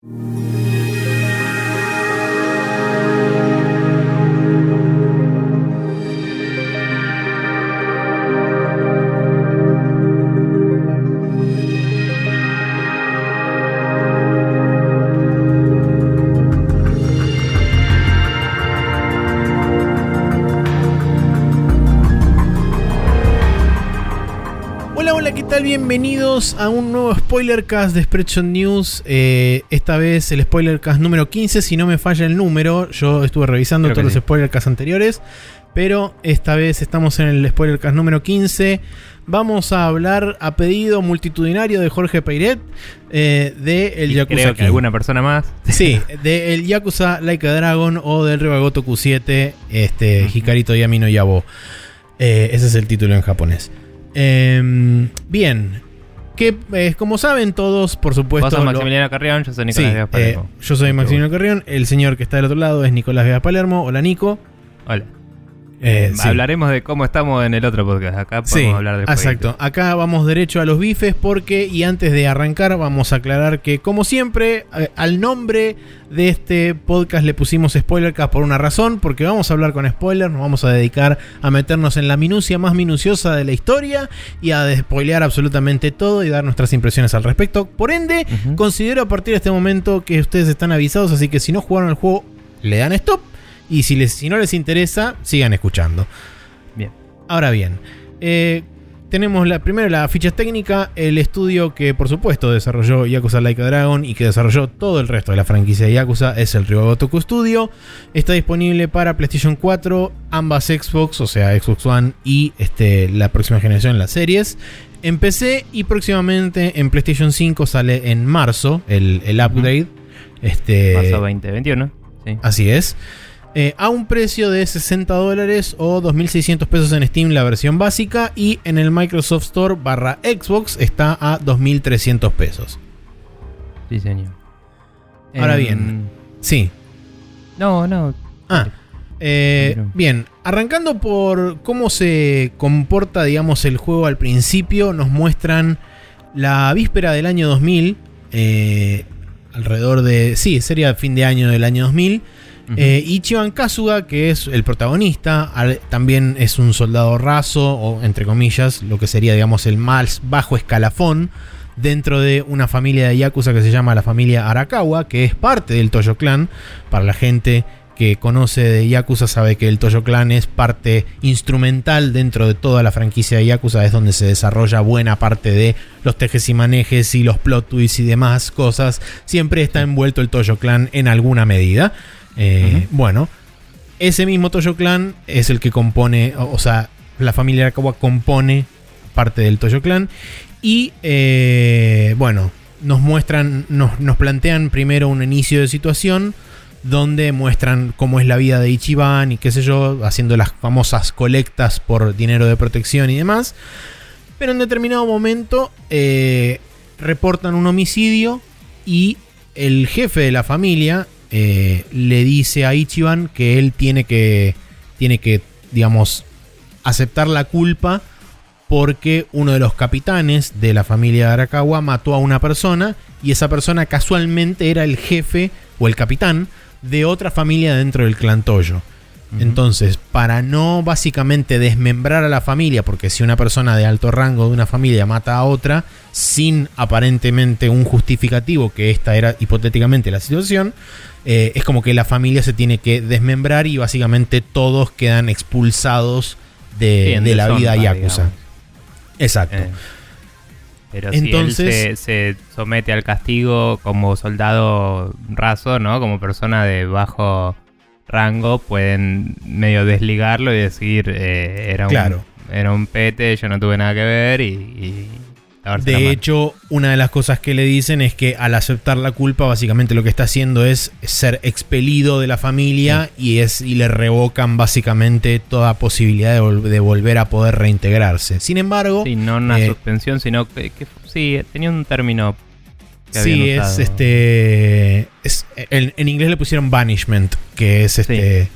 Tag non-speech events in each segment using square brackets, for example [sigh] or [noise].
Hola, hola, ¿qué tal? Bienvenidos a un nuevo spoilercast de Spreadshot News. Eh, esta vez el spoilercast número 15, si no me falla el número. Yo estuve revisando Creo todos sí. los spoilercasts anteriores, pero esta vez estamos en el spoilercast número 15. Vamos a hablar a pedido multitudinario de Jorge Peiret eh, de el Y Yakuza creo que alguna persona más. Sí, [laughs] de el Yakuza Like a Dragon o del Rebagoto Q7, este. Hikarito Yami no Yabo. Eh, ese es el título en japonés. Em, bien, que eh, como saben todos, por supuesto... Vos sos lo- Maximiliano Carrión, yo soy Sí, Nicolás Díaz eh, Palermo. yo soy Maximiliano Carrión, el señor que está del otro lado es Nicolás Vega Palermo. Hola Nico. Hola. Eh, sí. Hablaremos de cómo estamos en el otro podcast. Acá podemos Sí, hablar del exacto. Acá vamos derecho a los bifes porque, y antes de arrancar, vamos a aclarar que, como siempre, eh, al nombre de este podcast le pusimos Spoilercast por una razón, porque vamos a hablar con spoilers, nos vamos a dedicar a meternos en la minucia más minuciosa de la historia y a despoilear absolutamente todo y dar nuestras impresiones al respecto. Por ende, considero a partir de este momento que ustedes están avisados, así que si no jugaron el juego, le dan stop. Y si, les, si no les interesa, sigan escuchando. Bien. Ahora bien, eh, tenemos la, primero la ficha técnica, el estudio que por supuesto desarrolló Yakuza Like a Dragon y que desarrolló todo el resto de la franquicia de Yakuza es el Ryogotoku Studio. Está disponible para PlayStation 4, ambas Xbox, o sea Xbox One y este, la próxima generación, las series. En PC y próximamente en PlayStation 5 sale en marzo el, el upgrade. Este, Marzo 2021. Sí. Así es. Eh, a un precio de 60 dólares o 2.600 pesos en Steam la versión básica y en el Microsoft Store barra Xbox está a 2.300 pesos. Sí, señor. Ahora Em, bien. Sí. No, no. Ah, eh, bien. Arrancando por cómo se comporta, digamos, el juego al principio, nos muestran la víspera del año 2000, eh, alrededor de, sí, sería fin de año del año 2000. Eh, Ichiban Kasuga, que es el protagonista, también es un soldado raso, o entre comillas, lo que sería, digamos, el más bajo escalafón dentro de una familia de Yakuza que se llama la familia Arakawa, que es parte del Toyo Clan. Para la gente que conoce de Yakuza sabe que el Toyo Clan es parte instrumental dentro de toda la franquicia de Yakuza, es donde se desarrolla buena parte de los tejes y manejes y los plot twists y demás cosas. Siempre está envuelto el Toyo Clan en alguna medida. Eh, Bueno, ese mismo Toyo Clan es el que compone, o, o sea, la familia Arakawa compone parte del Toyo Clan. Y eh, bueno, nos muestran, nos, nos plantean primero un inicio de situación donde muestran cómo es la vida de Ichiban y qué sé yo, haciendo las famosas colectas por dinero de protección y demás. Pero en determinado momento eh, reportan un homicidio y el jefe de la familia eh, le dice a Ichiban que él tiene que, tiene que, digamos, aceptar la culpa porque uno de los capitanes de la familia de Arakawa mató a una persona y esa persona casualmente era el jefe o el capitán de otra familia dentro del clan Toyo. Entonces, para no básicamente desmembrar a la familia, porque si una persona de alto rango de una familia mata a otra sin aparentemente un justificativo, que esta era hipotéticamente la situación, eh, es como que la familia se tiene que desmembrar y básicamente todos quedan expulsados de, la vida Yakuza. Exacto. Eh, pero Entonces- si él se, se somete al castigo como soldado raso, ¿no? Como persona de bajo rango, pueden medio desligarlo y decir, eh, era, un, era un pete, yo no tuve nada que ver y... De hecho, una de las cosas que le dicen es que al aceptar la culpa, básicamente lo que está haciendo es ser expelido de la familia y, es, y le revocan básicamente toda posibilidad de, vol- de volver a poder reintegrarse. Sin embargo, Sí, no una eh, suspensión, sino que, que- sí, tenía un término que sí, es este. es- en, en inglés le pusieron banishment, que es este.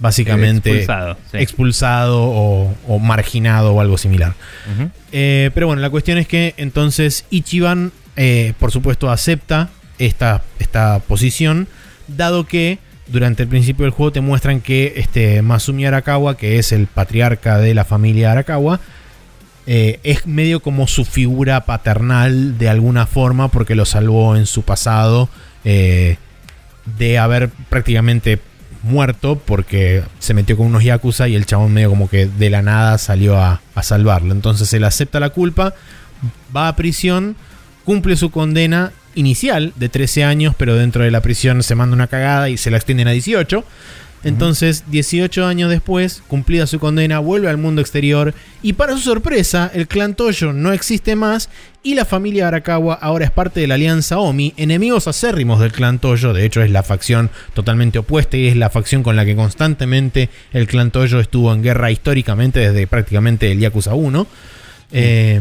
Básicamente Expulsado, sí. expulsado o, o marginado o algo similar. Eh, pero bueno, la cuestión es que entonces Ichiban, eh, por supuesto, acepta esta, esta posición, dado que durante el principio del juego te muestran que este Masumi Arakawa, que es el patriarca de la familia Arakawa, eh, es medio como su figura paternal de alguna forma porque lo salvó en su pasado eh, de haber prácticamente muerto porque se metió con unos yakuza y el chabón medio como que de la nada salió a, a salvarlo. Entonces él acepta la culpa, va a prisión, cumple su condena inicial de 13 años, pero dentro de la prisión se manda una cagada y se la extienden a 18. Entonces, 18 años después, cumplida su condena, vuelve al mundo exterior y para su sorpresa, el clan Toyo no existe más y la familia Arakawa ahora es parte de la alianza Omi, enemigos acérrimos del clan Toyo, de hecho es la facción totalmente opuesta y es la facción con la que constantemente el clan Toyo estuvo en guerra históricamente desde prácticamente el Yakuza 1. Eh,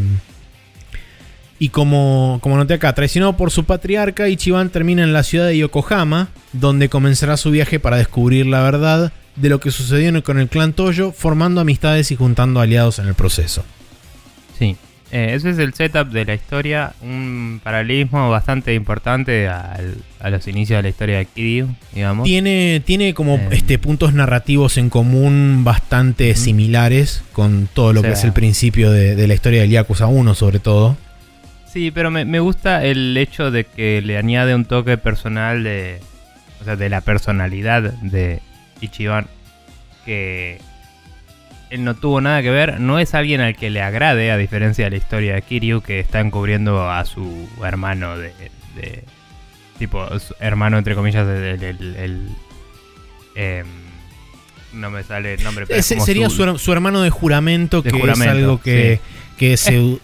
y como, como noté acá, traicionado por su patriarca, Ichiban termina en la ciudad de Yokohama, donde comenzará su viaje para descubrir la verdad de lo que sucedió con el clan Toyo, formando amistades y juntando aliados en el proceso. Sí, eh, ese es el setup de la historia, un paralelismo bastante importante al- a los inicios de la historia de Kiryu, digamos. Tiene, tiene como Eh. este, puntos narrativos en común bastante similares con todo lo O que es el principio de, de la historia del Yakuza 1, sobre todo. Sí, pero me, me gusta el hecho de que le añade un toque personal de. O sea, de la personalidad de Ichiban. Que él no tuvo nada que ver. No es alguien al que le agrade, a diferencia de la historia de Kiryu, que está encubriendo a su hermano de. de- tipo, su hermano entre comillas, del. el- em, no me sale el nombre, pero es sería su, su hermano de juramento, De que juramento, es algo que, que se...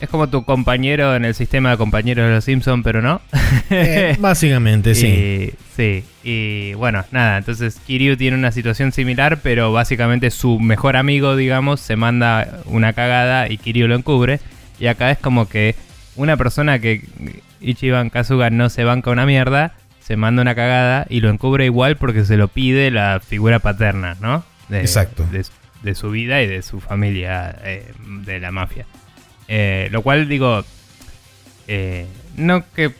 Es como tu compañero en el sistema de compañeros de los Simpsons, pero no. eh, [laughs] básicamente, sí. Y, sí, y bueno, nada, entonces Kiryu tiene una situación similar, pero básicamente su mejor amigo, digamos, se manda una cagada y Kiryu lo encubre. Y acá es como que una persona que Ichiban Kazuga no se banca una mierda, se manda una cagada y lo encubre igual porque se lo pide la figura paterna, ¿no? De, Exacto. De, de su vida y de su familia, eh, de la mafia. Eh, lo cual digo, eh, no que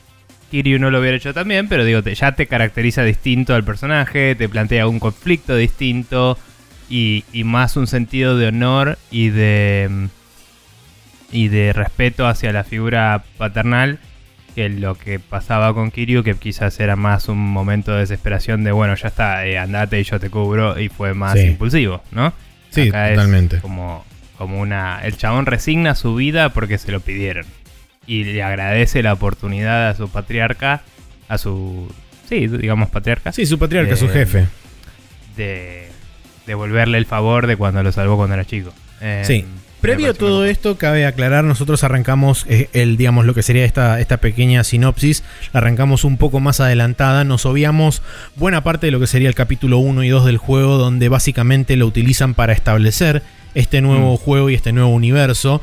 Kiryu no lo hubiera hecho también, pero digo, te- ya te caracteriza distinto al personaje, te plantea un conflicto distinto y, y más un sentido de honor y de y de respeto hacia la figura paternal que lo que pasaba con Kiryu, que quizás era más un momento de desesperación de bueno, ya está, eh, andate y yo te cubro, y fue más Sí. impulsivo, ¿no? Sí, Acá es totalmente. como, como una. El chabón resigna su vida porque se lo pidieron. Y le agradece la oportunidad a su patriarca, a su. Sí, digamos patriarca, Sí, su patriarca, su jefe. de devolverle el favor de cuando lo salvó cuando era chico. Eh, Sí. Previo a todo esto, cabe aclarar, nosotros arrancamos eh, el, digamos, lo que sería esta, esta pequeña sinopsis, la arrancamos un poco más adelantada, nos obviamos buena parte de lo que sería el capítulo 1 y 2 del juego, donde básicamente lo utilizan para establecer este nuevo Mm. juego y este nuevo universo,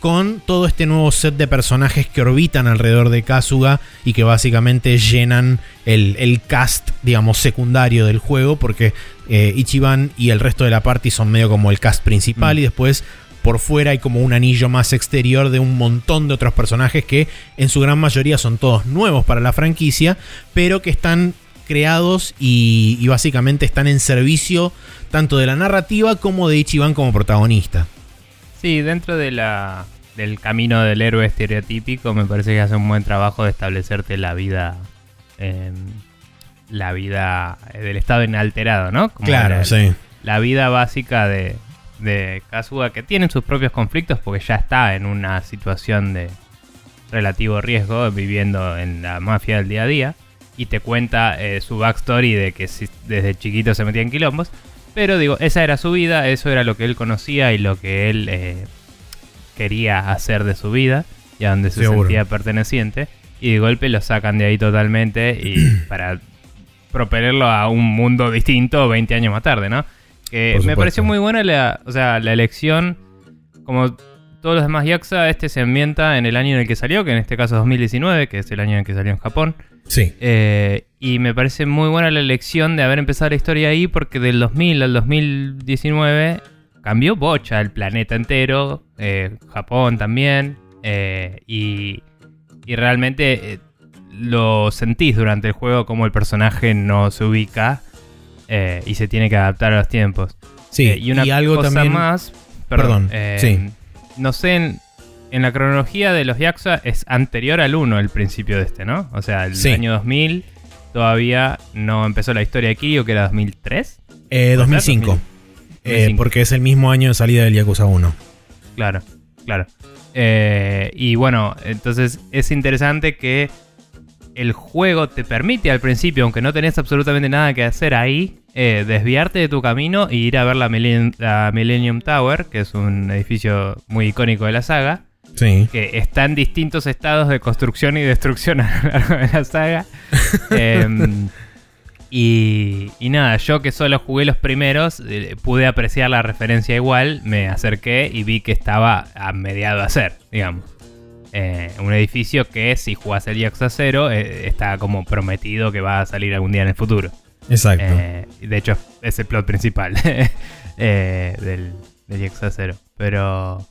con todo este nuevo set de personajes que orbitan alrededor de Kasuga y que básicamente llenan el, el cast, digamos, secundario del juego, porque eh, Ichiban y el resto de la party son medio como el cast principal Mm. y después por fuera hay como un anillo más exterior de un montón de otros personajes que en su gran mayoría son todos nuevos para la franquicia, pero que están creados y, y básicamente están en servicio tanto de la narrativa como de Ichiban como protagonista. Sí, dentro de la, del camino del héroe estereotípico, me parece que hace un buen trabajo de establecerte la vida. em, la vida eh, del estado inalterado, ¿no? Como claro, la, sí. la vida básica de, de Kazuga, que tiene sus propios conflictos porque ya está en una situación de relativo riesgo, viviendo en la mafia del día a día, y te cuenta eh, su backstory de que si- desde chiquito se metía en quilombos. Pero digo, esa era su vida, eso era lo que él conocía y lo que él eh, quería hacer de su vida y a donde se Seguro. sentía perteneciente. Y de golpe lo sacan de ahí totalmente y [clears throat] para proponerlo a un mundo distinto 20 años más tarde, ¿no? Que me pareció muy buena la, o sea, la elección. Como todos los demás Yakuza, este se ambienta en el año en el que salió, que en este caso es 2019, que es el año en el que salió en Japón. Sí. Eh, y me parece muy buena la elección de haber empezado la historia ahí, porque del 2000 al 2019 cambió bocha el planeta entero, eh, Japón también, eh, y, y realmente lo sentís durante el juego como el personaje no se ubica y se tiene que adaptar a los tiempos. Sí, y una algo cosa también. más, perdón, Perdón, sí. No sé, en, en la cronología de los Yakuza es anterior al 1 el principio de este, ¿no? O sea, el Sí. año 2000 todavía no empezó la historia de Kiryu, que era 2003. Eh, 2005. 2005. Eh, porque es el mismo año de salida del Yakuza 1. Claro, claro. Eh, y bueno, entonces es interesante que el juego te permite al principio, aunque no tenés absolutamente nada que hacer ahí, eh, desviarte de tu camino e ir a ver la, Millennium- la Millennium Tower, que es un edificio muy icónico de la saga, Sí. que está en distintos estados de construcción y destrucción [laughs] a lo largo de la saga. [laughs] Em, y, y nada, yo que solo jugué los primeros, eh, pude apreciar la referencia igual, me acerqué y vi que estaba a mediado hacer, digamos. Eh, un edificio que si jugás el Yakuza 0 eh, está como prometido que va a salir algún día en el futuro. Exacto. Eh, de hecho es el plot principal [laughs] eh, del, del Yakuza 0. Pero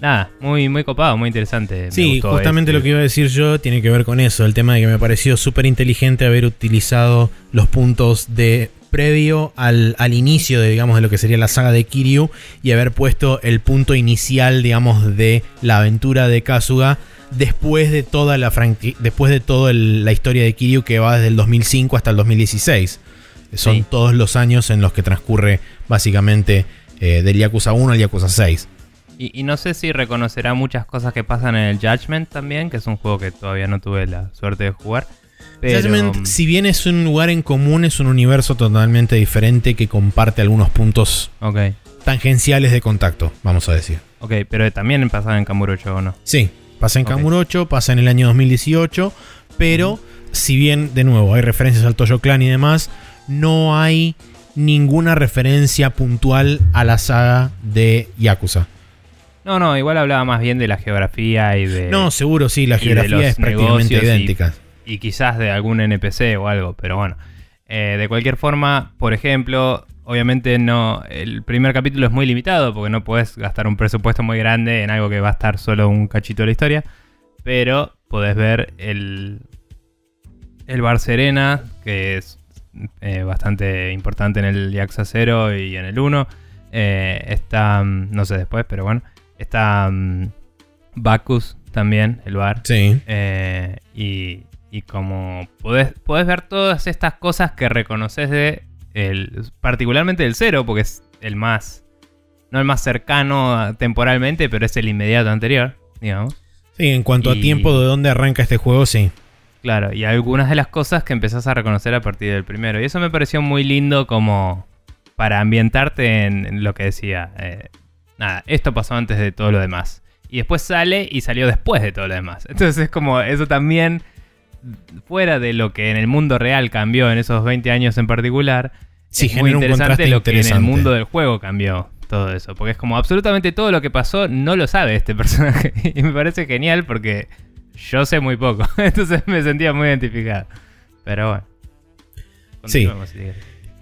nada, muy, muy copado, muy interesante. me Sí, gustó justamente este. lo que iba a decir yo tiene que ver con eso, el tema de que me pareció súper inteligente haber utilizado los puntos de previo al, al inicio de, digamos, de lo que sería la saga de Kiryu y haber puesto el punto inicial, digamos, de la aventura de Kasuga después de toda la franqui- después de toda la historia de Kiryu que va desde el 2005 hasta el 2016. Son Sí. todos los años en los que transcurre básicamente eh, del Yakuza 1 al Yakuza 6. Y, y no sé si reconocerá muchas cosas que pasan en el Judgment también, que es un juego que todavía no tuve la suerte de jugar. Pero, Judgment, si bien es un lugar en común, es un universo totalmente diferente que comparte algunos puntos tangenciales de contacto, vamos a decir. ok, pero también pasaba en Kamurocho o no. Sí, pasa en Ok. Kamurocho, pasa en el año 2018, pero si bien, de nuevo, hay referencias al Toyo Clan y demás, no hay ninguna referencia puntual a la saga de Yakuza. No, no, igual hablaba más bien de la geografía y de. No, seguro sí, la geografía es prácticamente idéntica. Y quizás de algún NPC o algo, pero bueno. Eh, de cualquier forma, por ejemplo, obviamente no. El primer capítulo es muy limitado porque no puedes gastar un presupuesto muy grande en algo que va a estar solo un cachito de la historia. Pero podés ver el. El Bar Serena, que es eh, bastante importante en el Yakuza 0 y en el 1. Eh, está. mm, No sé después, pero bueno. Está. mm, Bacchus también, el bar. Sí. Eh, y, y como podés, podés ver todas estas cosas que reconoces de el, particularmente del cero, porque es el más, no el más cercano temporalmente, pero es el inmediato anterior, digamos. Sí, en cuanto Y- a tiempo de dónde arranca este juego, sí. Claro, y algunas de las cosas que empezás a reconocer a partir del primero. Y eso me pareció muy lindo como para ambientarte en, en lo que decía. eh, nada, esto pasó antes de todo lo demás. Y después sale y salió después de todo lo demás. [laughs] Entonces es como eso también, fuera de lo que en el mundo real cambió en esos 20 años en particular, Sí, es muy interesante lo que en el mundo del juego cambió todo eso. Porque es como absolutamente todo lo que pasó no lo sabe este [laughs] personaje. Y me parece genial porque yo sé muy poco. [laughs] Entonces me sentía muy identificado. Pero bueno. Sí.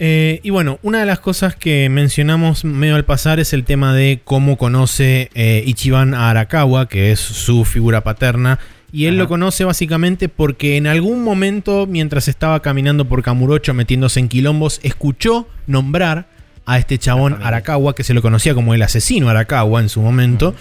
Eh, y bueno, una de las cosas que mencionamos medio al pasar es el tema de cómo conoce eh, Ichiban a Arakawa, que es su figura paterna. Y él Ajá. lo conoce básicamente porque en algún momento, mientras estaba caminando por Kamurocho metiéndose en quilombos, escuchó nombrar a este chabón. Arakawa, que se lo conocía como el asesino Arakawa en su momento.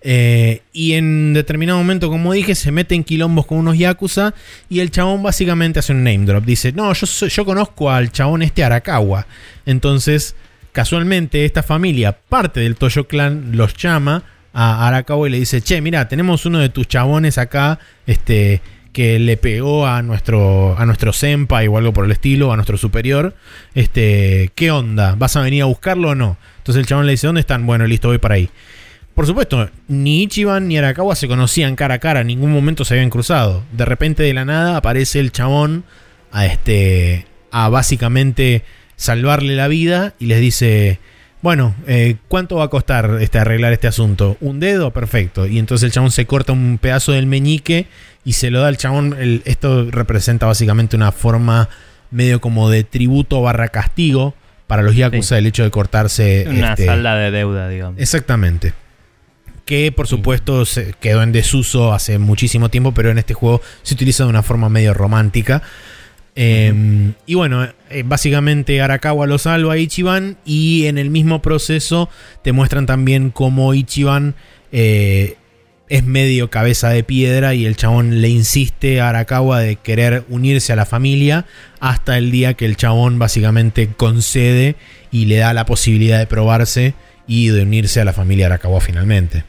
Eh, y en determinado momento, como dije, se mete en quilombos con unos yakuza. Y el chabón básicamente hace un name drop. Dice: No, yo, yo conozco al chabón este Arakawa. Entonces, casualmente, esta familia, parte del Toyo Clan, los llama a Arakawa y le dice: Che, mira, tenemos uno de tus chabones acá. Este. Que le pegó a nuestro, a nuestro senpai o algo por el estilo, a nuestro superior. Este, ¿qué onda? ¿Vas a venir a buscarlo o no? Entonces el chabón le dice: ¿Dónde están? Bueno, listo, voy para ahí. Por supuesto, ni Ichiban ni Arakawa se conocían cara a cara, en ningún momento se habían cruzado. De repente de la nada aparece el chabón a este a básicamente salvarle la vida y les dice, bueno, eh, ¿cuánto va a costar este, arreglar este asunto? ¿Un dedo? Perfecto. Y entonces el chabón se corta un pedazo del meñique y se lo da al chabón. El- esto representa básicamente una forma medio como de tributo barra castigo para los Yakuza, Sí. el hecho de cortarse... Una este, salda de deuda, digamos. Exactamente. que por supuesto se quedó en desuso hace muchísimo tiempo, pero en este juego se utiliza de una forma medio romántica. Eh, y bueno, eh, básicamente Arakawa lo salva a Ichiban y en el mismo proceso te muestran también cómo Ichiban eh, es medio cabeza de piedra y el chabón le insiste a Arakawa de querer unirse a la familia hasta el día que el chabón básicamente concede y le da la posibilidad de probarse y de unirse a la familia Arakawa finalmente.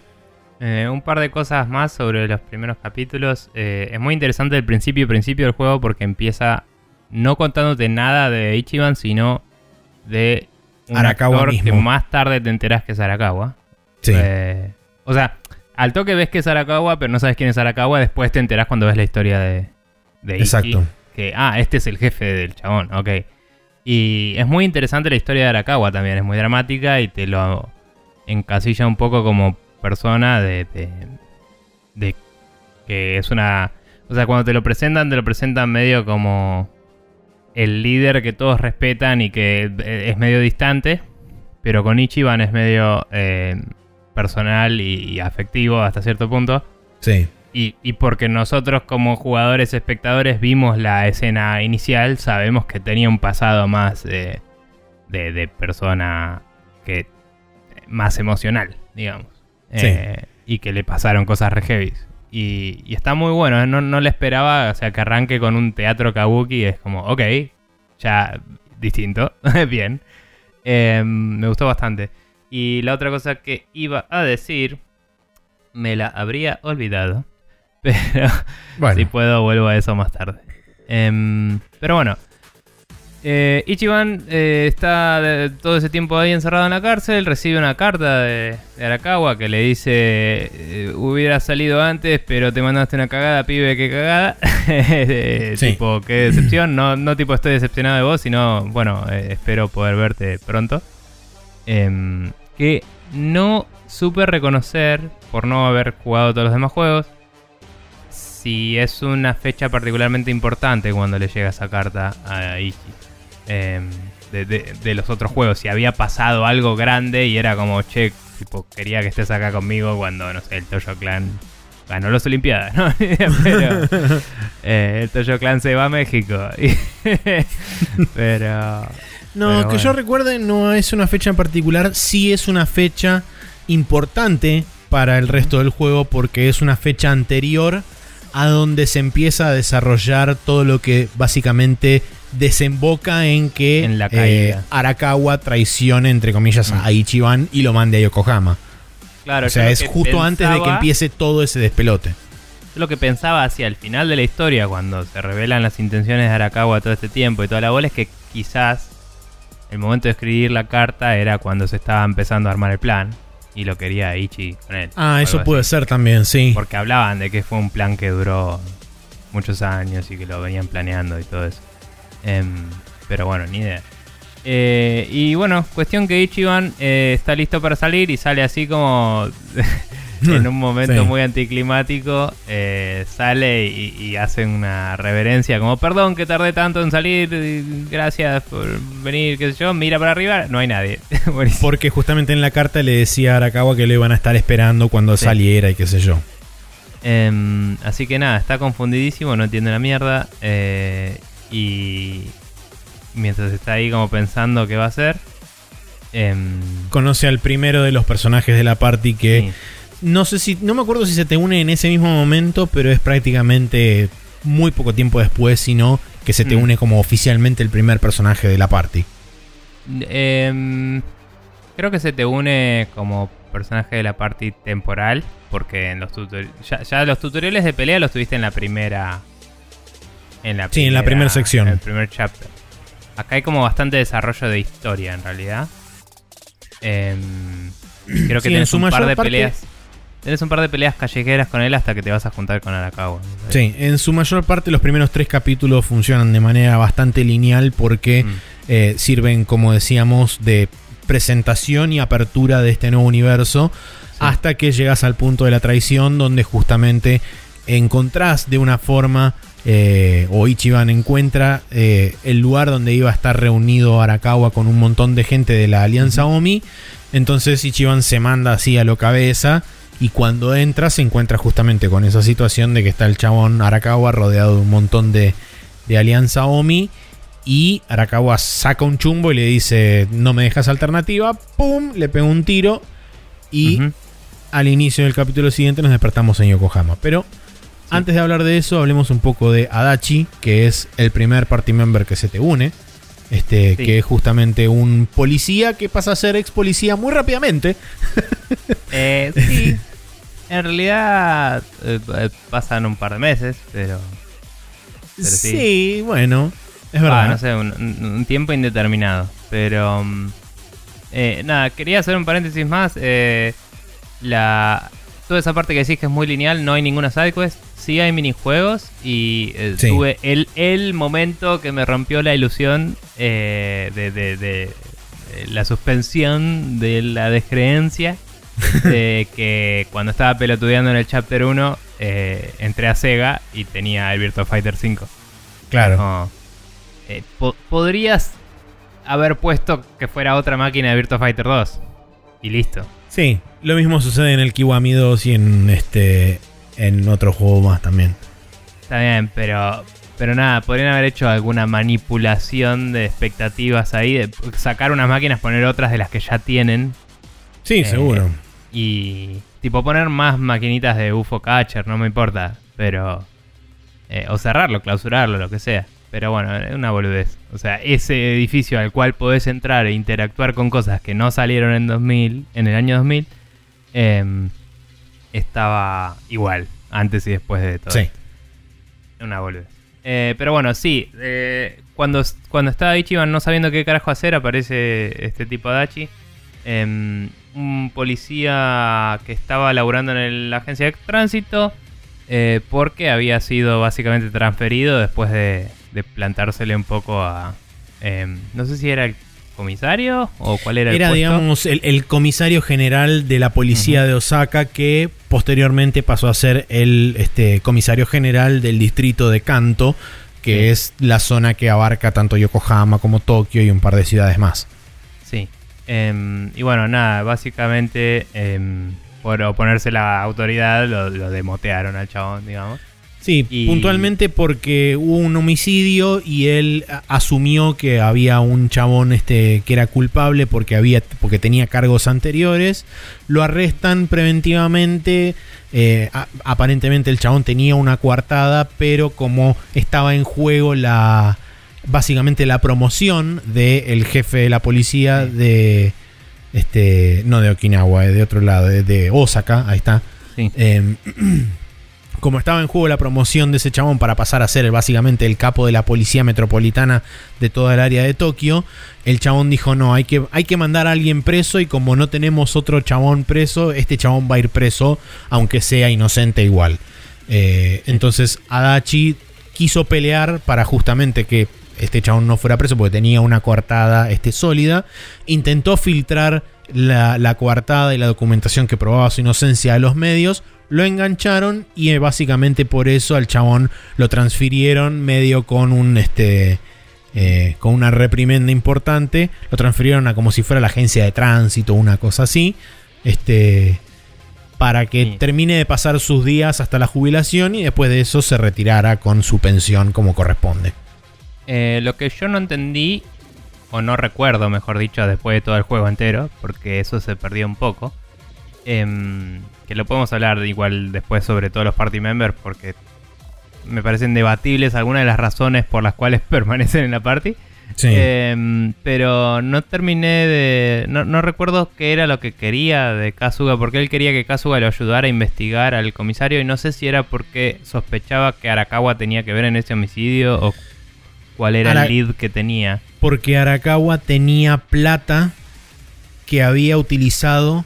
Eh, un par de cosas más sobre los primeros capítulos. Eh, es muy interesante el principio principio del juego porque empieza no contándote nada de Ichiban, sino de un Arakawa actor mismo. que más tarde te enterás que es Arakawa. Sí. Eh, o sea, al toque ves que es Arakawa, pero no sabes quién es Arakawa. Después te enterás cuando ves la historia de, de Ichi, Exacto. Que, ah, este es el jefe del chabón, ok. Y es muy interesante la historia de Arakawa también. Es muy dramática y te lo encasilla un poco como persona de, de, de que es una... O sea, cuando te lo presentan, te lo presentan medio como el líder que todos respetan y que eh, es medio distante. Pero con Ichiban es medio eh, personal y, y afectivo hasta cierto punto. Sí. Y, y porque nosotros como jugadores espectadores vimos la escena inicial, sabemos que tenía un pasado más eh, de, de persona que más emocional, digamos. Sí. Eh, y que le pasaron cosas re heavies. Y, y está muy bueno, ¿eh? no, no le esperaba, o sea, que arranque con un teatro kabuki, es como, ok, ya distinto, [laughs] bien. Eh, me gustó bastante. Y la otra cosa que iba a decir, me la habría olvidado. [laughs] Pero Bueno. si puedo, vuelvo a eso más tarde. Em, pero bueno. Eh, Ichiban eh, está de- todo ese tiempo ahí encerrado en la cárcel. Recibe una carta de, de Arakawa que le dice: eh, Hubiera salido antes, pero te mandaste una cagada, pibe, qué cagada. [laughs] Sí. Tipo, qué decepción. No, no tipo estoy decepcionado de vos, sino, bueno, eh, espero poder verte pronto. Em, que no supe reconocer, por no haber jugado todos los demás juegos, si es una fecha particularmente importante cuando le llega esa carta a Ichi. Em, de, de- de los otros juegos, si había pasado algo grande y era como, che, tipo, quería que estés acá conmigo cuando, no sé, el Toyo Clan ganó las Olimpiadas, ¿no? [laughs] Pero eh, el Toyo Clan se va a México. [laughs] Pero... No, Pero que bueno. yo recuerde, no es una fecha en particular, sí es una fecha importante para el resto del juego porque es una fecha anterior a donde se empieza a desarrollar todo lo que básicamente desemboca en que En la eh. Arakawa traicione, entre comillas, a Ichiban y lo mande a Yokohama. Claro, o sea, es justo antes de que empiece todo ese despelote. Yo lo que pensaba hacia el final de la historia, cuando se revelan las intenciones de Arakawa todo este tiempo y toda la bola, es que quizás el momento de escribir la carta era cuando se estaba empezando a armar el plan y lo quería Ichi con él. Ah, eso puede así. ser también, sí. Porque hablaban de que fue un plan que duró muchos años y que lo venían planeando y todo eso. Em, pero bueno, ni idea. Eh, y bueno, cuestión que Ichiban eh, está listo para salir y sale así como [laughs] en un momento Sí. muy anticlimático. eh, sale y, y hace una reverencia como, perdón que tardé tanto en salir, gracias por venir, qué sé yo, mira para arriba, no hay nadie. [laughs] Porque justamente en la carta le decía a Arakawa que lo iban a estar esperando cuando Sí. saliera y qué sé yo. Em, así que nada, está confundidísimo, no entiende la mierda. Y mientras está ahí como pensando qué va a hacer. em, Conoce al primero de los personajes de la party que sí. no sé si, no me acuerdo si se te une en ese mismo momento, pero es prácticamente muy poco tiempo después, sino que se te Mm. une como oficialmente el primer personaje de la party. Em, creo que se te une como personaje de la party temporal. Porque en los tutoriales. Ya, ya los tutoriales de pelea los tuviste en la primera. En la Sí, en la primera sección. En el primer chapter. Acá hay como bastante desarrollo de historia en realidad. Em, creo que Sí, tenés un par de parte- peleas. Tenés un par de peleas callejeras con él hasta que te vas a juntar con Arakawa. Sí, en su mayor parte los primeros tres capítulos funcionan de manera bastante lineal porque Mm. eh, sirven, como decíamos, de presentación y apertura de este nuevo universo hasta que llegas al punto de la traición donde justamente encontrás de una forma eh, o Ichiban encuentra eh, el lugar donde iba a estar reunido Arakawa con un montón de gente de la Alianza Omi. Entonces Ichiban se manda así a lo cabeza Y cuando entra se encuentra justamente con esa situación de que está el chabón Arakawa rodeado de un montón de, de Alianza Omi. Y Arakawa saca un chumbo y le dice, no me dejas alternativa. ¡Pum! Le pega un tiro. Y al inicio del capítulo siguiente nos despertamos en Yokohama. Pero antes de hablar de eso, hablemos un poco de Adachi, que es el primer party member que se te une. Este, Sí. que es justamente un policía que pasa a ser ex policía muy rápidamente. [laughs] Eh, sí. En realidad eh, eh, pasan un par de meses, pero... Pero sí. sí. bueno, es verdad. Ah, no sé, un, un- un tiempo indeterminado. Pero... mm, eh, nada, quería hacer un paréntesis más. eh, la, toda esa parte que decís que es muy lineal, no hay ninguna sidequest. Sí hay minijuegos y eh, Sí. tuve el, el momento que me rompió la ilusión eh, de, de- de- de la suspensión de la descreencia. [laughs] de que cuando estaba pelotudeando en el Chapter 1, eh, entré a Sega y tenía el Virtua Fighter 5. claro. No. Eh, po- podrías haber puesto que fuera otra máquina de Virtua Fighter 2. Y listo. Sí, lo mismo sucede en el Kiwami 2 y en este en otro juego más también. Está bien, pero. Pero nada, podrían haber hecho alguna manipulación de expectativas ahí. De sacar unas máquinas, poner otras de las que ya tienen. Sí, Eh, seguro. Y. Tipo, poner más maquinitas de UFO Catcher, no me importa. Pero. eh, o cerrarlo, clausurarlo, lo que sea. Pero bueno, es una boludez. O sea, ese edificio al cual podés entrar e interactuar con cosas que no salieron en 2000, en el año 2000, em, estaba igual, antes y después de todo. Sí. Una boludez. Eh, pero bueno, sí. eh, cuando, cuando estaba Ichiban no sabiendo qué carajo hacer, aparece este tipo Dachi. em, un policía que estaba laburando en el- la agencia de tránsito. eh, porque había sido básicamente transferido después de, de plantársele un poco a. em, no sé si era el comisario o cuál era, Era, el puesto. digamos, el, el comisario general de la policía de Osaka que posteriormente pasó a ser el este, comisario general del distrito de Kanto, que Sí. es la zona que abarca tanto Yokohama como Tokio y un par de ciudades más. Sí. Em, y bueno, nada, básicamente em, por oponerse la autoridad lo, lo demotearon al chabón, digamos. Sí, Y- puntualmente porque hubo un homicidio y él asumió que había un chabón este que era culpable porque había porque tenía cargos anteriores. Lo arrestan preventivamente. eh, a- aparentemente el chabón tenía una coartada, pero como estaba en juego la básicamente la promoción del jefe de la policía Sí. de este no de Okinawa, eh, de otro lado, de, de Osaka, ahí está. Sí. Eh, [clears throat] como estaba en juego la promoción de ese chabón para pasar a ser básicamente el capo de la policía metropolitana de toda el área de Tokio, el chabón dijo, no, hay que, hay que mandar a alguien preso y como no tenemos otro chabón preso, este chabón va a ir preso, aunque sea inocente igual. Eh, entonces Adachi quiso pelear para justamente que este chabón no fuera preso porque tenía una coartada este, sólida. Intentó filtrar la, la coartada y la documentación que probaba su inocencia a los medios. Lo engancharon y eh, básicamente por eso al chabón lo transfirieron medio con un este eh, con una reprimenda importante. Lo transfirieron a como si fuera la agencia de tránsito, una cosa así. Este para que Sí. termine de pasar sus días hasta la jubilación y después de eso se retirara con su pensión como corresponde. Eh, lo que yo no entendí, o no recuerdo, mejor dicho, después de todo el juego entero, porque eso se perdió un poco, em, que lo podemos hablar igual después sobre todos los party members, porque me parecen debatibles algunas de las razones por las cuales [laughs] permanecen en la party. Sí. Em, pero no terminé de. No, no recuerdo qué era lo que quería de Kazuga, porque él quería que Kazuga lo ayudara a investigar al comisario. Y no sé si era porque sospechaba que Arakawa tenía que ver en ese homicidio o cuál era Ara- el lead que tenía. porque Arakawa tenía plata que había utilizado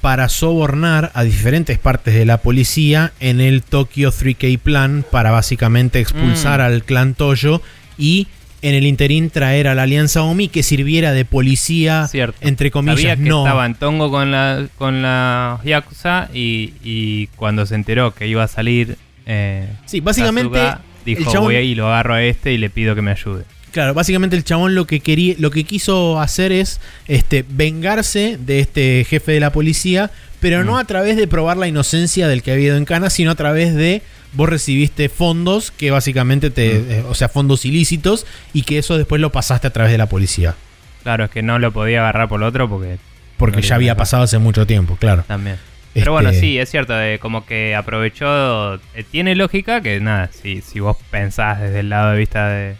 para sobornar a diferentes partes de la policía en el Tokyo 3K Plan para básicamente expulsar Mm. al clan Toyo y en el interín traer a la Alianza Omi que sirviera de policía, Cierto. entre comillas, Sabía que no. estaba en Tongo con la, con la Yakuza y, y cuando se enteró que iba a salir. Eh, Sí, básicamente dijo: el chabón- Voy a y lo agarro a este y le pido que me ayude. Claro, básicamente el chabón lo que quería, lo que quiso hacer es este, vengarse de este jefe de la policía, pero no Mm. a través de probar la inocencia del que había ido en cana, sino a través de vos recibiste fondos que básicamente te, Mm. eh, o sea, fondos ilícitos y que eso después lo pasaste a través de la policía, Claro, es que no lo podía agarrar por lo otro porque porque No ya había pasado hace mucho tiempo, claro. también. Este, Pero bueno, sí, es cierto, eh, como que aprovechó. eh, tiene lógica que nada, si, si vos pensás desde el lado de vista de,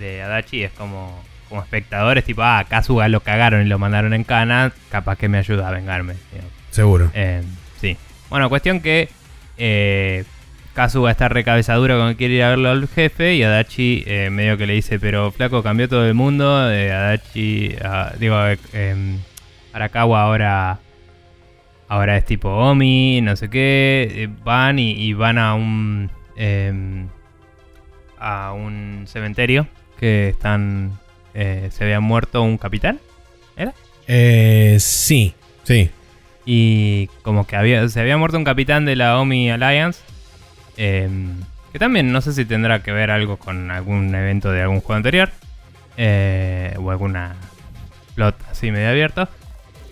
de Adachi, es como, como espectadores, tipo, ah, Kazuga lo cagaron y lo mandaron en cana, capaz que me ayuda a vengarme. digamos. Seguro. Eh, sí. Bueno, cuestión que eh, Kazuga está recabezadura cuando quiere ir a verlo al jefe y Adachi eh, medio que le dice, pero flaco, cambió todo el mundo. eh, Adachi, ah, digo, em, Arakawa ahora, ahora es tipo Omi, no sé qué. van y, y van a un, em, a un cementerio que están, eh, se había muerto un capitán. Eh, sí, sí. Y como que había, se había muerto un capitán de la OMI Alliance. em, que también no sé si tendrá que ver algo con algún evento de algún juego anterior. eh, o alguna plot así medio abierto.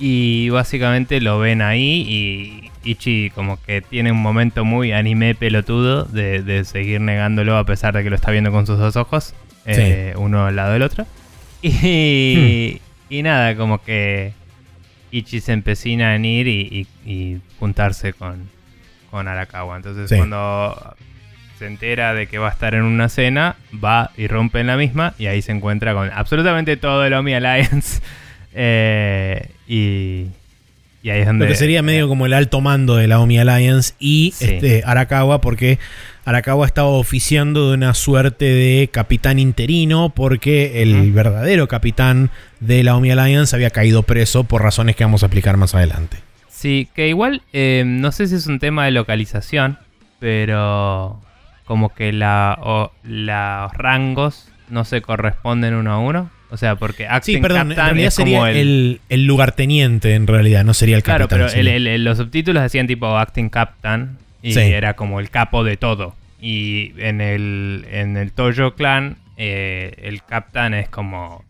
Y básicamente lo ven ahí y Ichi como que tiene un momento muy anime pelotudo de, de seguir negándolo a pesar de que lo está viendo con sus dos ojos. Eh, uno al lado del otro. [laughs] Y, y nada, como que Ichi se empecina en ir y, y- y juntarse con, con Arakawa. Entonces Sí. cuando se entera de que va a estar en una cena, va y rompe en la misma y ahí se encuentra con absolutamente todo el Omi Alliance. [laughs] Eh, y, y ahí es donde... Lo que sería medio como el alto mando de la OMI Alliance y Sí. este, Arakawa, porque Arakawa estaba oficiando de una suerte de capitán interino, porque el verdadero capitán de la OMI Alliance había caído preso por razones que vamos a explicar más adelante. Sí, que igual, eh, no sé si es un tema de localización, pero como que la, o- los rangos no se corresponden uno a uno. O sea, porque Sí, Acting en Captain realidad es como sería el, el, el lugarteniente, en realidad, no sería el Claro, capitán. pero el- el- los subtítulos decían tipo Acting Captain y Sí. era como el capo de todo. Y en el, en el Toyo Clan, eh, el Captain es como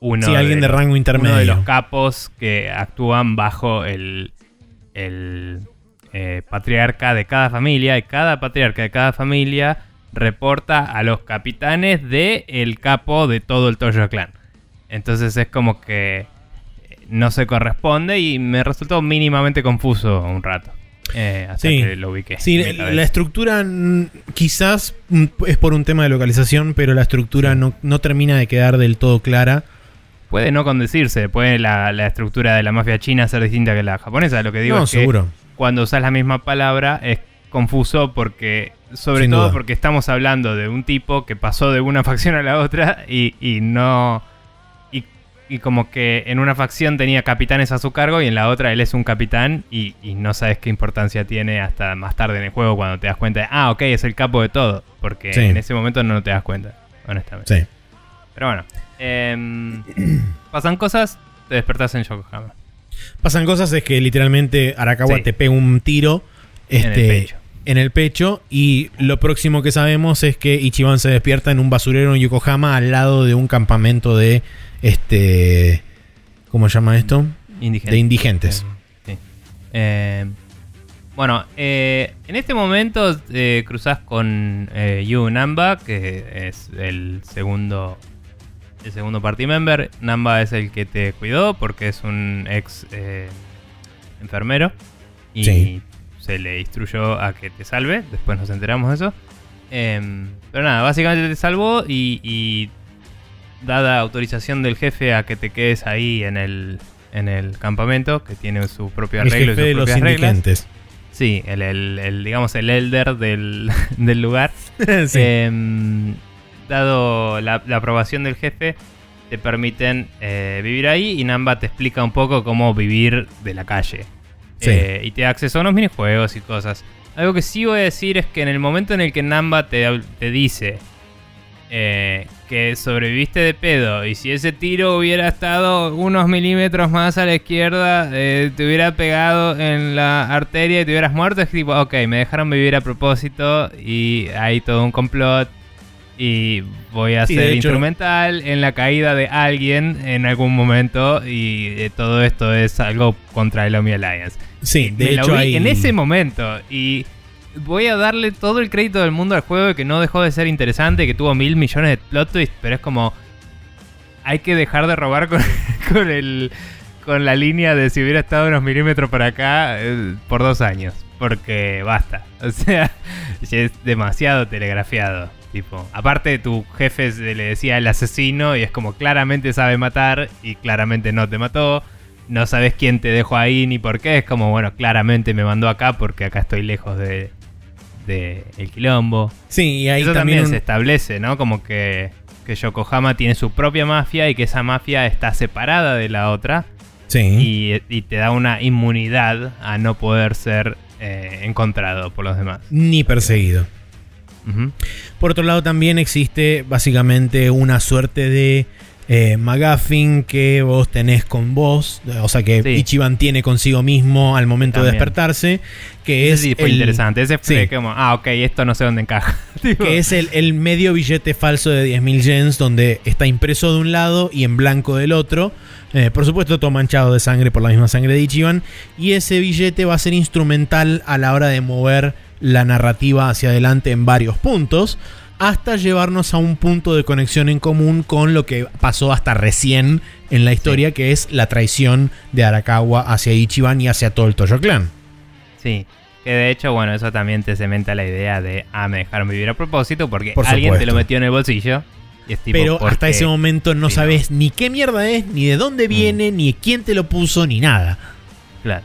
uno Sí, alguien de rango intermedio. Uno de los capos que actúan bajo el, el eh, patriarca de cada familia. Y cada patriarca de cada familia reporta a los capitanes de el capo de todo el Toyo Clan. Entonces es como que no se corresponde y me resultó mínimamente confuso un rato. Eh, hasta Sí. que lo ubiqué. Sí, la, estructura quizás mm, es por un tema de localización, pero la estructura no, no termina de quedar del todo clara. Puede no condecirse, puede la, la estructura de la mafia china ser distinta que la japonesa. Lo que digo no, es que cuando usas la misma palabra es confuso porque, sobre Sin todo duda. porque estamos hablando de un tipo que pasó de una [laughs] facción a la otra y, y no... Y, como que en una facción tenía capitanes a su cargo y en la otra él es un capitán y, y no sabes qué importancia tiene hasta más tarde en el juego cuando te das cuenta de, ah, ok, es el capo de todo. Porque Sí. en ese momento no te das cuenta, honestamente. Sí. Pero bueno, em, [clears throat] pasan cosas, te despertás en Yokohama. Pasan cosas, es que literalmente Arakawa Sí. te pega un tiro En el este, pecho. en el pecho, y lo próximo que sabemos es que Ichiban se despierta en un basurero en Yokohama al lado de un campamento de este ¿cómo se llama esto? Indigente. De indigentes. Sí. Eh, bueno, eh, en este momento eh, cruzás con eh, Yu Namba, que es el segundo el segundo party member. Namba es el que te cuidó porque es un ex eh, enfermero y Sí. se le instruyó a que te salve. Después nos enteramos de eso. Pero nada, básicamente te salvó y, y dada autorización del jefe a que te quedes ahí en el, en el campamento, que tiene su propio El arreglo y jefe sus de los propias reglas. indigentes. Sí, el, el- el, digamos el elder del, [laughs] del lugar. [laughs] Sí. Em, dado la, la aprobación del jefe, te permiten eh, vivir ahí y Namba te explica un poco cómo vivir de la calle. Sí. Eh, y te da acceso a unos minijuegos y cosas. Algo que sí voy a decir es que en el momento en el que Namba te, te dice eh, que sobreviviste de pedo y si ese tiro hubiera estado unos milímetros más a la izquierda, eh, te hubiera pegado en la arteria y te hubieras muerto, es tipo, ok, me dejaron vivir a propósito y hay todo un complot. y voy a Sí, ser hecho- instrumental en la caída de alguien en algún momento y eh, todo esto es algo contra el Omi Alliance. Sí, de Me lo hecho vi hay... en ese momento y voy a darle todo el crédito del mundo al juego que no dejó de ser interesante, que tuvo mil millones de plot twists, pero es como hay que dejar de robar con, [laughs] con el con la línea de si hubiera estado unos milímetros por acá eh, por dos años, porque basta, [laughs] o sea, es demasiado telegrafiado. Tipo, aparte tu jefe le decía el asesino y es como claramente sabe matar y claramente no te mató no sabes quién te dejó ahí ni por qué. Es como, bueno, claramente me mandó acá porque acá estoy lejos de, de el quilombo. Sí, y ahí Eso también... también un- se establece, ¿no? Como que, que Yokohama tiene su propia mafia y que esa mafia está separada de la otra Sí. y, y te da una inmunidad a no poder ser eh, encontrado por los demás. Ni perseguido. Por otro lado, también existe básicamente una suerte de eh, McGuffin que vos tenés con vos, o sea que Sí. Ichiban tiene consigo mismo al momento de despertarse, que Ese es, sí fue el, interesante. Ese fue Sí. como, ah, ok, esto no sé dónde encaja. [laughs] Que es el, el medio billete falso de 10.000 yens, donde está impreso de un lado y en blanco del otro. Eh, por supuesto, todo manchado de sangre por la misma sangre de Ichiban. Y ese billete va a ser instrumental a la hora de mover la narrativa hacia adelante en varios puntos. Hasta llevarnos a un punto de conexión en común con lo que pasó hasta recién en la historia, que es la traición de Arakawa hacia Ichiban y hacia todo el Toyo Clan. Sí, que de hecho, bueno, eso también te cementa la idea de, ah, me dejaron vivir a propósito porque Por alguien te lo metió en el bolsillo. Y es tipo, Pero ¿por hasta ese momento no sabes ni qué mierda es, ni de dónde viene, ni quién te lo puso, ni nada. Claro.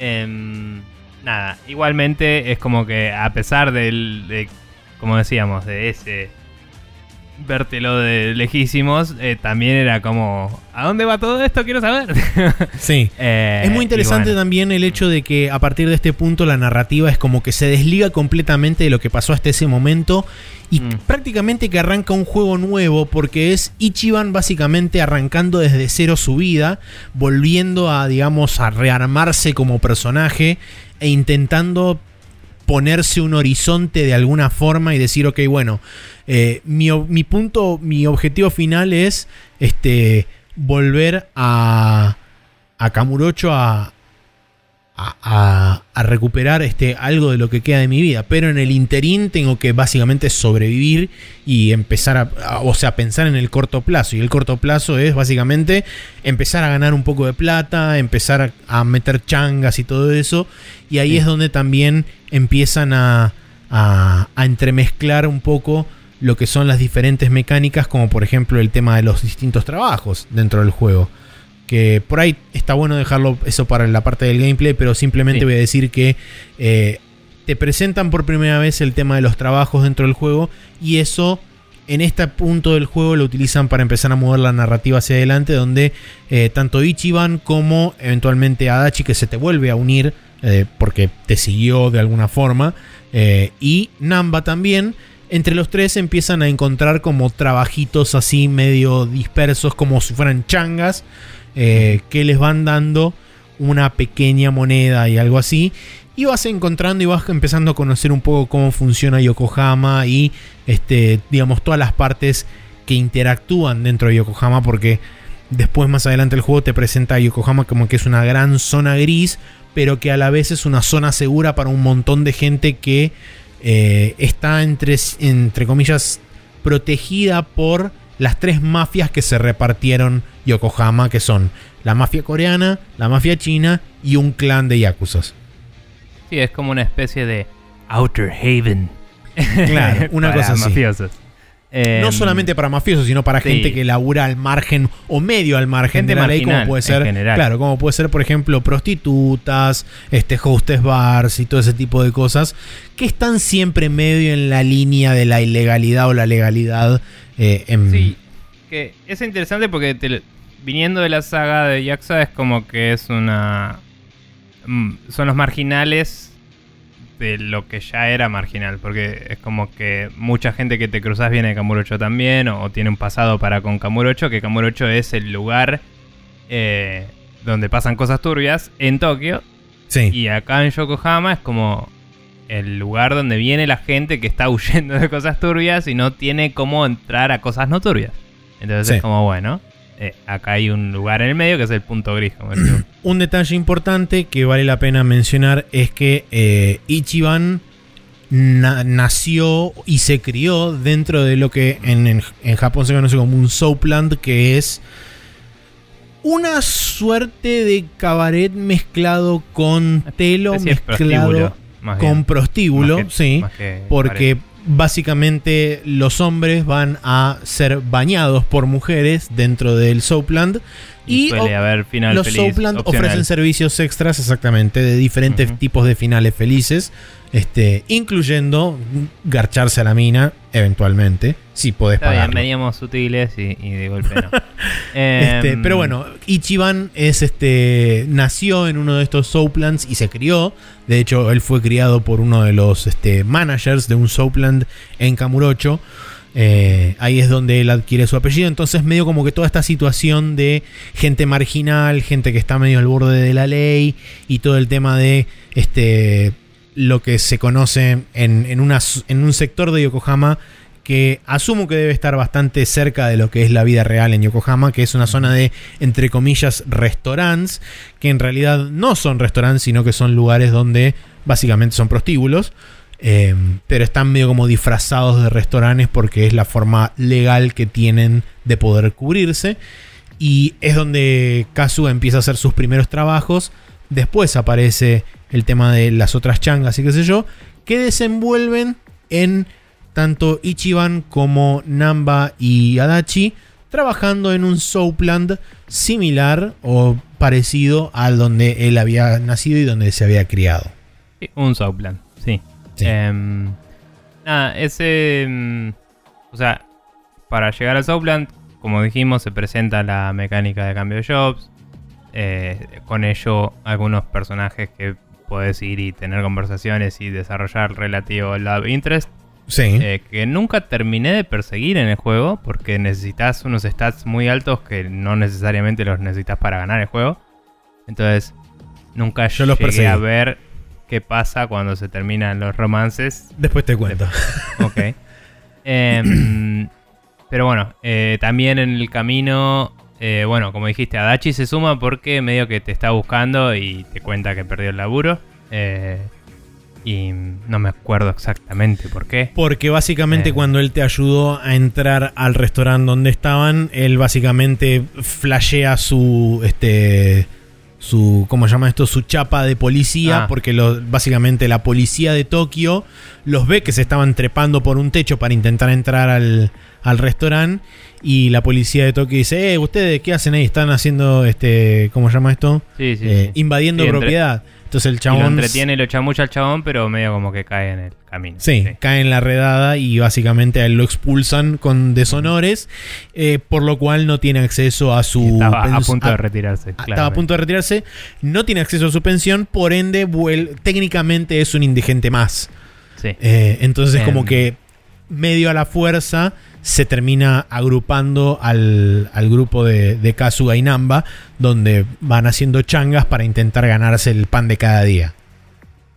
Em, nada, igualmente es como que a pesar del, de, como decíamos, de ese vértelo de lejísimos, eh, también era como, ¿a dónde va todo esto? Quiero saber. [laughs] Sí. Eh, Es muy interesante bueno, también el hecho de que a partir de este punto la narrativa es como que se desliga completamente de lo que pasó hasta ese momento y Mm. prácticamente que arranca un juego nuevo porque es Ichiban básicamente arrancando desde cero su vida, volviendo a digamos a rearmarse como personaje e intentando ponerse un horizonte de alguna forma y decir, ok, bueno, eh, mi, mi punto, mi objetivo final es este, volver a, a Kamurocho a, a, a- recuperar este, algo de lo que queda de mi vida. Pero en el interín tengo que básicamente sobrevivir y empezar a, a- o sea, pensar en el corto plazo. Y el corto plazo es básicamente empezar a ganar un poco de plata, empezar a, a meter changas y todo eso. Y ahí Sí. es donde también empiezan a, a- a entremezclar un poco lo que son las diferentes mecánicas, como por ejemplo el tema de los distintos trabajos dentro del juego. Que por ahí está bueno dejarlo eso para la parte del gameplay, pero simplemente Sí. voy a decir que eh, te presentan por primera vez el tema de los trabajos dentro del juego y eso en este punto del juego lo utilizan para empezar a mover la narrativa hacia adelante, donde eh, tanto Ichiban como eventualmente Adachi, que se te vuelve a unir eh, porque te siguió de alguna forma, eh, y Namba también, entre los tres empiezan a encontrar como trabajitos así medio dispersos, como si fueran changas, eh, que les van dando una pequeña moneda y algo así. Y vas encontrando y vas empezando a conocer un poco cómo funciona Yokohama y este, digamos, todas las partes que interactúan dentro de Yokohama. Porque después, más adelante, el juego te presenta a Yokohama como que es una gran zona gris, pero que a la vez es una zona segura para un montón de gente que eh, está entre, entre comillas protegida por las tres mafias que se repartieron Yokohama, que son la mafia coreana, la mafia china y un clan de yakuzas. Sí, es como una especie de Outer Haven. Claro, una [laughs] Para cosa así. mafiosos. No Em, solamente para mafiosos, sino para sí. gente que labura al margen o medio al margen Gente de la ley, como puede ser, claro, como puede ser, por ejemplo, prostitutas, este hostes bars y todo ese tipo de cosas que están siempre medio en la línea de la ilegalidad o la legalidad. eh, en- Sí, que es interesante porque te viniendo de la saga de Yakuza es como que es una... mm, Son los marginales de lo que ya era marginal, porque es como que mucha gente que te cruzas viene de Kamurocho también, o, o tiene un pasado para con Kamurocho, que Kamurocho es el lugar eh, donde pasan cosas turbias en Tokio, sí. y acá en Yokohama es como el lugar donde viene la gente que está [laughs] huyendo de cosas turbias y no tiene cómo entrar a cosas no turbias. Entonces Sí. es como, bueno, eh, acá hay un lugar en el medio que es el punto gris. Como. [clears throat] Un detalle importante que vale la pena mencionar es que eh, Ichiban na- nació y se crió dentro de lo que en, en- en Japón se conoce como un Soapland, que es una suerte de cabaret mezclado con telo, mezclado prostíbulo, con prostíbulo, que- sí. Porque básicamente los hombres van a ser bañados por mujeres dentro del Soapland. Y, Y, suele o- haber final los feliz Soapland opcional. ofrecen servicios extras exactamente de diferentes tipos de finales felices, este, incluyendo garcharse a la mina eventualmente, si podés pagarlo. veníamos sutiles y, y de golpe no. [laughs] Este, Em, pero bueno, Ichiban es este nació en uno de estos Soaplands y se crió. De hecho, él fue criado por uno de los este, managers de un Soapland en Kamurocho. Eh, ahí es donde él adquiere su apellido. Entonces, medio como que toda esta situación de gente marginal, gente que está medio al borde de la ley y todo el tema de este lo que se conoce en, en, un sector de Yokohama que asumo que debe estar bastante cerca de lo que es la vida real en Yokohama, que es una zona de, entre comillas, restaurants, que en realidad no son restaurantes, sino que son lugares donde básicamente son prostíbulos, eh, pero están medio como disfrazados de restaurantes porque es la forma legal que tienen de poder cubrirse. Y es donde Kazuga empieza a hacer sus primeros trabajos. Después aparece el tema de las otras changas y qué sé yo, que desenvuelven en tanto Ichiban como Namba y Adachi trabajando en un Soapland similar o parecido al donde él había nacido y donde se había criado. Sí, Un Soapland, sí. Sí. Em, nada, ese. em, o sea, para llegar al Soapland, como dijimos, se presenta la mecánica de cambio de jobs. eh, con ello, algunos personajes que puedes ir y tener conversaciones y desarrollar relativo al love interest. Sí. eh, que nunca terminé de perseguir en el juego porque necesitas unos stats muy altos que no necesariamente los necesitas para ganar el juego. Entonces, nunca Yo los llegué perseguí. a ver qué pasa cuando se terminan los romances. Después te cuento. Ok. [laughs] Em, pero bueno, eh, también en el camino, eh, bueno, como dijiste, Adachi se suma porque medio que te está buscando y te cuenta que perdió el laburo. Eh, y no me acuerdo exactamente por qué. Porque básicamente cuando él te ayudó a entrar al restaurante donde estaban, él básicamente flashea su este su ¿cómo se llama esto? su chapa de policía Ah. porque lo, básicamente la policía de Tokio los ve que se estaban trepando por un techo para intentar entrar al, al restaurante y la policía de Tokio dice, "Eh, ustedes qué hacen ahí? Están haciendo este ¿cómo se llama esto? Sí, sí, Eh, sí. invadiendo entre- propiedad." Entonces el Y lo chabón entretiene lo chamucha al chabón, pero medio como que cae en el camino. Sí, cae en la redada y básicamente a él lo expulsan con deshonores, eh, por lo cual no tiene acceso a su... Estaba a punto de retirarse. a- Estaba a punto de retirarse, no tiene acceso a su pensión, por ende, técnicamente es un indigente más. Sí. Eh, entonces, como Em. que medio a la fuerza se termina agrupando al, al grupo de, de Kazuga y Namba, donde van haciendo changas para intentar ganarse el pan de cada día.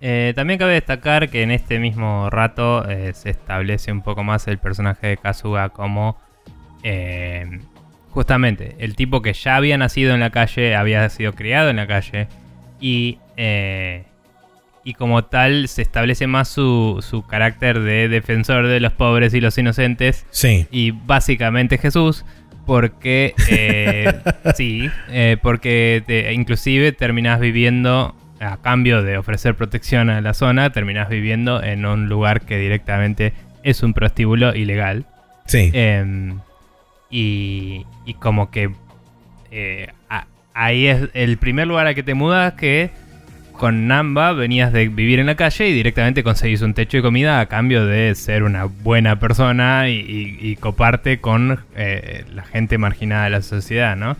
Eh, también cabe destacar que en este mismo rato eh, se establece un poco más el personaje de Kazuga como eh, justamente el tipo que ya había nacido en la calle, había sido criado en la calle y, y como tal se establece más su, su carácter de defensor de los pobres y los inocentes Sí. y básicamente Jesús porque eh, [laughs] sí eh, porque te- inclusive terminás viviendo a cambio de ofrecer protección a la zona terminás viviendo en un lugar que directamente es un prostíbulo ilegal Sí. Em, y, y como que eh, a- ahí es el primer lugar al que te mudas que con Namba venías de vivir en la calle y directamente conseguís un techo y comida a cambio de ser una buena persona y, y- y coparte con eh, la gente marginada de la sociedad, ¿no?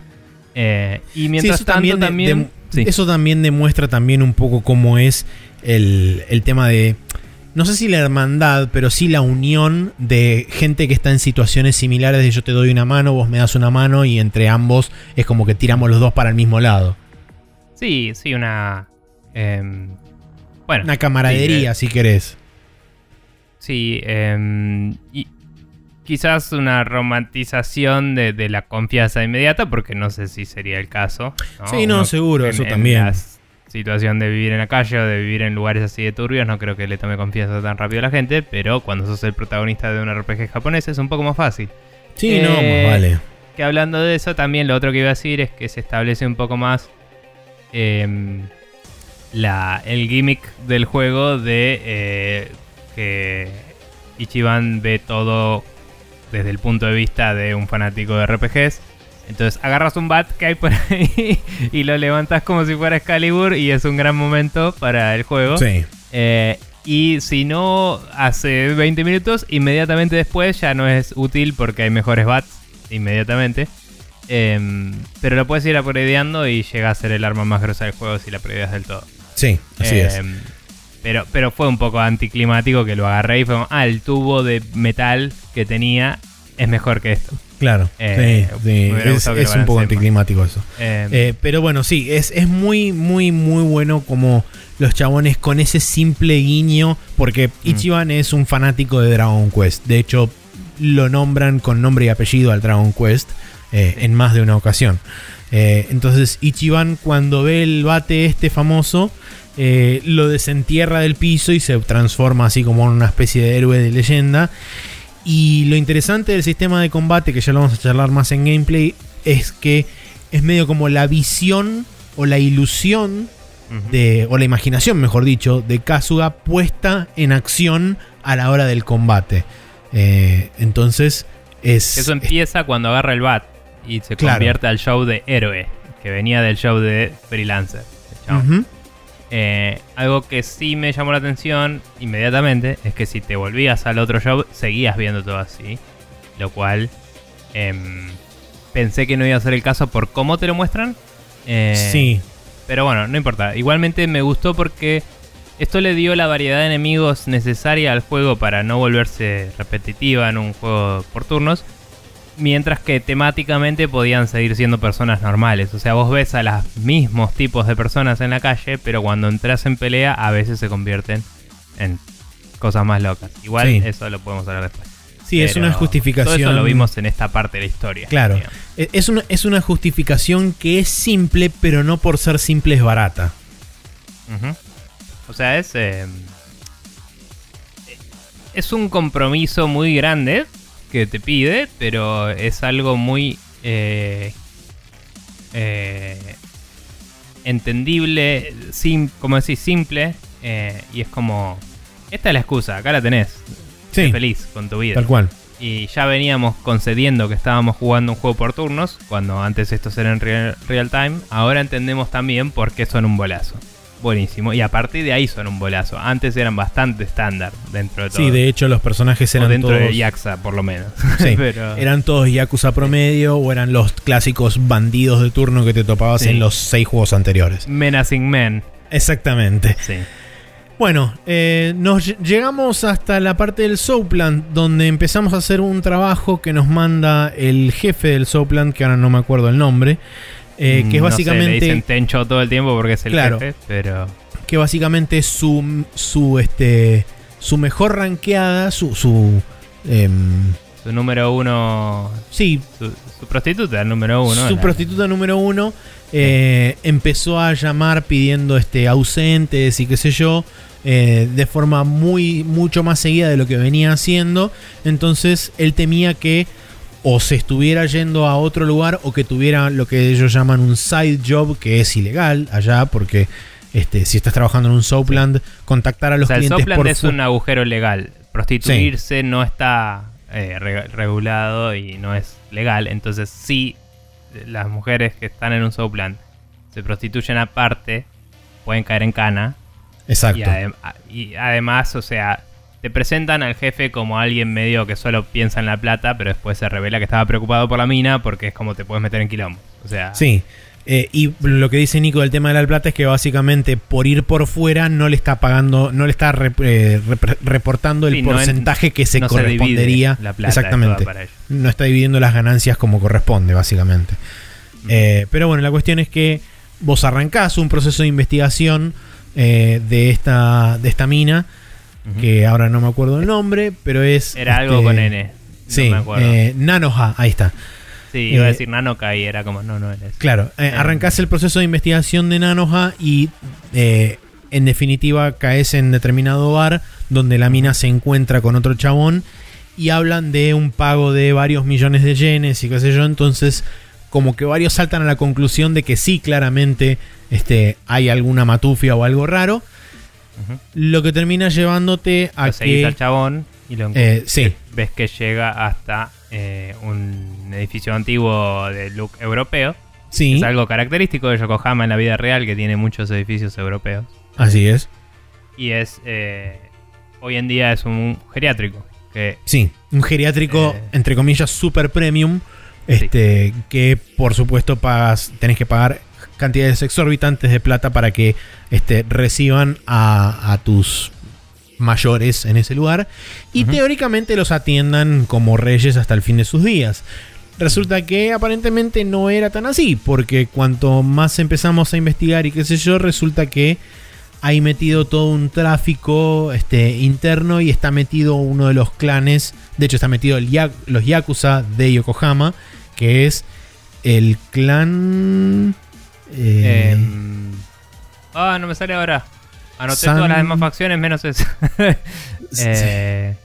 Eh, y mientras eso tanto también, también... de- de- sí. eso también demuestra también un poco cómo es el, el tema de, no sé si la hermandad, pero sí la unión de gente que está en situaciones similares de yo te doy una mano, vos me das una mano y entre ambos es como que tiramos los dos para el mismo lado. Sí, sí, una. Em, Bueno, Una camaradería, sí, si querés. Sí, em, y quizás una romantización de, de la confianza inmediata, porque no sé si sería el caso. Sí, no, seguro, eso en también. la situación de vivir en la calle o de vivir en lugares así de turbios, no creo que le tome confianza tan rápido a la gente, pero cuando sos el protagonista de un RPG japonés es un poco más fácil. Sí, no, Eh, más vale. Que hablando de eso, también lo otro que iba a decir es que se establece un poco más em, la, el gimmick del juego de eh, que Ichiban ve todo desde el punto de vista de un fanático de RPGs. Entonces agarras un bat que hay por [laughs] ahí y lo levantas como si fuera Excalibur y es un gran momento para el juego. Sí. Eh, y si no hace 20 minutos, inmediatamente después ya no es útil porque hay mejores bats inmediatamente. Em, pero lo puedes ir upgradeando y llega a ser el arma más grosa del juego si la upgradeas del todo. Sí, así es. Em, Pero, pero fue un poco anticlimático que lo agarré y fue como, ah, el tubo de metal que tenía es mejor que esto. Claro. eh, sí, Es, un poco anticlimático eso. Em, Eh, pero bueno, sí, es, es muy, muy, muy bueno como los chabones con ese simple guiño, porque Mm. Ichiban es un fanático de Dragon Quest. De hecho, lo nombran con nombre y apellido al Dragon Quest eh, en más de una ocasión. Entonces, Ichiban cuando ve el bate este famoso, eh, lo desentierra del piso y se transforma así como en una especie de héroe de leyenda. Y lo interesante del sistema de combate, que ya lo vamos a charlar más en gameplay, es que es medio como la visión o la ilusión de, o la imaginación, mejor dicho, de Kasuga puesta en acción a la hora del combate. Eh, entonces, es. Eso empieza cuando agarra el bat y se Claro. convierte al show de héroe, que venía del show de freelancer. Eh, algo que sí me llamó la atención inmediatamente es que si te volvías al otro show, seguías viendo todo así. Lo cual em, pensé que no iba a ser el caso por cómo te lo muestran. Eh, sí, Pero bueno, no importa. Igualmente me gustó porque esto le dio la variedad de enemigos necesaria al juego para no volverse repetitiva en un juego por turnos. Mientras que temáticamente podían seguir siendo personas normales. O sea, vos ves a los mismos tipos de personas en la calle, pero cuando entras en pelea a veces se convierten en cosas más locas. Igual Sí. eso lo podemos hablar después. sí, es una justificación. Todo eso lo vimos en esta parte de la historia. Claro. digamos. Eh, Es una, es una justificación que es simple, pero no por ser simple es barata. O sea, es. eh, es un compromiso muy grande que te pide, pero es algo muy. eh, eh, entendible, sim, como decís, simple. eh, y es como. Esta es la excusa, acá la tenés. Sí, feliz con tu vida. tal cual. Y ya veníamos concediendo que estábamos jugando un juego por turnos, cuando antes estos eran real, real time. Ahora entendemos también por qué son un bolazo. Buenísimo. Y a partir de ahí son un bolazo. Antes eran bastante estándar dentro de todo. Sí, de hecho los personajes O eran dentro todos... de Yaxa, por lo menos. [laughs] Sí, Pero- eran todos Yakuza promedio o eran los clásicos bandidos de turno que te topabas Sí. en los seis juegos anteriores. Menacing Men. Exactamente. Sí. Bueno, eh, nos ll- llegamos hasta la parte del Soapland, donde empezamos a hacer un trabajo que nos manda el jefe del Soapland, que ahora no me acuerdo el nombre, eh, que es No sé, le básicamente, dicen Tencho todo el tiempo porque es el Claro. jefe, pero. que básicamente su, su, este, su mejor ranqueada, su, su em, Su número uno. sí, Su, su prostituta, número uno. su la- prostituta número uno eh, empezó a llamar pidiendo este ausentes y qué sé yo eh, de forma muy mucho más seguida de lo que venía haciendo entonces él temía que o se estuviera yendo a otro lugar o que tuviera lo que ellos llaman un side job que es ilegal allá porque este, si estás trabajando en un Soapland contactar a O los sea, el clientes Sopland por es un agujero legal. Prostituirse no está eh, re- regulado y no es legal. Entonces, si las mujeres que están en un Sopland se prostituyen aparte, pueden caer en cana. exacto Y, adem- y además, o sea, te presentan al jefe como alguien medio que solo piensa en la plata, pero después se revela que estaba preocupado por la mina porque es como te puedes meter en quilombo. O sea, Sí. Eh, y lo que dice Nico del tema de la plata es que básicamente por ir por fuera no le está pagando, no le está rep- eh, rep- reportando el Sí, no en- porcentaje que se no se correspondería. divide la plata, exactamente. no está dividiendo las ganancias como corresponde, básicamente. Eh, pero bueno, la cuestión es que vos arrancás un proceso de investigación eh, de, esta, de esta mina, Que ahora no me acuerdo el nombre, pero es... Era algo este, con N. No Sí, me acuerdo. eh, Nanoha, ahí está. sí, iba a eh, decir Nanokai, era como, no, no era eso. Claro, eh, arrancás el proceso de investigación de Nanoha y eh, en definitiva caes en determinado bar donde la mina se encuentra con otro chabón y hablan de un pago de varios millones de yenes y qué sé yo, entonces como que varios saltan a la conclusión de que sí, claramente este, hay alguna matufia o algo raro, Lo que termina llevándote a Lo que... al chabón y lo eh, sí, ves que llega hasta eh, un edificio antiguo de look europeo. sí, Es algo característico de Yokohama en la vida real, que tiene muchos edificios europeos. así es. Y es. eh, hoy en día es un geriátrico. Que Sí, un geriátrico, Eh. entre comillas, super premium. Este, que por supuesto pagas, tenés que pagar cantidades exorbitantes de plata para que este, reciban a, a tus mayores en ese lugar y teóricamente los atiendan como reyes hasta el fin de sus días. Resulta que aparentemente no era tan así, porque cuanto más empezamos a investigar y qué sé yo, resulta que hay metido todo un tráfico este, interno y está metido uno de los clanes, de hecho está metido el Ya- los Yakuza de Yokohama, que es el clan... eh, Em, ah, no me sale ahora. Anoté San- todas las demás facciones menos esa. [laughs] Eh,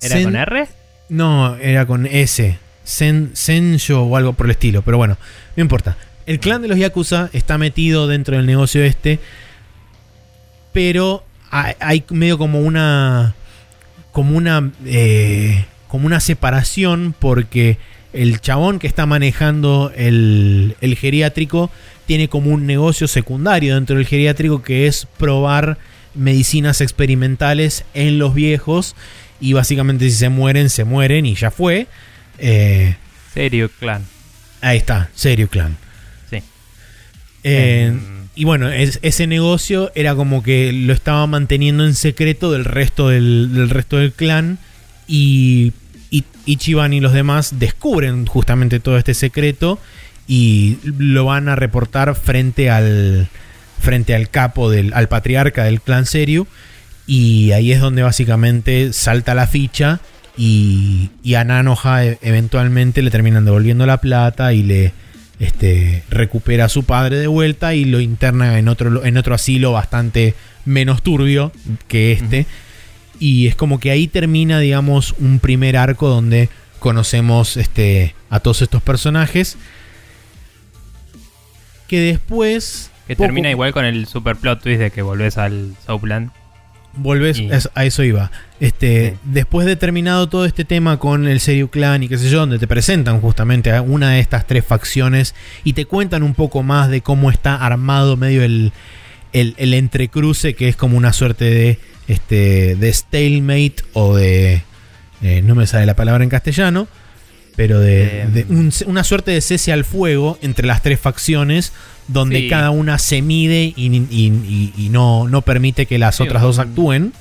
¿Era Sen- con R? No, era con S. Sen, Senjo o algo por el estilo. Pero bueno, no importa. El clan de los Yakuza está metido dentro del negocio este. Pero hay, hay medio como una. Como una. eh, como una separación. Porque el chabón que está manejando el, el geriátrico. Tiene como un negocio secundario dentro del geriátrico. Que es probar medicinas experimentales en los viejos. Y básicamente si se mueren, se mueren y ya fue. Eh, Serio Clan. ahí está, Serio Clan. Sí. Eh, Em, y bueno, es- ese negocio era como que lo estaba manteniendo en secreto del resto del, del resto del clan. Y Ichiban y los demás descubren justamente todo este secreto. Y lo van a reportar frente al. frente al capo del. al patriarca del clan Seryu. Y ahí es donde básicamente salta la ficha. Y, y a Nanoha e- eventualmente le terminan devolviendo la plata y le este, recupera a su padre de vuelta y lo interna en otro, en otro asilo bastante menos turbio que este. Y es como que ahí termina, digamos, un primer arco donde conocemos este, a todos estos personajes. Que después. que poco- termina igual con el super plot twist de que volvés al Southland. Volvés, Y- a eso iba. Este, Sí. Después de terminado todo este tema con el Serio Clan y qué sé yo, donde te presentan justamente a una de estas tres facciones y te cuentan un poco más de cómo está armado medio el, el, el entrecruce, que es como una suerte de, este, de stalemate o de. eh, no me sale la palabra en castellano, pero de, de un- una suerte de cese al fuego entre las tres facciones, donde Sí. cada una se mide y, y- y- y no, no permite que las Sí, otras dos actúen.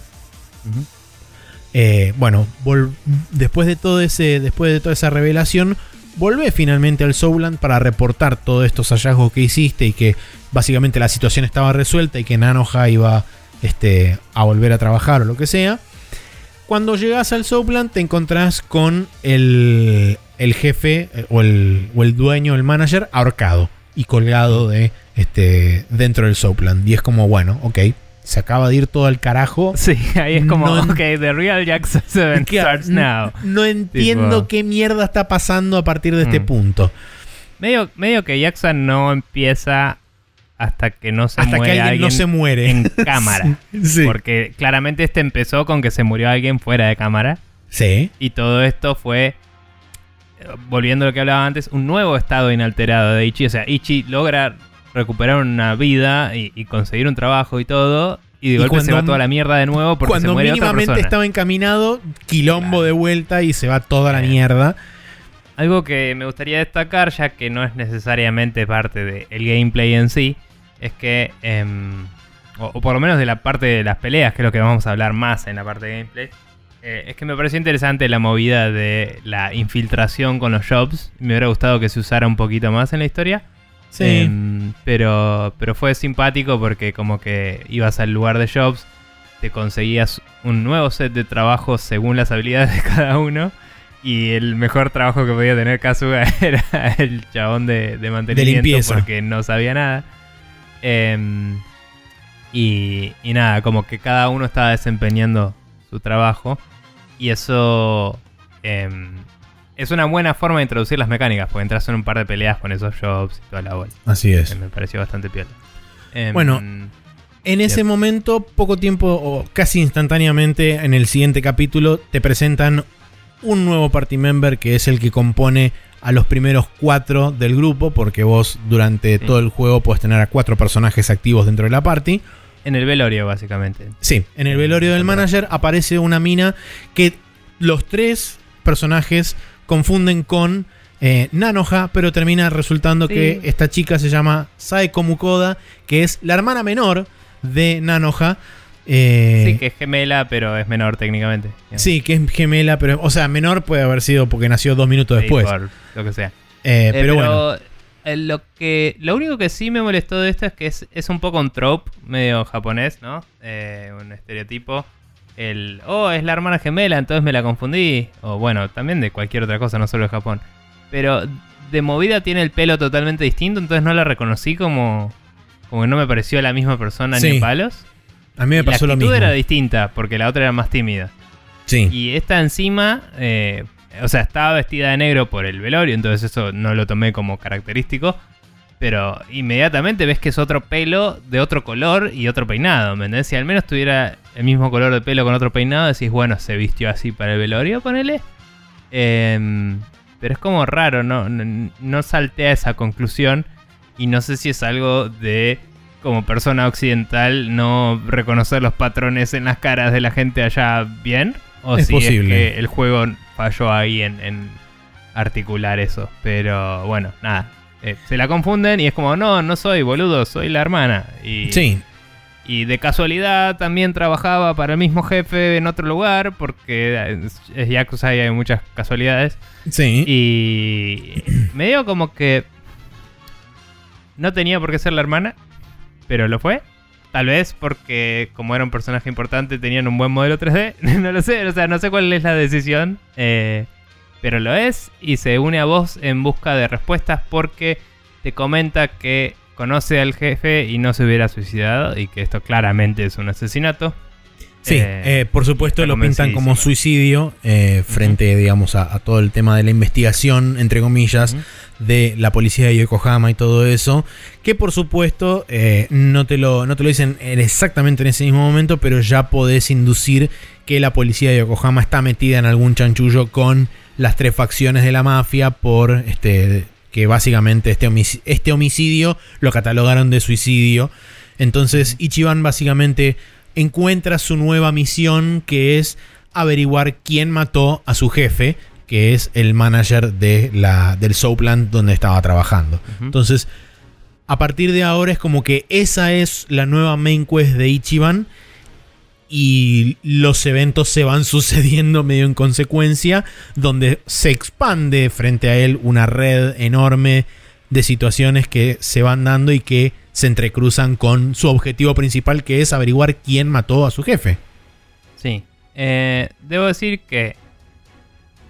Eh, bueno, después de todo ese, después de toda esa revelación, volvé finalmente al Souland para reportar todos estos hallazgos que hiciste y que básicamente la situación estaba resuelta y que Nanoha iba este, a volver a trabajar o lo que sea. Cuando llegas al Souland te encontrás con el, el jefe eh, o el, o el dueño, el manager, ahorcado y colgado de, este, dentro del Souland. Y es como, bueno, ok, se acaba de ir todo al carajo. Sí, ahí es como, No ok, The Real Jackson [laughs] 7 Que- starts now. No entiendo Tipo- qué mierda está pasando a partir de este Mm. punto. Medio, medio que Jackson no empieza hasta que no se Hasta que muere alguien, no se muere. en [laughs] cámara. Sí. Porque claramente este empezó con que se murió alguien fuera de cámara. Sí. Y todo esto fue, eh, volviendo a lo que hablaba antes, un nuevo estado inalterado de Ichi. O sea, Ichi logra recuperar una vida y, y conseguir un trabajo y todo. Y de Y golpe se va toda la mierda de nuevo porque se Cuando muere otra mínimamente estaba encaminado, quilombo Claro. de vuelta y se va toda la mierda. Algo que me gustaría destacar, ya que no es necesariamente parte del gameplay en sí, es que, em, o, o por lo menos de la parte de las peleas, que es lo que vamos a hablar más en la parte de gameplay, eh, es que me pareció interesante la movida de la infiltración con los shops. Me hubiera gustado que se usara un poquito más en la historia. Sí. Em, pero, pero fue simpático porque como que ibas al lugar de Jobs, te conseguías un nuevo set de trabajo según las habilidades de cada uno. Y el mejor trabajo que podía tener Kazuga [laughs] era el chabón de, de mantenimiento porque no sabía nada. Em, y, y nada, como que cada uno estaba desempeñando su trabajo. Y eso em, es una buena forma de introducir las mecánicas, porque entras en un par de peleas con esos jobs y toda la bola. Así es. Eh, Me pareció bastante piola. Em, Bueno, En ese momento, poco tiempo o casi instantáneamente, en el siguiente capítulo, te presentan un nuevo party member que es el que compone a los primeros cuatro del grupo, porque vos durante Sí. todo el juego puedes tener a cuatro personajes activos dentro de la party. en el velorio, básicamente. Sí, en el velorio del manager aparece una mina que los tres personajes confunden con eh, Nanoha, pero termina resultando Sí. que esta chica se llama Saeko Mukoda, que es la hermana menor de Nanoha. Eh, Sí, que es gemela, pero es menor técnicamente. sí, que es gemela, pero, o sea, menor puede haber sido porque nació dos minutos Sí, después. por lo que sea. Eh, Eh, pero, bueno, lo que lo único que sí me molestó de esto es que es, es un poco un trope medio japonés, ¿no? Un estereotipo. El, oh, es la hermana gemela, entonces me la confundí. O bueno, también de cualquier otra cosa, no solo de Japón. Pero de movida tiene el pelo totalmente distinto, entonces no la reconocí como, como que no me pareció la misma persona Sí, ni a palos. a mí me Y la pasó lo actitud mismo. era distinta, porque la otra era más tímida. Sí, Y esta encima, eh, o sea, estaba vestida de negro por el velorio, entonces eso no lo tomé como característico. Pero inmediatamente ves que es otro pelo de otro color y otro peinado, ¿me entendés? Si al menos tuviera el mismo color de pelo con otro peinado, decís, bueno, se vistió así para el velorio, ponele. Em, pero es como raro, ¿no? No, no salté a esa conclusión y no sé si es algo de, como persona occidental, no reconocer los patrones en las caras de la gente allá bien. O Es si posible. es que el juego falló ahí en, en articular eso. Pero bueno, nada. Eh, se la confunden y es como, no, no soy boludo, soy la hermana. Y, sí, y de casualidad también trabajaba para el mismo jefe en otro lugar, porque es, Yakuza y hay muchas casualidades. sí. Y [clears throat] me dio como que no tenía por qué ser la hermana, pero lo fue. Tal vez porque como era un personaje importante tenían un buen modelo 3D. [laughs] no lo sé, o sea, no sé cuál es la decisión. eh, pero lo es y se une a vos en busca de respuestas porque te comenta que conoce al jefe y no se hubiera suicidado y que esto claramente es un asesinato. Sí, Eh, eh, por supuesto lo pintan como suicidio eh, frente, digamos, a, a todo el tema de la investigación, entre comillas, de la policía de Yokohama y todo eso, que por supuesto eh, no, te lo, no te lo dicen en- exactamente en ese mismo momento, pero ya podés inducir que la policía de Yokohama está metida en algún chanchullo con las tres facciones de la mafia por este que básicamente este, homici- este homicidio lo catalogaron de suicidio. Entonces Ichiban básicamente encuentra su nueva misión que es averiguar quién mató a su jefe, que es el manager de la, del Soapland donde estaba trabajando. Entonces, a partir de ahora es como que esa es la nueva main quest de Ichiban y los eventos se van [laughs] sucediendo medio en consecuencia, donde se expande frente a él una red enorme de situaciones que se van dando y que se entrecruzan con su objetivo principal, que es averiguar quién mató a su jefe. Sí. Eh, debo decir que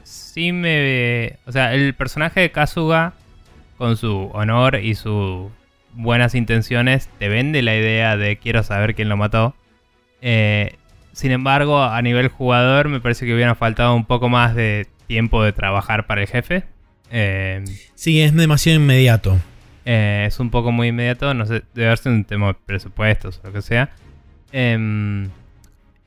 sí me... O sea, el personaje de Kazuga, con su honor y sus buenas intenciones, te vende la idea de quiero saber quién lo mató. Eh, sin embargo, a nivel jugador me parece que hubiera faltado un poco más de tiempo de trabajar para el jefe. Eh, Sí, es demasiado inmediato. eh, es un poco muy inmediato, no sé, debe haber sido un tema de presupuestos o lo que sea. Em,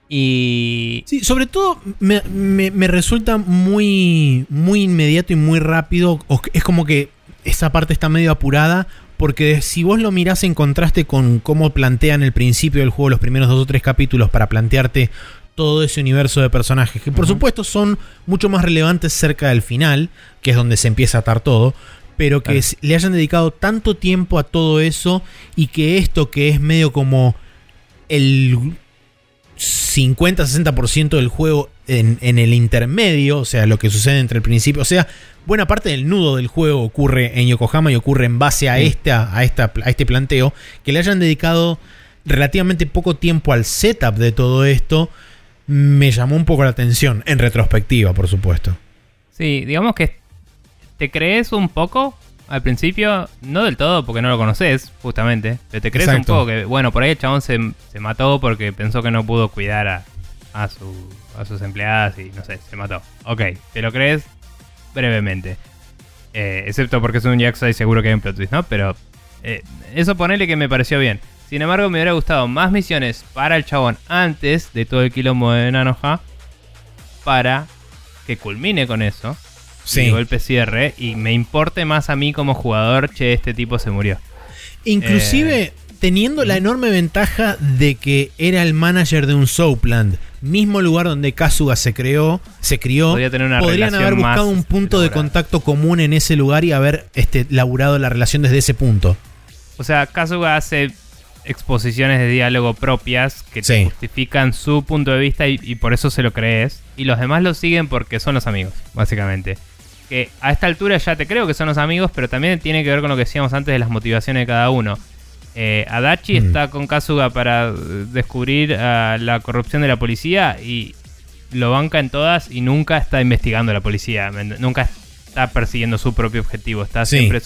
y Sí, sobre todo me, me- me resulta muy, muy inmediato y muy rápido. es como que esa parte está medio apurada. Porque si vos lo mirás en contraste con cómo plantean el principio del juego, los primeros dos o tres capítulos, para plantearte todo ese universo de personajes, que por supuesto son mucho más relevantes cerca del final, que es donde se empieza a atar todo, pero que Claro. le hayan dedicado tanto tiempo a todo eso y que esto que es medio como el 50-60% del juego en, en el intermedio, o sea, lo que sucede entre el principio, o sea, buena parte del nudo del juego ocurre en Yokohama y ocurre en base a, Sí. esta, a, esta, a este planteo, que le hayan dedicado relativamente poco tiempo al setup de todo esto, me llamó un poco la atención, en retrospectiva, por supuesto. Sí, digamos que te crees un poco al principio, no del todo porque no lo conoces, justamente, pero te crees Exacto. un poco que, bueno, por ahí el chabón se, se mató porque pensó que no pudo cuidar a, a, su- a sus empleadas y no sé, se mató. Ok, te lo crees brevemente. Eh, excepto porque es un Yakuza y seguro que hay un plot twist, ¿no? Pero eh, eso ponele que me pareció bien. Sin embargo, me hubiera gustado más misiones para el chabón antes de todo el quilombo de Nanoha para que culmine con eso. Sí. Y golpe cierre y me importe más a mí como jugador, che, este tipo se murió. Inclusive Eh, teniendo la enorme ventaja de que era el manager de un Soapland, mismo lugar donde Kasuga se creó, se crió, Podría tener una podrían haber buscado un punto de contacto común en ese lugar y haber este, laburado la relación desde ese punto. O sea, Kasuga hace exposiciones de diálogo propias que te justifican su punto de vista y, y por eso se lo crees. Y los demás lo siguen porque son los amigos, básicamente. Que a esta altura ya te creo que son los amigos, pero también tiene que ver con lo que decíamos antes de las motivaciones de cada uno. Eh, Adachi Mm. está con Kasuga para descubrir ah, la corrupción de la policía y lo banca en todas y nunca está investigando a la policía. ¿me ent- Nunca está persiguiendo su propio objetivo. Está Sí. siempre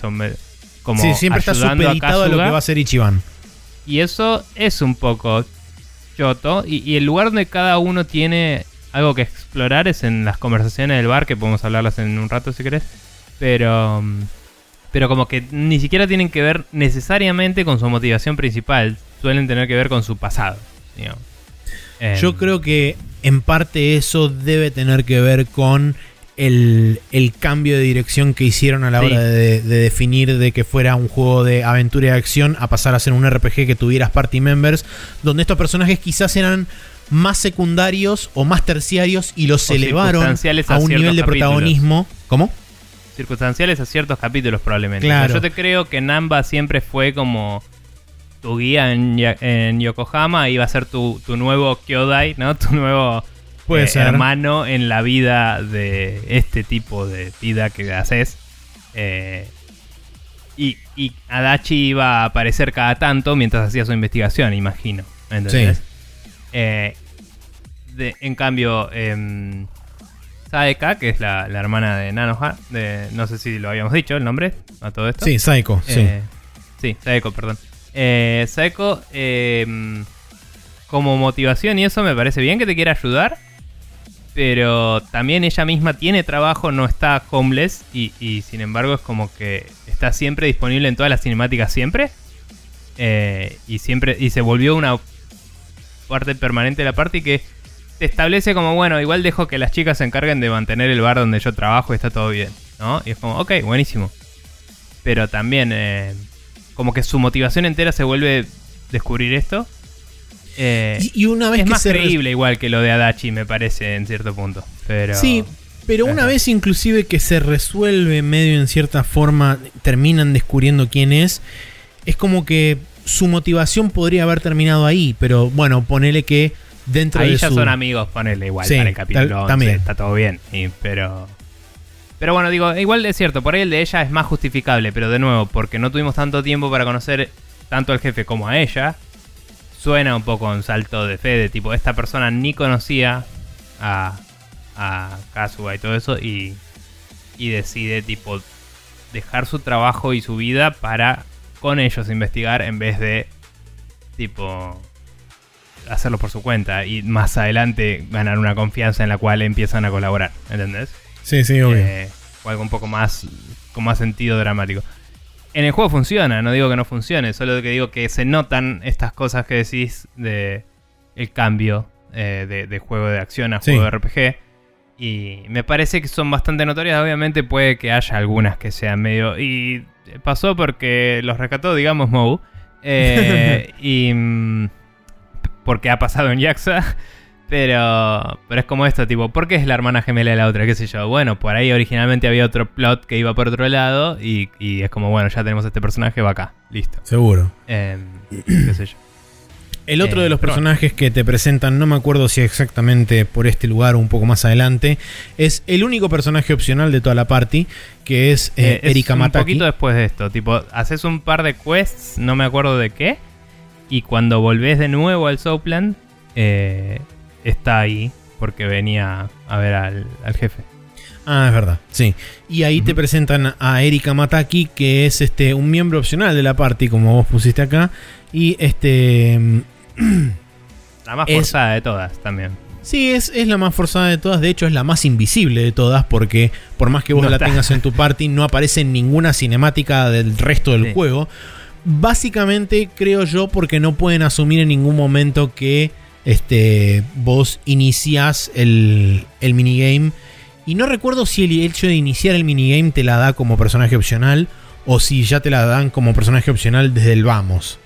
como sí, siempre está ayudando a supeditado a, lo que va a hacer Ichiban. Y eso es un poco choto. Y, y el lugar donde cada uno tiene algo que explorar es en las conversaciones del bar, que podemos hablarlas en un rato si querés. Pero, mm, pero como que ni siquiera tienen que ver necesariamente con su motivación principal. Suelen tener que ver con su pasado. digamos. Em, Yo creo que en parte eso debe tener que ver con el, el cambio de dirección que hicieron a la Sí. hora de, de definir de que fuera un juego de aventura y acción a pasar a ser un RPG que tuvieras party members, donde estos personajes quizás eran más secundarios o más terciarios y los O elevaron a a un nivel de capítulos. protagonismo. ¿Cómo? circunstanciales a ciertos capítulos probablemente. Claro. O sea, yo te creo que Namba siempre fue como tu guía en, en Yokohama, iba a ser tu, tu nuevo Kyodai, ¿no? [laughs] Tu nuevo Puede eh, ser. hermano en la vida de este tipo de vida que haces. Eh, y, y Adachi iba a aparecer cada tanto mientras hacía su investigación, imagino. ¿Entendés? Sí. Eh, de- en cambio, em, Saeka, que es la, la hermana de Nanoha, de, no sé si lo habíamos dicho el nombre a todo esto. Sí, sí. Eh, sí, Saeko, perdón. Eh, Saeko, em, como motivación y eso me parece bien que te quiera ayudar, pero también ella misma tiene trabajo, no está homeless y, y sin embargo es como que está siempre disponible en todas las cinemáticas siempre. Eh, y siempre y se volvió una parte permanente de la parte y que te establece como, bueno, igual dejo que las chicas se encarguen de mantener el bar donde yo trabajo y está todo bien, ¿no? Y es como, ok, buenísimo. Pero también, eh, como que su motivación entera se vuelve descubrir esto. Eh, Y, una vez es que más se creíble igual que lo de Adachi, me parece, en cierto punto. Pero... Sí, pero una Ajá. vez inclusive que se resuelve medio en cierta forma, terminan descubriendo quién es, es como que su motivación podría haber terminado ahí, pero bueno, ponele que dentro Ahí de ya su... son amigos, ponele igual Sí, para el capítulo tal- 11, también. está todo bien. y- pero pero bueno, digo, igual es cierto, por ahí el de ella es más justificable, pero de nuevo, porque no tuvimos tanto tiempo para conocer tanto al jefe como a ella, suena un poco un salto de fe de tipo, esta persona ni conocía a, a Kazuha y todo eso y, y decide tipo dejar su trabajo y su vida para con ellos investigar en vez de tipo hacerlo por su cuenta y más adelante ganar una confianza en la cual empiezan a colaborar, ¿entendés? Sí, sí, obvio. Eh, o algo un poco más con más sentido dramático. En el juego funciona, no digo que no funcione, solo que digo que se notan estas cosas que decís de el cambio eh, de, de juego de acción a Sí. juego de RPG. Y me parece que son bastante notorias. Obviamente puede que haya algunas que sean medio... Y pasó porque los rescató, digamos, Mou. [laughs] Eh, y... mm, porque ha pasado en Jaxa. Pero, pero es como esto, tipo, ¿por qué es la hermana gemela de la otra? ¿Qué sé yo? Bueno, por ahí originalmente había otro plot que iba por otro lado y, y es como, bueno, ya tenemos este personaje, va acá, listo. Seguro. Em, qué sé yo. El otro Eh, de los bueno. personajes que te presentan, no me acuerdo si exactamente por este lugar o un poco más adelante, es el único personaje opcional de toda la party, que es, eh, Eh, es Erika un Mataki. poquito después de esto. Tipo, haces un par de quests, no me acuerdo de qué. Y cuando volvés de nuevo al Southland, eh, está ahí. Porque venía a ver al, al jefe. Ah, es verdad, sí. Y ahí te presentan a Erika Mataki, que es este un miembro opcional de la party, como vos pusiste acá. Y este. [clears throat] La más Es- forzada de todas también. Sí, es, es la más forzada de todas. De hecho, es la más invisible de todas. Porque por más que vos No la está. tengas en tu party, no aparece en ninguna cinemática del resto del Sí. juego. Básicamente, creo yo, porque no pueden asumir en ningún momento que este, vos iniciás el, el minigame. Y no recuerdo si el hecho de iniciar el minigame te la da como personaje opcional. O si ya te la dan como personaje opcional desde el vamos.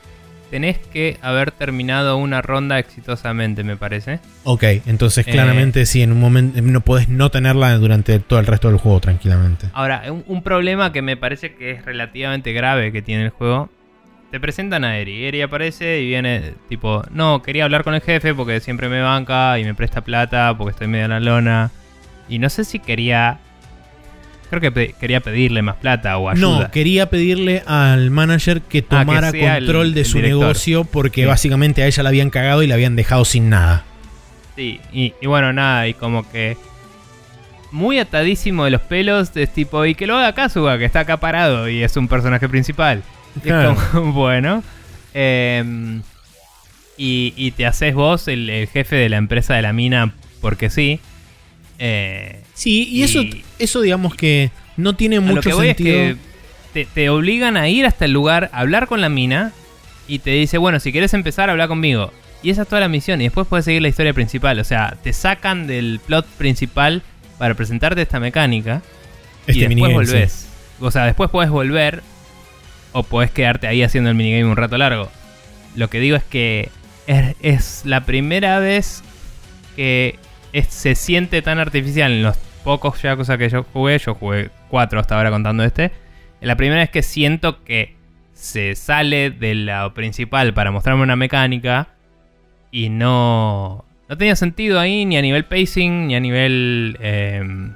Tenés que haber terminado una ronda exitosamente, me parece. Ok, entonces Eh. claramente sí, en un momento no podés no tenerla durante todo el resto del juego tranquilamente. Ahora, un, un problema que me parece que es relativamente grave que tiene el juego. Te presentan a Eri. Eri aparece y viene tipo, no, quería hablar con el jefe porque siempre me banca y me presta plata porque estoy medio en la lona. Y no sé si quería... Creo que pe- quería pedirle más plata o ayuda. No, quería pedirle al manager que Ah, que tomara el- control de el su director. negocio porque Sí. básicamente a ella la habían cagado y la habían dejado sin nada. Sí, y, y bueno, nada, y como que... Muy atadísimo de los pelos, es tipo, y que lo haga Kazuga, que está acá parado y es un personaje principal. Es Claro. como, [laughs] bueno. em, y, y te haces vos el, el jefe de la empresa de la mina porque sí. Eh, Sí, y, Y- eso, eso digamos que no tiene a lo mucho que voy sentido. es que te, te obligan a ir hasta el lugar, a hablar con la mina y te dice, bueno, si quieres empezar, habla conmigo. Y esa es toda la misión y después puedes seguir la historia principal. O sea, te sacan del plot principal para presentarte esta mecánica y este después minigame, sí. volvés. O sea, después puedes volver o podés quedarte ahí haciendo el minigame un rato largo. Lo que digo es que es, es la primera vez que es- se siente tan artificial en los pocos Yakuza que yo jugué. Yo jugué cuatro hasta ahora contando este. Es la primera vez que siento que se sale de lo principal para mostrarme una mecánica y no, no tenía sentido ahí ni a nivel pacing ni a nivel... em,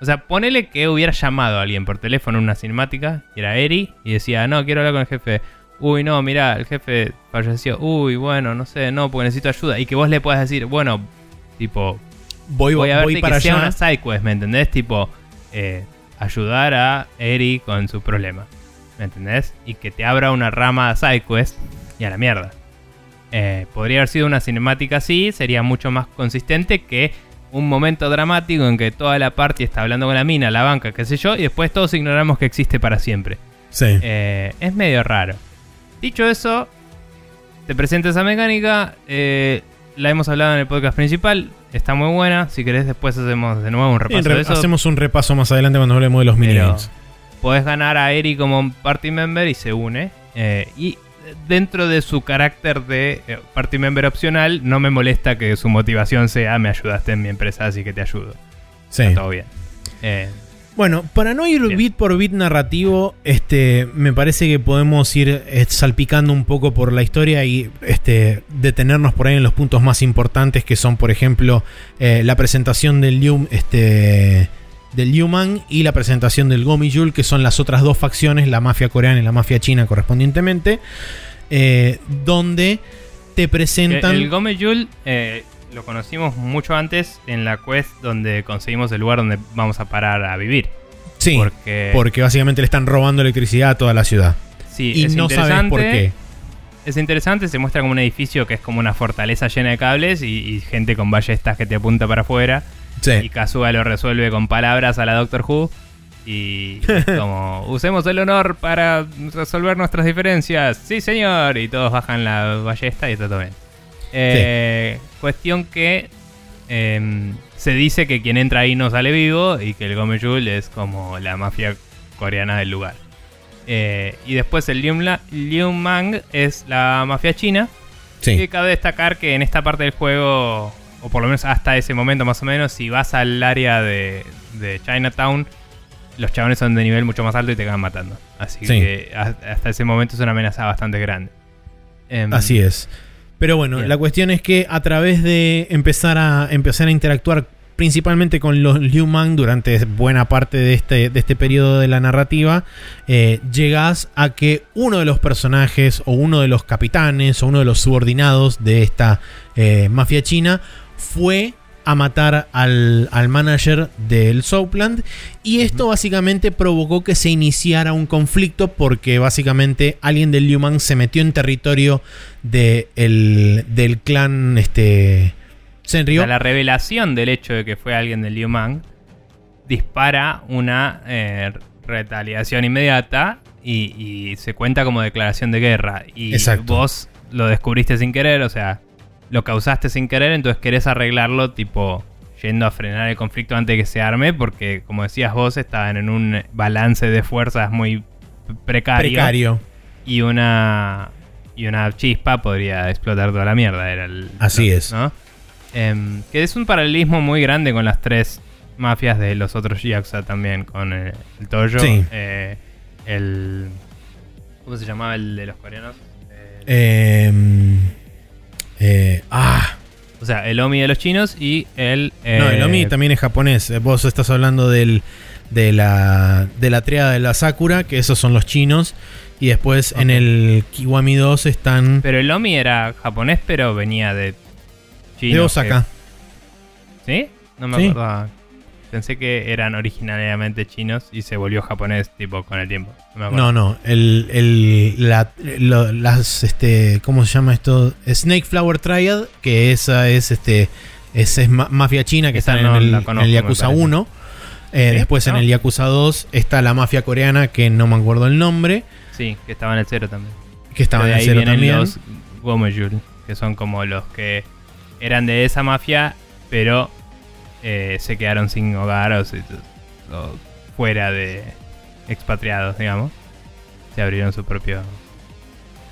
o sea, ponele que hubiera llamado a alguien por teléfono en una cinemática, y era Eri, y decía, no, quiero hablar con el jefe. Uy, no, mira, el jefe falleció. Uy, bueno, no sé, no, porque necesito ayuda. Y que vos le puedas decir, bueno, tipo, Voy, voy a ver voy que para sea allá. una side quest, ¿me entendés? Tipo, eh, ayudar a Eri con su problema, ¿me entendés? Y que te abra una rama de side quest y a la mierda. Eh, podría haber sido una cinemática así, sería mucho más consistente que un momento dramático en que toda la party está hablando con la mina, la banca, qué sé yo, y después todos ignoramos que existe para siempre. Sí. Eh, es medio raro. Dicho eso, te presento esa mecánica. eh, la hemos hablado en el podcast principal. Está muy buena. Si querés, después hacemos de nuevo un repaso re- de eso. hacemos un repaso más adelante cuando hablemos de los minigames. podés ganar a Eri como party member y se une. eh, y dentro de su carácter de eh, party member opcional, no me molesta que su motivación sea me ayudaste en mi empresa, así que te ayudo. Sí. Está todo bien. Eh, Bueno, para no ir Bien. bit por bit narrativo, este, me parece que podemos ir eh, salpicando un poco por la historia y este, detenernos por ahí en los puntos más importantes que son, por ejemplo, eh, la presentación del este, del y la presentación del Gomijul, que son las otras dos facciones, la mafia coreana y la mafia china correspondientemente, eh, donde te presentan... El Gome Yul eh, lo conocimos mucho antes en la quest donde conseguimos el lugar donde vamos a parar a vivir. sí, porque, porque básicamente le están robando electricidad a toda la ciudad. sí, y es no sabes por qué. Es interesante, se muestra como un edificio que es como una fortaleza llena de cables y, y gente con ballestas que te apunta para afuera. Y Sí. Kazuga lo resuelve con palabras a la Doctor Who. Y [laughs] es como, usemos el honor para resolver nuestras diferencias. Sí, señor. Y todos bajan la ballesta y está todo bien. Eh, Cuestión que em, se dice que quien entra ahí no sale vivo y que el Gomejul es como la mafia coreana del lugar. Eh, y después el Liu, La- Liu Mang es la mafia china. Sí. Y cabe destacar que en esta parte del juego, o por lo menos hasta ese momento más o menos, si vas al área de, de Chinatown, los chabones son de nivel mucho más alto y te acaban matando. Así Sí. que hasta ese momento es una amenaza bastante grande. Em, Así es. Pero bueno, Bien. la cuestión es que a través de empezar a, empezar a interactuar principalmente con los Liu Mang durante buena parte de este, de este periodo de la narrativa, eh, llegas a que uno de los personajes o uno de los capitanes o uno de los subordinados de esta eh, mafia china fue a matar al, al manager del Southland y esto básicamente provocó que se iniciara un conflicto porque básicamente alguien del Liu Mang se metió en territorio de el- del clan este O Senryo. sea, la revelación del hecho de que fue alguien del Liu Mang dispara una eh, retaliación inmediata y, y se cuenta como declaración de guerra. Y Exacto. vos lo descubriste sin querer, o sea, lo causaste sin querer, entonces querés arreglarlo tipo yendo a frenar el conflicto antes de que se arme, porque como decías vos, estaban en un balance de fuerzas muy precario. precario. y una y una chispa podría explotar toda la mierda. Era el, Así es. ¿no? Em, que es un paralelismo muy grande con las tres mafias de los otros Yakuza también, con eh, el Toyo, Sí. eh, el... ¿Cómo se llamaba el de los coreanos? Eh, Eh, eh, ah, o sea, el Omi de los chinos y el... no, el eh, Omi también es japonés. Eh, Vos estás hablando del, de, la, de la triada de la Sakura, que esos son los chinos. Y después en el Kiwami 2 están Pero el Omi era japonés, pero venía de China. de Osaka. ¿Sí? No me Sí. acordaba. Pensé que eran originariamente chinos y se volvió japonés tipo con el tiempo. No. No, no, el, el- la- lo- las, este, ¿cómo se llama esto? Snake Flower Triad, que esa es, este, esa es ma- mafia china que está no en, el, en el Yakuza parece. 1. Eh, ¿Sí? Después en el Yakuza 2 está la mafia coreana, que no me acuerdo el nombre, Sí, que estaba en el cero también. que estaba en el ahí cero vienen también. los Gomejul, que son como los que eran de esa mafia, pero eh, se quedaron sin hogar o, se- o fuera de expatriados, digamos. Se abrieron su propio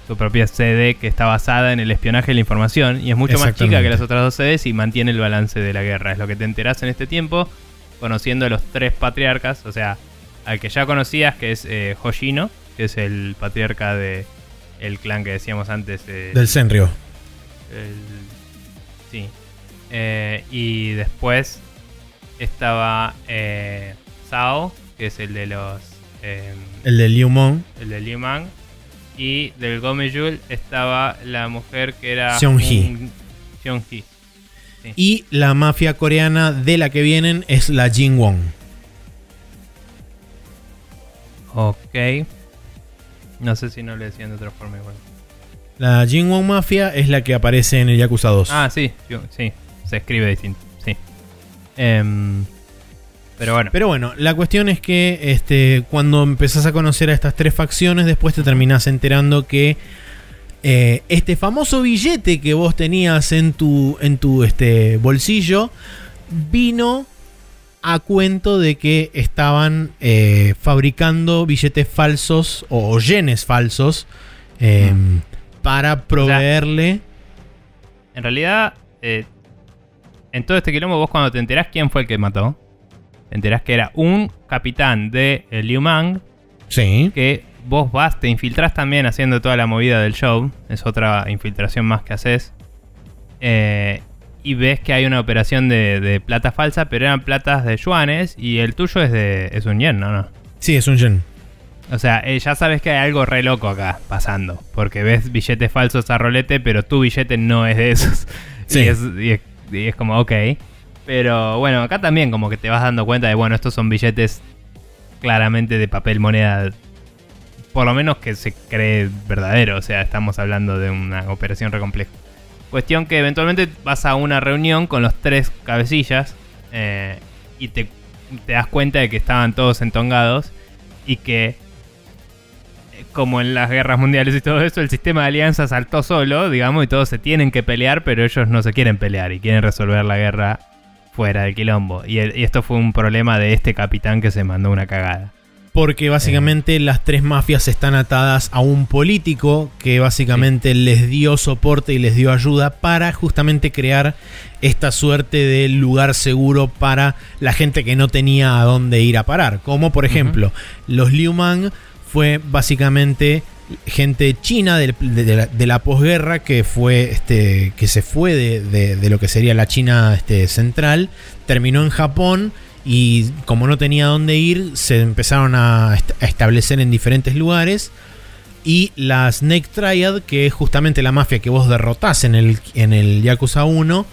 su propia sede que está basada en el espionaje y la información y es mucho más chica que las otras dos sedes y mantiene el balance de la guerra. Es lo que te enterás en este tiempo, conociendo a los tres patriarcas, o sea, al que ya conocías, que es eh, Hoshino, que es el patriarca de el clan que decíamos antes. eh, Del Senryo. el- sí. Eh, y después estaba eh, Sao, que es el de los. eh, El de Liu Mong. el de Liu Mang. Y del Gomejul estaba la mujer que era. Un- Seong-hee. Y la mafia coreana de la que vienen es la Jin Won. Ok. No sé si no le decían de otra forma igual. La Jin Won Mafia es la que aparece en el Yakuza 2. Ah, sí, sí. Se escribe distinto, sí. Em, pero bueno. Pero bueno, la cuestión es que este, cuando empezás a conocer a estas tres facciones, después te terminás enterando que eh, este famoso billete que vos tenías en tu, en tu este, bolsillo vino a cuento de que estaban eh, fabricando billetes falsos o, yenes falsos eh, para proveerle. En realidad, eh, en todo este quilombo, vos cuando te enterás quién fue el que mató, te enterás que era un capitán de eh, Liu Mang, Sí. que vos vas, te infiltrás también haciendo toda la movida del show, es otra infiltración más que haces, eh, y ves que hay una operación de, de plata falsa, pero eran platas de yuanes, y el tuyo es de es un yen, ¿no? no. Sí, es un yen. O sea, eh, ya sabes que hay algo re loco acá pasando. Porque ves billetes falsos a rolete, pero tu billete no es de esos. [laughs] Sí. Y, es, y es- y es como, ok. Pero bueno, acá también como que te vas dando cuenta de, bueno, estos son billetes claramente de papel moneda. Por lo menos que se cree verdadero. O sea, estamos hablando de una operación re compleja. Cuestión que eventualmente vas a una reunión con los tres cabecillas eh, y te, te das cuenta de que estaban todos entongados y que como en las guerras mundiales y todo eso, el sistema de alianza saltó solo, digamos, y todos se tienen que pelear, pero ellos no se quieren pelear y quieren resolver la guerra fuera del quilombo. Y, el- y esto fue un problema de este capitán que se mandó una cagada. Porque básicamente las tres mafias están atadas a un político que básicamente les dio soporte y les dio ayuda para justamente crear esta suerte de lugar seguro para la gente que no tenía a dónde ir a parar. Como por ejemplo, los Liu Mang fue básicamente gente china de, la, posguerra que fue este que se fue de, lo que sería la China este, central terminó en Japón y como no tenía dónde ir se empezaron a establecer en diferentes lugares. Y la Snake Triad que es justamente la mafia que vos derrotás en el, en el Yakuza 1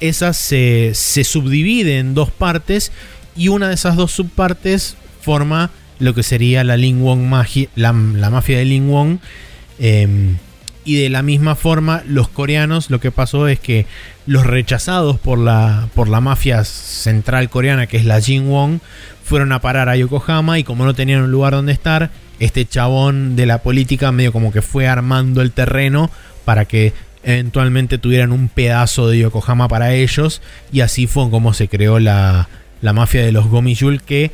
esa se, se subdivide en dos partes y una de esas dos subpartes forma lo que sería la Ling Wong magi- la, la mafia de Ling Wong. eh, y de la misma forma, los coreanos lo que pasó es que los rechazados por la, por la mafia central coreana, que es la Jin Wong, fueron a parar a Yokohama y como no tenían un lugar donde estar, este chabón de la política medio como que fue armando el terreno para que eventualmente tuvieran un pedazo de Yokohama para ellos y así fue como se creó la, la mafia de los Gomiyul que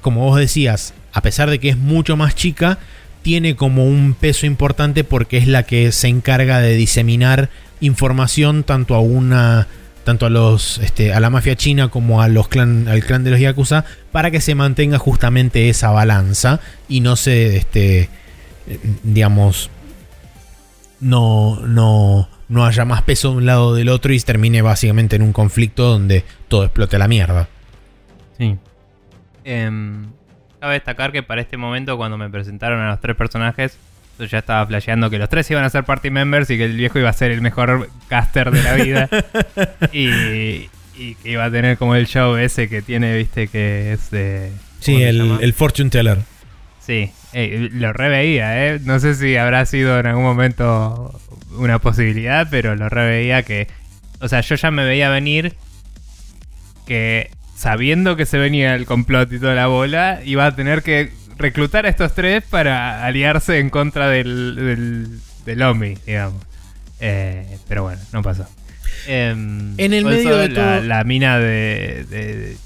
como vos decías, a pesar de que es mucho más chica, tiene como un peso importante porque es la que se encarga de diseminar información tanto a una tanto a los este, a la mafia china como a los clan al clan de los yakuza para que se mantenga justamente esa balanza y no se este digamos no no no haya más peso de un lado del otro y termine básicamente en un conflicto donde todo explote a la mierda. Sí. Em, cabe destacar que para este momento, cuando me presentaron a los tres personajes, yo ya estaba flasheando que los tres iban a ser party members y que el viejo iba a ser el mejor caster de la vida. [laughs] y, y que iba a tener como el show ese que tiene, viste, que es de. Sí, ¿cómo se el, el fortune teller. Sí, eh, lo reveía, ¿eh? No sé si habrá sido en algún momento una posibilidad, pero lo reveía que... O sea, yo ya me veía venir que sabiendo que se venía el complot y toda la bola, iba a tener que reclutar a estos tres para aliarse en contra del, del, del Omi, digamos. Eh, pero bueno, no pasó. Em, En el medio de la, todo- la mina de, de,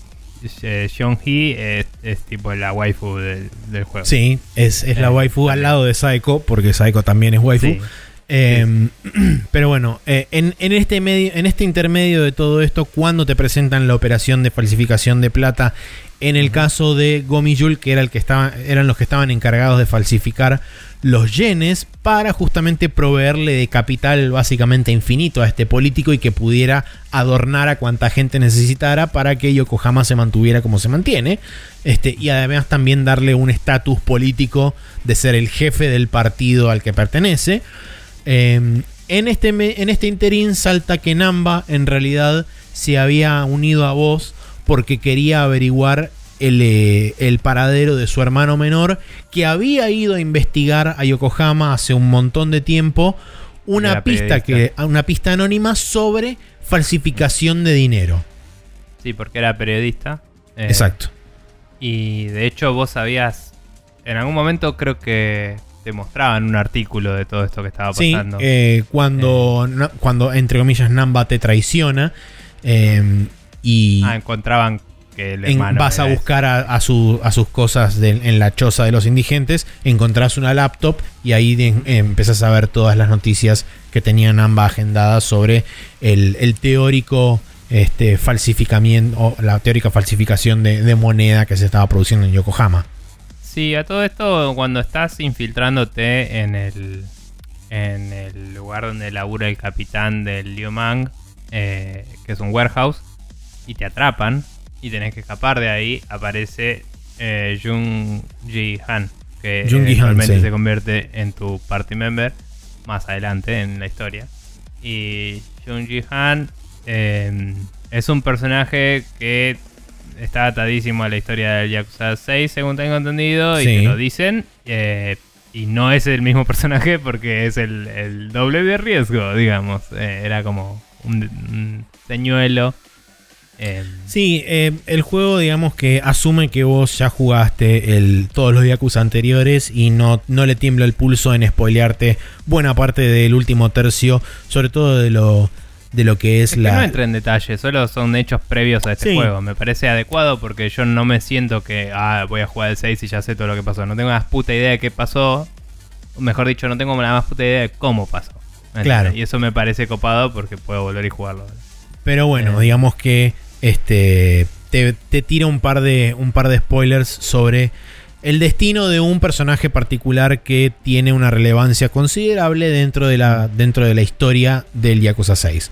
eh, Seong-hee es, es tipo la waifu del, del juego. Sí, es, es la Eh, waifu al lado de Saeko, porque Saeko también es waifu. Sí. Eh, [clears throat] pero bueno, eh, en, en este medio, en este intermedio de todo esto, cuando te presentan la operación de falsificación de plata, en el caso de Gomiyul, que era el que estaba, eran los que estaban encargados de falsificar los yenes para justamente proveerle de capital básicamente infinito a este político y que pudiera adornar a cuanta gente necesitara para que Yokohama se mantuviera como se mantiene. Este, y además también darle un estatus político de ser el jefe del partido al que pertenece. Eh, en, este, en este interín salta que Namba en realidad se había unido a vos porque quería averiguar el, eh, el paradero de su hermano menor que había ido a investigar a Yokohama hace un montón de tiempo una pista, que, periodista. una pista anónima sobre falsificación de dinero. Sí, porque era periodista. Eh, Exacto. Y de hecho vos sabías, en algún momento creo que te mostraban un artículo de todo esto que estaba Sí, pasando. eh, cuando, na- cuando entre comillas Namba te traiciona eh, y ah, encontraban que el en- vas a buscar a, a su- a sus cosas de- en la choza de los indigentes, encontrás una laptop y ahí de- eh, empezás a ver todas las noticias que tenía Namba agendadas sobre el, el teórico este, falsificamiento o la teórica falsificación de, de moneda que se estaba produciendo en Yokohama. Sí, a todo esto, cuando estás infiltrándote en el, en el lugar donde labura el capitán del Liu Mang, eh, que es un warehouse, y te atrapan y tenés que escapar de ahí, aparece eh, Jung Ji Han, que Jung Han, sí. se convierte en tu party member más adelante en la historia. Y Jung Ji Han eh, es un personaje que está atadísimo a la historia del Yakuza 6, según tengo entendido, y te lo dicen. eh, y no es el mismo [laughs] personaje porque es el, el doble de riesgo, digamos. Eh, era como un, un señuelo. eh, Sí, eh, el juego, digamos que asume que vos ya jugaste el, todos los Yakuza anteriores y no, no le tiembla el pulso en spoilearte buena parte del último tercio, sobre todo de lo, de lo que es, Es que la. no entra en detalle, solo son hechos previos a este Sí. juego. Me parece adecuado porque yo no me siento que ah, voy a jugar el 6 y ya sé todo lo que pasó. No tengo la más puta idea de qué pasó. Mejor dicho, no tengo la más puta idea de cómo pasó. ¿Me Claro. Y eso me parece copado porque puedo volver y jugarlo. Pero bueno, Eh. digamos que este te, te tira un par de un par de spoilers sobre el destino de un personaje particular que tiene una relevancia considerable dentro de la, dentro de la historia del Yakuza 6.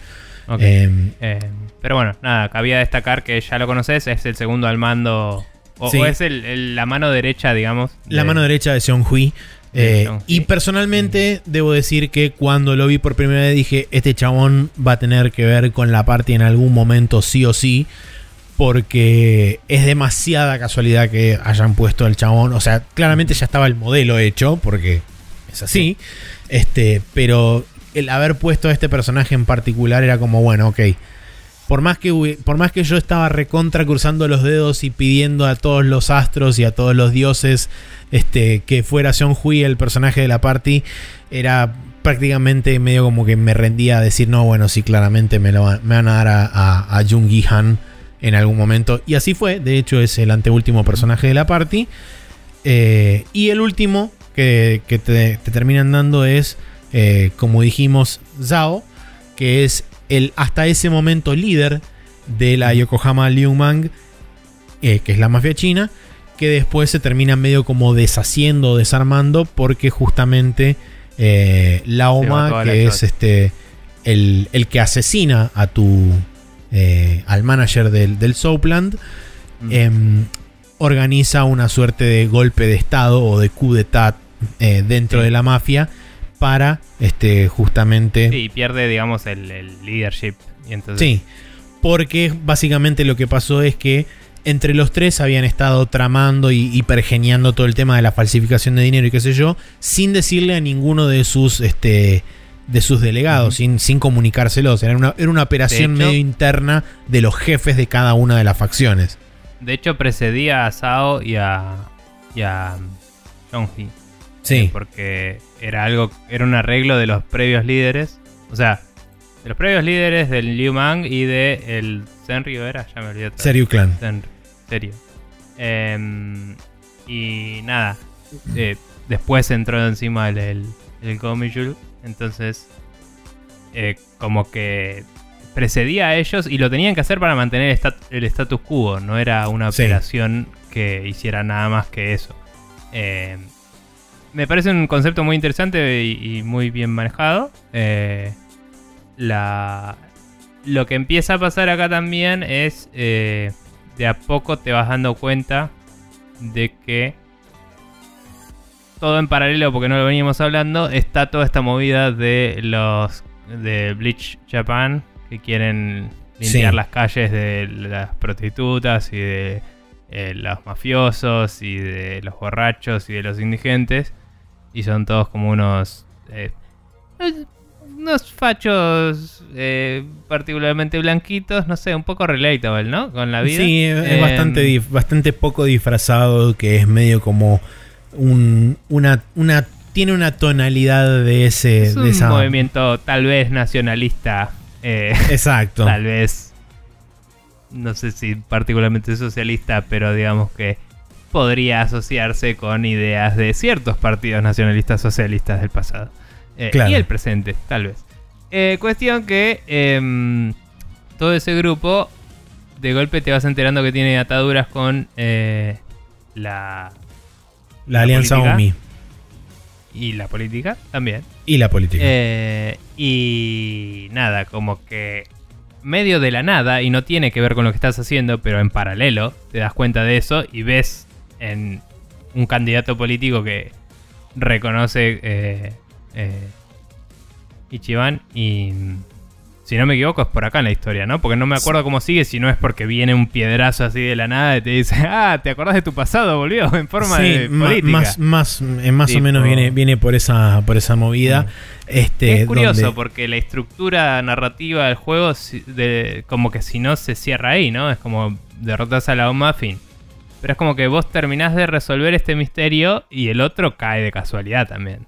Ok. Em, Eh, pero bueno, nada, cabía destacar que ya lo conoces, es el segundo al mando. O, Sí. o es el- el- la mano derecha, digamos. la mano derecha de Hui. Eh, Seong Hui. y personalmente debo decir que cuando lo vi por primera vez dije, este chabón va a tener que ver con la parte en algún momento sí o sí. Porque es demasiada casualidad que hayan puesto al chabón. O sea, claramente ya estaba el modelo hecho, porque es así. Este, pero el haber puesto a este personaje en particular era como, bueno, ok. Por más, que, por más que yo estaba recontra cruzando los dedos y pidiendo a todos los astros y a todos los dioses este, que fuera Seon Hui el personaje de la party, era prácticamente medio como que me rendía a decir, no, bueno, sí, claramente me, lo van- me van a dar a, a, a Jung Gi Han en algún momento. Y así fue, de hecho es el anteúltimo personaje de la party. Eh, y el último que, que te, te terminan dando es, eh, como dijimos, Zhao, que es el hasta ese momento líder de la Yokohama Liumang, eh, que es la mafia china, que después se termina medio como deshaciendo, desarmando, porque justamente eh, Lao Se Ma, mató a la que es este el, el que asesina a tu eh, al manager del, del Soapland, Mm. em, organiza una suerte de golpe de estado o de coup d'etat eh, dentro de la mafia para este justamente Sí, y pierde, digamos, el, el leadership. Y entonces, Sí, porque básicamente lo que pasó es que entre los tres habían estado tramando y, y pergeniando todo el tema de la falsificación de dinero y qué sé yo, sin decirle a ninguno de sus este de sus delegados, sin, sin comunicárselos. Era una, era una operación hecho- medio interna de los jefes de cada una de las facciones. De hecho, precedía a Sao y a. y a. Sí, Eh, porque era algo. Era un arreglo de los previos líderes. O sea, de los previos líderes del Liu Mang y de el Senryu era, ya me olvidé. Seryu Clan. Senryu, serio. Em, y nada. eh, después entró encima el, el, el Gomijul. Entonces. eh, como que precedía a ellos y lo tenían que hacer para mantener el, stat- el status quo. No era una Sí. operación que hiciera nada más que eso. Eh, me parece un concepto muy interesante y, y muy bien manejado. Eh, la, lo que empieza a pasar acá también es eh, de a poco te vas dando cuenta de que todo en paralelo, porque no lo veníamos hablando, está toda esta movida de los de Bleach Japan que quieren limpiar Sí. las calles de las prostitutas y de eh, los mafiosos y de los borrachos y de los indigentes y son todos como unos eh, unos fachos eh, particularmente blanquitos, no sé, un poco relatable, ¿no? Con la vida. Sí, es Em, bastante, dif- bastante poco disfrazado, que es medio como un, una, una... Tiene una tonalidad de ese... es un de esa- movimiento tal vez nacionalista, eh, Exacto. [laughs] tal vez, no sé si particularmente socialista, pero digamos que podría asociarse con ideas de ciertos partidos nacionalistas socialistas del pasado. Eh, Claro. Y el presente, tal vez. Eh, cuestión que em, todo ese grupo, de golpe te vas enterando que tiene ataduras con la... La alianza política. OMI. Y la política también. Y la política. Eh, y nada, como que medio de la nada, y no tiene que ver con lo que estás haciendo, pero en paralelo te das cuenta de eso y ves en un candidato político que reconoce eh, eh, Ichiban y... Si no me equivoco es por acá en la historia, ¿no? Porque no me acuerdo cómo sigue, si no es porque viene un piedrazo así de la nada y te dice, [laughs] ah, ¿te acordás de tu pasado? Volvió [laughs] en forma Sí, de política. más, más, eh, más o menos viene, viene por esa, por esa movida. Mm. Este, es curioso donde- porque la estructura narrativa del juego de, como que si no se cierra ahí, ¿no? Es como derrotas a la OMA, fin. Pero es como que vos terminás de resolver este misterio y el otro cae de casualidad también.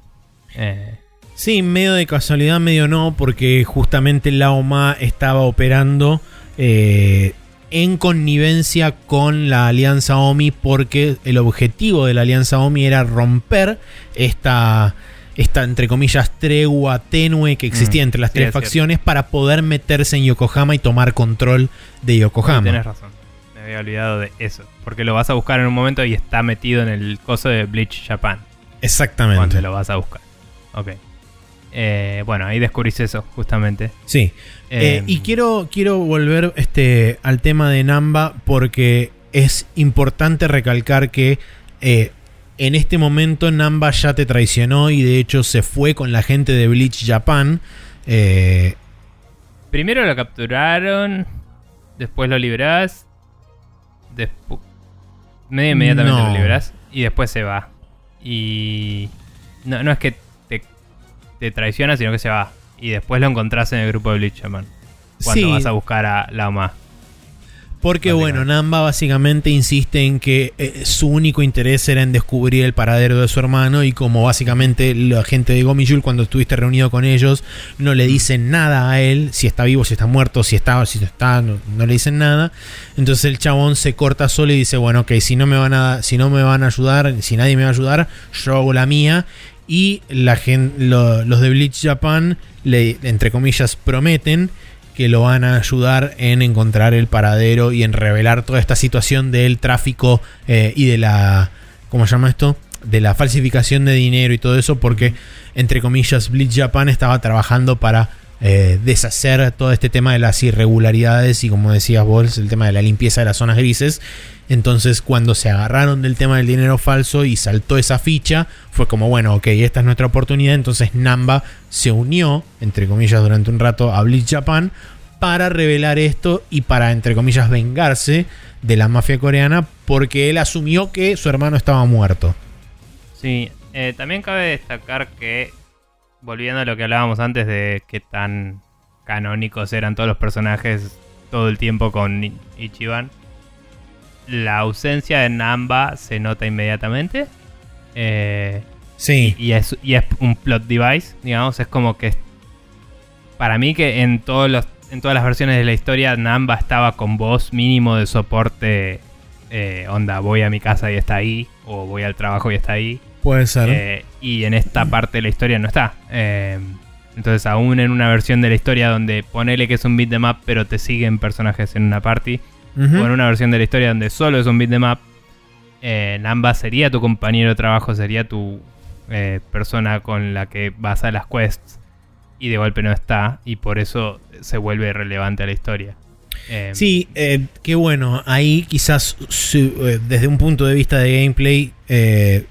Eh, Sí, medio de casualidad, medio no, porque justamente la OMA estaba operando eh, en connivencia con la alianza OMI, porque el objetivo de la alianza OMI era romper esta, esta entre comillas, tregua tenue que existía Mm, entre las sí, tres cierto. facciones para poder meterse en Yokohama y tomar control de sí, Yokohama. tenés razón. Me había olvidado de eso. Porque lo vas a buscar en un momento y está metido en el coso de Bleach Japan. Exactamente. Cuando lo vas a buscar. Ok. Eh, bueno, ahí descubrís eso, justamente. Sí. Eh, Eh, y quiero, quiero volver este, al tema de Namba porque es importante recalcar que eh, en este momento Namba ya te traicionó y de hecho se fue con la gente de Bleach Japan. Primero lo capturaron, después lo liberás, después... Medio inmediatamente No. lo liberás y después se va. Y... No, no es que te, traiciona, sino que se va. Y después lo encontrás en el grupo de Bleach Shaman. Cuando Sí. vas a buscar a Laoma. Porque bueno. Namba básicamente insiste en que eh, su único interés era en descubrir el paradero de su hermano y como básicamente la gente de Gomijul cuando estuviste reunido con ellos no le dicen nada a él, si está vivo, si está muerto, si está, si no está, no, no le dicen nada. Entonces el chabón se corta solo y dice, bueno, ok, si no me van a, si no me van a ayudar, si nadie me va a ayudar, yo hago la mía. Y la los de Bleach Japan le, entre comillas, prometen que lo van a ayudar en encontrar el paradero y en revelar toda esta situación del tráfico eh, y de la. ¿Cómo se llama esto? De la falsificación de dinero y todo eso, porque, entre comillas, Bleach Japan estaba trabajando para eh, deshacer todo este tema de las irregularidades y, como decías vos, el tema de la limpieza de las zonas grises. Entonces, cuando se agarraron del tema del dinero falso y saltó esa ficha, fue como, bueno, ok, esta es nuestra oportunidad. Entonces, Namba se unió, entre comillas, durante un rato a Bleach Japan para revelar esto y para, entre comillas, vengarse de la mafia coreana porque él asumió que su hermano estaba muerto. Sí, eh, también cabe destacar que, volviendo a lo que hablábamos antes de qué tan canónicos eran todos los personajes todo el tiempo con Ichiban, la ausencia de Namba se nota inmediatamente. Eh, Sí, y, es, y es un plot device, digamos, es como que para mí que en todos los en todas las versiones de la historia Namba estaba con voz mínimo de soporte eh, onda voy a mi casa y está ahí o voy al trabajo y está ahí puede ser. eh, y en esta parte de la historia no está Eh, entonces aún en una versión de la historia donde ponele que es un beat de map pero te siguen personajes en una party Ujú. o en una versión de la historia donde solo es un beat de map, eh, Namba sería tu compañero de trabajo, sería tu eh, persona con la que vas a las quests y de golpe no está y por eso se vuelve relevante a la historia. Eh, Sí, eh, qué bueno. Ahí quizás su- eh, desde un punto de vista de gameplay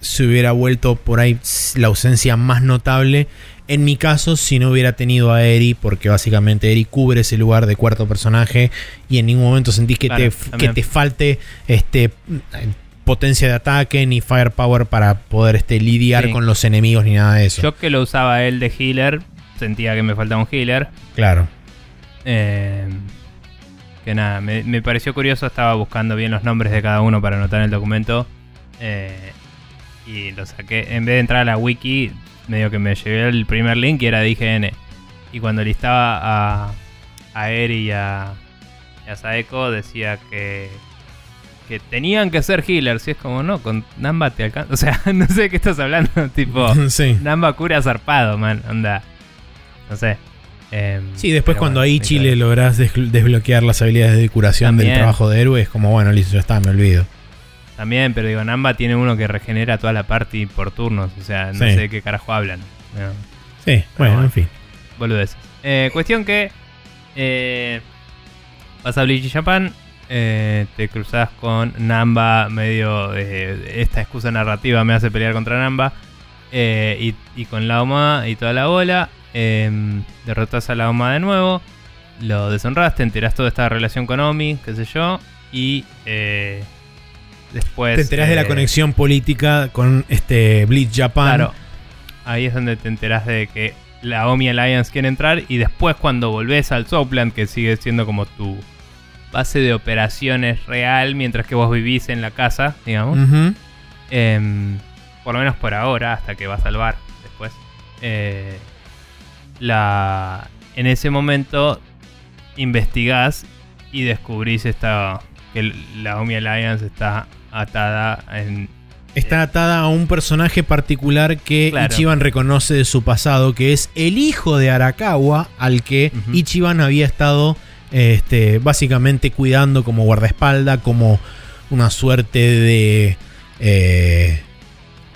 se hubiera vuelto por ahí la ausencia más notable. En mi caso, si no hubiera tenido a Eri, porque básicamente Eri cubre ese lugar de cuarto personaje y en ningún momento sentís que, Claro, te, que te falte este potencia de ataque ni firepower para poder este, lidiar Sí. con los enemigos ni nada de eso. Yo que lo usaba él de healer, sentía que me faltaba un healer. claro. Eh, que nada, me, me pareció curioso, estaba buscando bien los nombres de cada uno para anotar en el documento. eh, y lo saqué. En vez de entrar a la wiki, medio que me llevé el primer link y era de IGN. Y cuando listaba a, a Eri y a, y a Saeko, decía que, que tenían que ser healers. Y es como, no, con Namba te alcanza. O sea, [laughs] no sé de qué estás hablando. [laughs] tipo, [laughs] sí. Namba cura zarpado, man. Onda. No sé. Em, Sí, después cuando bueno, ahí Chile des- desbloquear las habilidades de curación del trabajo de héroe, es como, bueno, listo, ya está, me olvido. También, pero digo, Namba tiene uno que regenera toda la party por turnos. O sea, no Sí. sé de qué carajo hablan. No, Sí, bueno, bueno. en fin. boludeces. Eh, cuestión que. Eh, vas a Bleach Japan. eh, te cruzas con Namba medio de esta excusa narrativa me hace pelear contra Namba eh, y, y con la OMA y toda la bola em, derrotas a la OMA de nuevo lo deshonras, te enteras toda esta relación con Omi, qué sé yo, y eh, después... Te enterás de la eh, conexión política con este Bleach Japan. Claro, ahí es donde te enterás de que la Omi Alliance quiere entrar y después cuando volvés al Southland, que sigue siendo como tu base de operaciones real mientras que vos vivís en la casa, digamos. Em, por lo menos por ahora, hasta que vas al bar después. Eh, la, en ese momento investigás y descubrís esta, que la Omi Alliance está atada en... Está atada a un personaje particular que Claro. Ichiban reconoce de su pasado, que es el hijo de Arakawa, al que. Ichiban había estado Este, básicamente cuidando como guardaespalda, como una suerte de eh,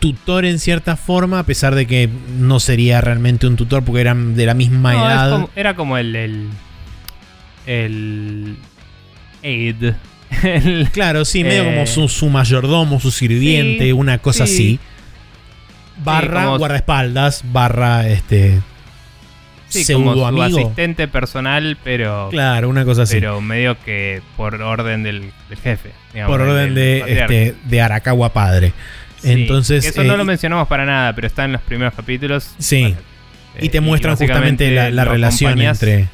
tutor en cierta forma, a pesar de que no sería realmente un tutor porque eran de la misma No, edad. como- era como el. el. el aid. El- [laughs] Claro, sí, medio Eh, como su, su mayordomo, su sirviente, sí, una cosa sí. así. Barra guardaespaldas, barra este sí, como pseudo su amigo. asistente personal, pero. Claro, una cosa así. Pero medio que por orden del, del jefe. digamos, por orden del de, este, de Arakawa padre. Entonces, Eso eh, no lo mencionamos para nada, pero está en los primeros capítulos. Sí. Bueno, y eh, te muestran básicamente justamente la, la relación entre.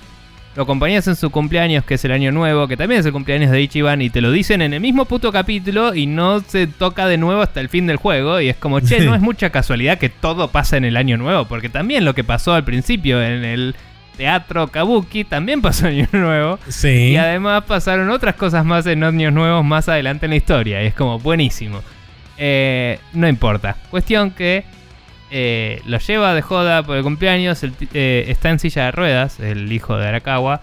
Lo acompañas en su cumpleaños, que es el año nuevo, que también es el cumpleaños de Ichiban, y te lo dicen en el mismo puto capítulo y no se toca de nuevo hasta el fin del juego. Y es como, che, Sí. no [laughs] es mucha casualidad que todo pasa en el año nuevo, porque también lo que pasó al principio en el teatro Kabuki también pasó en año nuevo. Sí. Y además pasaron otras cosas más en años nuevos más adelante en la historia. Y es como buenísimo. Eh, no importa. Cuestión que eh, lo lleva de joda por el cumpleaños. el eh, está en silla de ruedas, el hijo de Arakawa.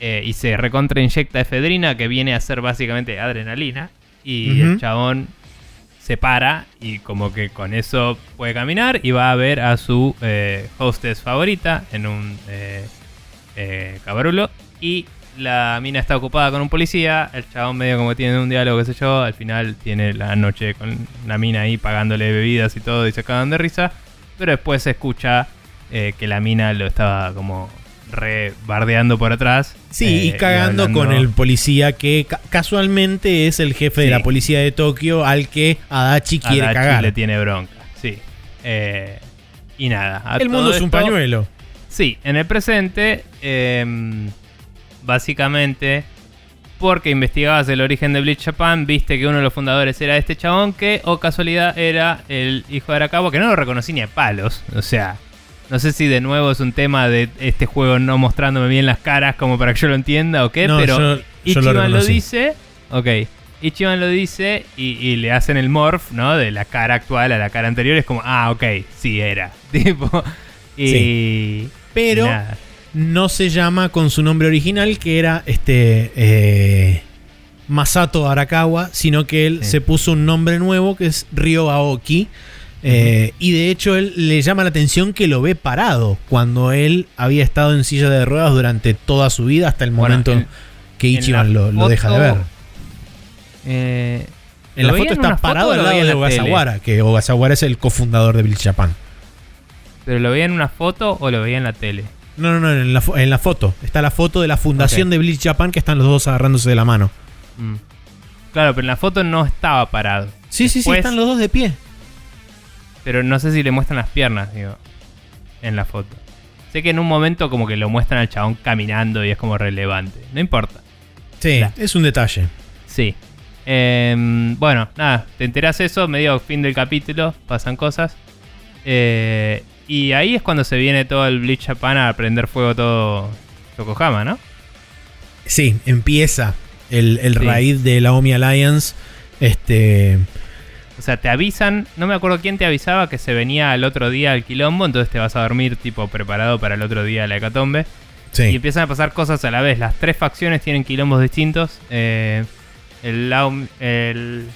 eh, y se recontra inyecta efedrina, que viene a ser básicamente adrenalina. Y el chabón se para y como que con eso puede caminar y va a ver a su hostess favorita en un cabarulo y la mina está ocupada con un policía, el chabón medio como tiene un diálogo, qué sé yo, al final tiene la noche con la mina ahí pagándole bebidas y todo y se cagan de risa, pero después se escucha eh, que la mina lo estaba como re bardeando por atrás. Sí, eh, y cagando hablando- con el policía que ca- casualmente es el jefe de la policía de Tokio al que Adachi quiere Adachi cagar. le tiene bronca, sí. Eh, y nada. a El mundo es un esto- pañuelo. Sí, en el presente, em, básicamente, porque investigabas el origen de Bleach Japan, viste que uno de los fundadores era este chabón que, o casualidad, era el hijo de Arakawa, que no lo reconocí ni a palos. O sea, no sé si de nuevo es un tema de este juego no mostrándome bien las caras como para que yo lo entienda o qué, No, pero yo- yo lo Ichiban lo, reconocí. dice. Ok. Ichiban lo dice y, y le hacen el morph, ¿no? De la cara actual a la cara anterior. Es como, ah, ok, sí era. [laughs] Tipo. Y. Sí. Pero nada. No se llama con su nombre original, que era este eh, Masato Arakawa, sino que él Sí. se puso un nombre nuevo que es Ryo Aoki. Eh, y de hecho él le llama la atención que lo ve parado cuando él había estado en silla de ruedas durante toda su vida hasta el Bueno, momento en- que Ichiban lo, lo deja de ver. Eh, En la ¿lo veía foto en está foto parado al lado de? Ogasawara, que Ogasawara es el cofundador de Bleach Japan. ¿Pero lo veía en una foto o lo veía en la tele? No, no, no, en la, en la foto. Está la foto de la fundación de Bleach Japan que están los dos agarrándose de la mano. Mm. Claro, pero en la foto no estaba parado. Sí, sí, sí, están los dos de pie. Pero no sé si le muestran las piernas, digo, en la foto. Sé que en un momento como que lo muestran al chabón caminando y es como relevante. No importa. Sí, es un detalle. Sí. Em, bueno, nada, te enterás eso, medio fin del capítulo, pasan cosas. Eh, y ahí es cuando se viene todo el Bleach Japan a prender fuego todo Yokohama, ¿no? Sí, empieza el, el Sí. raíz de la Omi Alliance. Este. O sea, te avisan, no me acuerdo quién te avisaba que se venía al otro día al quilombo, entonces te vas a dormir tipo preparado para el otro día la hecatombe. Y Sí. empiezan a pasar cosas a la vez. Las tres facciones tienen quilombos distintos. Eh, el el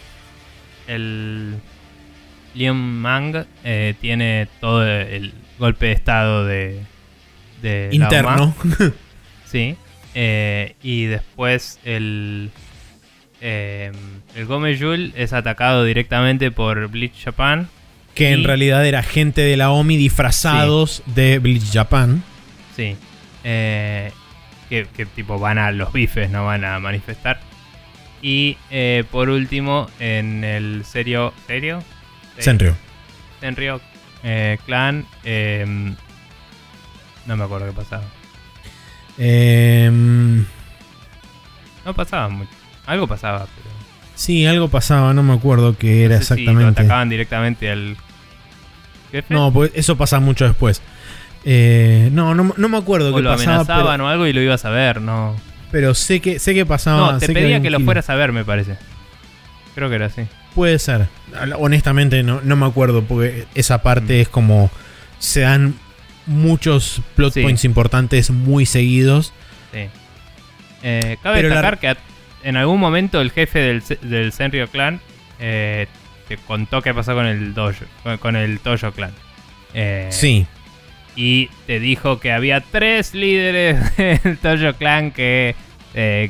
el Liam Mang eh, tiene todo el golpe de estado de, Interno. [laughs] Sí. Eh, y después el eh, el Gomejul es atacado directamente por Bleach Japan. que en realidad era gente de la Omi disfrazados de Bleach Japan. Sí. Eh, que, que tipo van a los bifes, no van a manifestar. Y eh, por último, en el serio. ¿Serio? Senryo. Senryo eh, Clan. eh, no me acuerdo qué pasaba. Em, No pasaba mucho. Algo pasaba, pero. sí, algo pasaba, no me acuerdo qué era sé si lo exactamente. atacaban directamente al. jefe, no, pues eso pasa mucho después. Eh, no, no, no me acuerdo o qué lo pasaba, amenazaban pero, o algo y lo ibas a ver, no. pero sé que sé que pasaba. No, te sé pedía que, lo fueras a ver, me parece. Creo que era así. Puede ser. Honestamente no, no me acuerdo porque esa parte Mm. es como se dan muchos plot Sí. points importantes muy seguidos. Sí. Eh, cabe Pero la- destacar que en algún momento el jefe del, del Senryo Clan eh, te contó qué pasó con el dojo, con, con el Toyo Clan. Eh, Sí. Y te dijo que había tres líderes [laughs] del Toyo Clan que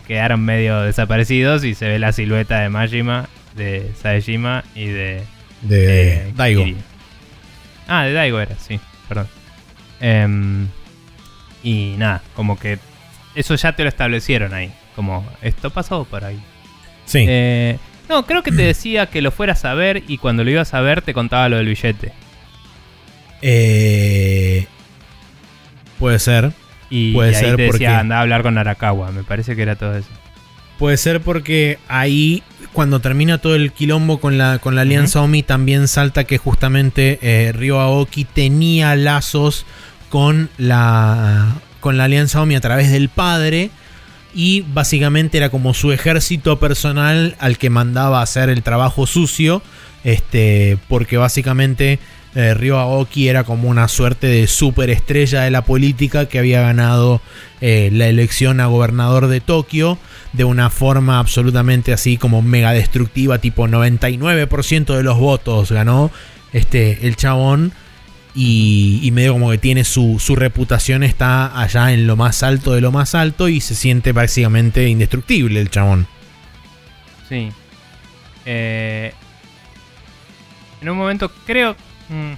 quedaron medio desaparecidos y se ve la silueta de Majima, de Saejima y de De eh, Daigo. Ah, de Daigo era, sí, perdón. Em, y nada, como que eso ya te lo establecieron ahí. Como, esto pasó por ahí. Sí. Eh, no, creo que te [clears throat] decía que lo fueras a ver y cuando lo ibas a ver te contaba lo del billete. Eh, puede ser. Y, Puede y ahí ser te porque- anda a hablar con Arakawa. Me parece que era todo eso. Puede ser porque ahí, cuando termina todo el quilombo con la, con la Alianza Omi, también salta que justamente eh, Ryo Aoki tenía lazos con la, con la Alianza Omi a través del padre. Y básicamente era como su ejército personal al que mandaba hacer el trabajo sucio. Este, porque básicamente eh, Ryo Aoki era como una suerte de superestrella de la política que había ganado eh, la elección a gobernador de Tokio de una forma absolutamente así como mega destructiva, tipo 99% de los votos ganó este, el chabón. Y, medio como que tiene su, su reputación está allá en lo más alto de lo más alto y se siente básicamente indestructible el chabón. Sí. Eh, en un momento creo... mm,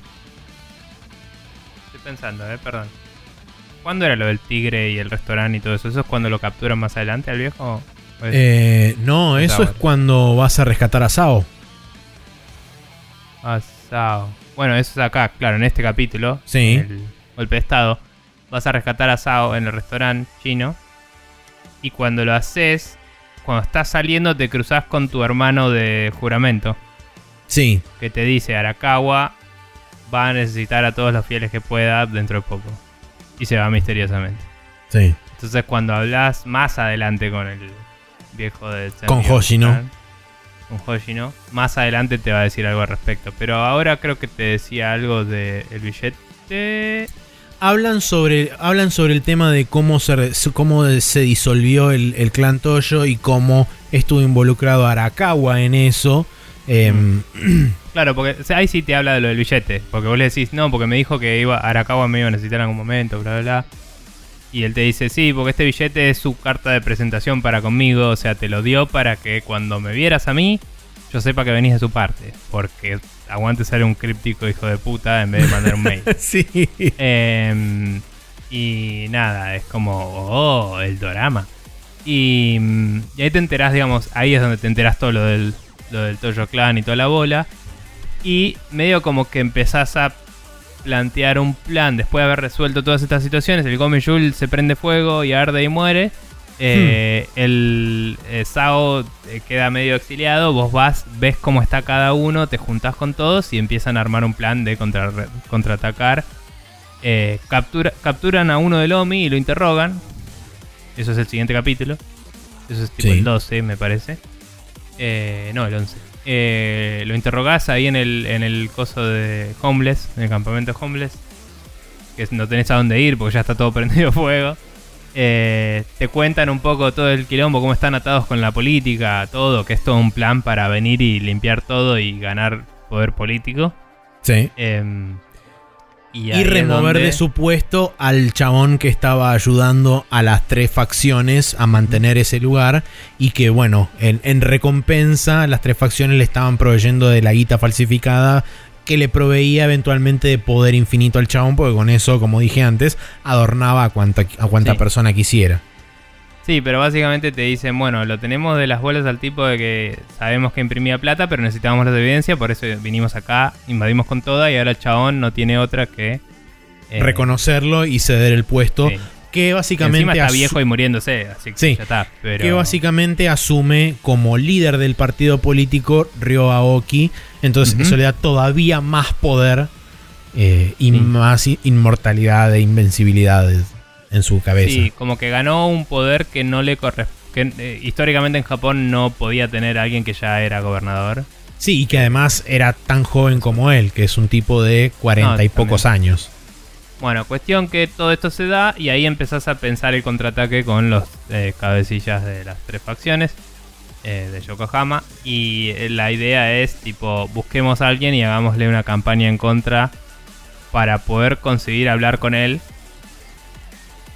estoy pensando, eh, perdón. ¿Cuándo era lo del tigre y el restaurante y todo eso? ¿Eso es cuando lo capturan más adelante al viejo? ¿O es- Eh, no, Es eso es cuando vas a rescatar a Sao. Asao. Bueno, eso es acá, claro, en este capítulo. Sí. El golpe de estado. Vas a rescatar a Sao en el restaurante chino. Y cuando lo haces, cuando estás saliendo, te cruzas con tu hermano de juramento. Sí, Que te dice: Arakawa va a necesitar a todos los fieles que pueda dentro de poco. Y se va misteriosamente. sí. Entonces, cuando hablas más adelante con el viejo de Con Hoshino. Con Hoshino, más adelante te va a decir algo al respecto. Pero ahora creo que te decía algo del billete. Hablan sobre, hablan sobre el tema de cómo se, cómo se disolvió el, el clan Toyo y cómo estuvo involucrado Arakawa en eso. Em, [clears throat] Claro, porque o sea, ahí sí te habla de lo del billete. Porque vos le decís, no, porque me dijo que iba Arakawa me iba a necesitar en algún momento, bla, bla, bla. Y él te dice, sí, porque este billete es su carta de presentación para conmigo. O sea, te lo dio para que cuando me vieras a mí, yo sepa que venís de su parte. Porque aguante ser un críptico hijo de puta en vez de mandar un mail. [laughs] sí. Em, y nada, es como, oh, el drama. Y, mm, y ahí te enterás, digamos, ahí es donde te enterás todo lo del, lo del Toyo Clan y toda la bola. Y medio como que empezás a plantear un plan después de haber resuelto todas estas situaciones. El Gomi Yul se prende fuego y arde y muere. Eh, El eh, Sao eh, queda medio exiliado. Vos vas, ves cómo está cada uno, te juntás con todos y empiezan a armar un plan de contra- contraatacar. Eh, captura- capturan a uno del Omi y lo interrogan. Eso es el siguiente capítulo. Eso es tipo Sí. el 12, me parece. Eh, no, el 11. Eh, lo interrogás ahí en el, en el coso de Homeless, en el campamento Homeless. Que no tenés a dónde ir porque ya está todo [laughs] prendido fuego. Eh, te cuentan un poco todo el quilombo, cómo están atados con la política, todo, que es todo un plan para venir y limpiar todo y ganar poder político. Sí. Em, y, remover donde- de su puesto al chabón que estaba ayudando a las tres facciones a mantener ese lugar. Y que, bueno, en, en recompensa, las tres facciones le estaban proveyendo de la guita falsificada que le proveía eventualmente de poder infinito al chabón. Porque con eso, como dije antes, adornaba a cuanta, a cuanta Sí. persona quisiera. Sí, pero básicamente te dicen, bueno, lo tenemos de las bolas al tipo de que sabemos que imprimía plata, pero necesitábamos la evidencia, por eso vinimos acá, invadimos con toda y ahora el chabón no tiene otra que... eh, Reconocerlo y ceder el puesto. sí. Que básicamente. Encima está viejo y muriéndose, así que Sí. ya está. Pero... que básicamente asume como líder del partido político Ryo Aoki. Entonces eso le da todavía más poder eh, y Sí. más inmortalidad e invencibilidad en su cabeza. Sí, como que ganó un poder que no le corresponde... Que eh, históricamente en Japón no podía tener alguien que ya era gobernador. Sí, y que además era tan joven como él, que es un tipo de cuarenta No, y pocos años. Bueno, cuestión que todo esto se da y ahí empezás a pensar el contraataque con los eh, cabecillas de las tres facciones eh, de Yokohama. Y la idea es, tipo, busquemos a alguien y hagámosle una campaña en contra para poder conseguir hablar con él.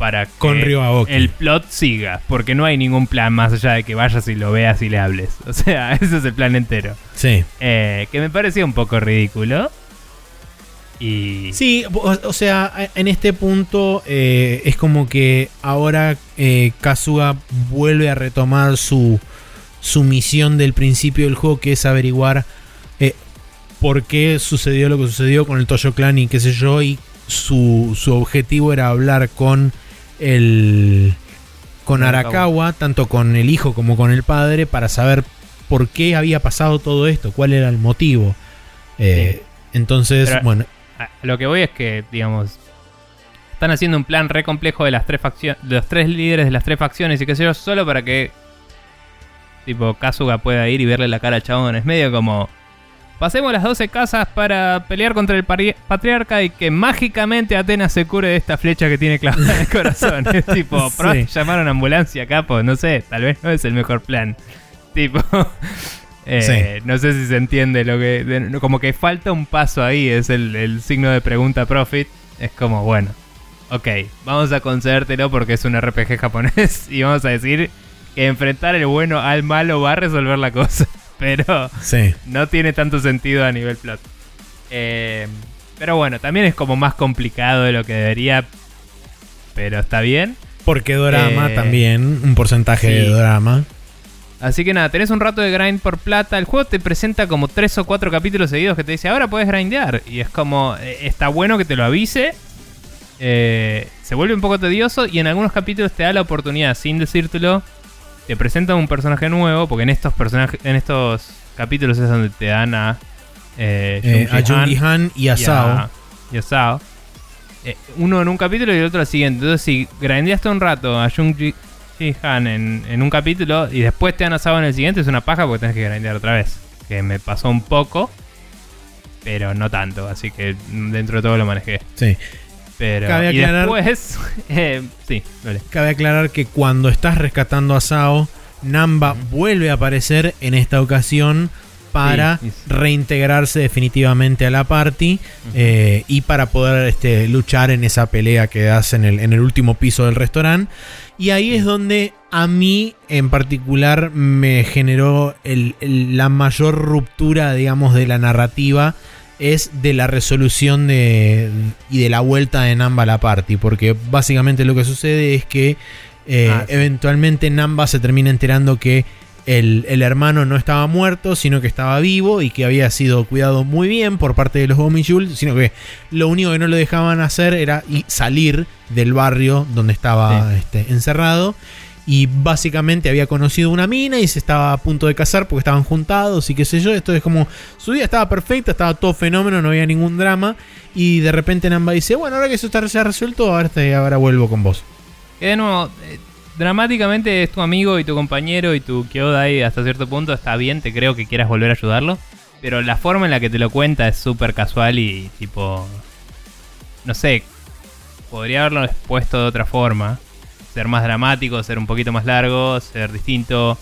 Para que Con Ryo Aoki. el plot siga. Porque no hay ningún plan más allá de que vayas y lo veas y le hables. [laughs] O sea, ese es el plan entero. Sí. Eh, que me parecía un poco ridículo. Y. Sí, o, o sea, en este punto eh, es como que ahora eh, Kazuga vuelve a retomar su, su misión del principio del juego, que es averiguar eh, por qué sucedió lo que sucedió con el Toyo Clan y qué sé yo, y su, su objetivo era hablar con el... Con Arakawa. Tanto con el hijo como con el padre, para saber por qué había pasado todo esto, cuál era el motivo. Eh, Entonces, Pero- bueno, lo que voy es que, digamos, están haciendo un plan re complejo de las tres facciones, de los tres líderes de las tres facciones y qué sé yo, solo para que tipo Kazuga pueda ir y verle la cara al chabón. Es medio como pasemos las 12 casas para pelear contra el patriarca y que mágicamente Atenas se cure de esta flecha que tiene clavada en el [laughs] corazón. es tipo, Sí. llamar a una ambulancia, capo, no sé, tal vez no es el mejor plan. [laughs] Tipo, eh, no sé si se entiende lo que. de- como que falta un paso ahí, es el, el signo de pregunta profit. Es como, bueno, ok, vamos a concedértelo porque es un RPG japonés [laughs] y vamos a decir que enfrentar el bueno al malo va a resolver la cosa. Pero sí. no tiene tanto sentido a nivel plot. Eh, pero bueno, también es como más complicado de lo que debería. Pero está bien. Porque Dorama Eh, también, un porcentaje sí. de Dorama. Así que nada, tenés un rato de grind por plata. El juego te presenta como tres o cuatro capítulos seguidos que te dice, ahora puedes grindear. Y es como, eh, está bueno que te lo avise. Eh, se vuelve un poco tedioso y en algunos capítulos te da la oportunidad, sin decírtelo, te presentan un personaje nuevo, porque en estos personajes, en estos capítulos es donde te dan a eh, Eh, a Jung-Ji Han y a Sao. y a Sao. Eh, uno en un capítulo y el otro al siguiente. Entonces, si grindeaste un rato a Jung Ji Han en, en un capítulo y después te dan a Sao en el siguiente, es una paja porque tenés que grindear otra vez. Que me pasó un poco, pero no tanto. Así que dentro de todo lo manejé. Sí. Pero Cabe y aclarar- después, [laughs] eh, sí, dale. Cabe aclarar que cuando estás rescatando a Sao, Namba vuelve a aparecer en esta ocasión para Sí, reintegrarse definitivamente a la party eh, y para poder este, luchar en esa pelea que das en el, en el último piso del restaurante. Y ahí es donde a mí en particular me generó el- el- la mayor ruptura, digamos, de la narrativa. Es de la resolución de, y de la vuelta de Namba a la party. Porque básicamente lo que sucede es que eh, Ah, sí. eventualmente Namba se termina enterando que el, el hermano no estaba muerto, sino que estaba vivo y que había sido cuidado muy bien por parte de los Gomijul, sino que lo único que no lo dejaban hacer era salir del barrio donde estaba Sí. este, encerrado. Y básicamente había conocido una mina y se estaba a punto de casar porque estaban juntados y qué sé yo. Esto es como su vida estaba perfecta, estaba todo fenómeno, no había ningún drama. Y de repente Namba dice: Bueno, ahora que eso está ya resuelto, ahora, te- ahora vuelvo con vos. Que de nuevo, eh, dramáticamente es tu amigo y tu compañero y tu Kyodai hasta cierto punto está bien, te creo que quieras volver a ayudarlo. Pero la forma en la que te lo cuenta es súper casual y tipo... No sé, podría haberlo expuesto de otra forma. Ser más dramático, ser un poquito más largo, ser distinto.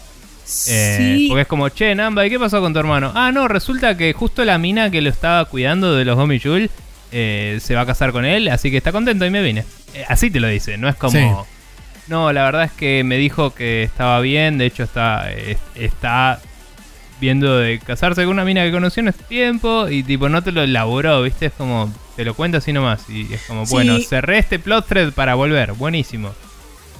Eh, Sí. Porque es como, che, Namba, ¿y qué pasó con tu hermano? Ah, no, resulta que justo la mina que lo estaba cuidando de los Gomijul eh, se va a casar con él, así que está contento y me vine. Eh, así te lo dice, no es como... Sí. No, la verdad es que me dijo que estaba bien, de hecho está, está viendo de casarse con una mina que conoció en este tiempo y tipo no te lo elaboró, ¿viste? Es como, te lo cuenta así nomás y es como, Sí. bueno, cerré este plot thread para volver, buenísimo.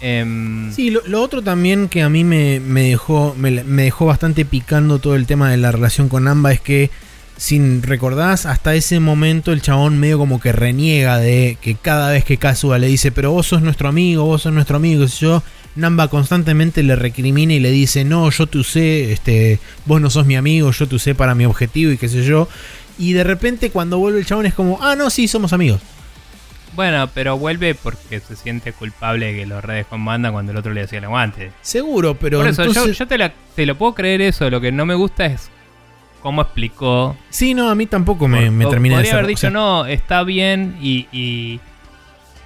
Em, Sí, lo, otro también que a mí me, dejó, me, me dejó bastante picando todo el tema de la relación con Amba es que, sin recordás, hasta ese momento el chabón medio como que reniega de que cada vez que Kazuha le dice, pero vos sos nuestro amigo, vos sos nuestro amigo, yo, Namba constantemente le recrimina y le dice, no, yo te usé, este, vos no sos mi amigo, yo te usé para mi objetivo y qué sé yo. Y de repente cuando vuelve el chabón es como, ah, no, sí, somos amigos. Bueno, pero vuelve porque se siente culpable de que lo redejó en banda cuando el otro le hacía el aguante. Seguro, pero... Por eso, yo- entonces- yo, te, la- te lo puedo creer eso, lo que no me gusta es cómo explicó Sí, no, a mí tampoco me, me O- termina de Podría haber o dicho, sea, no, está bien y, y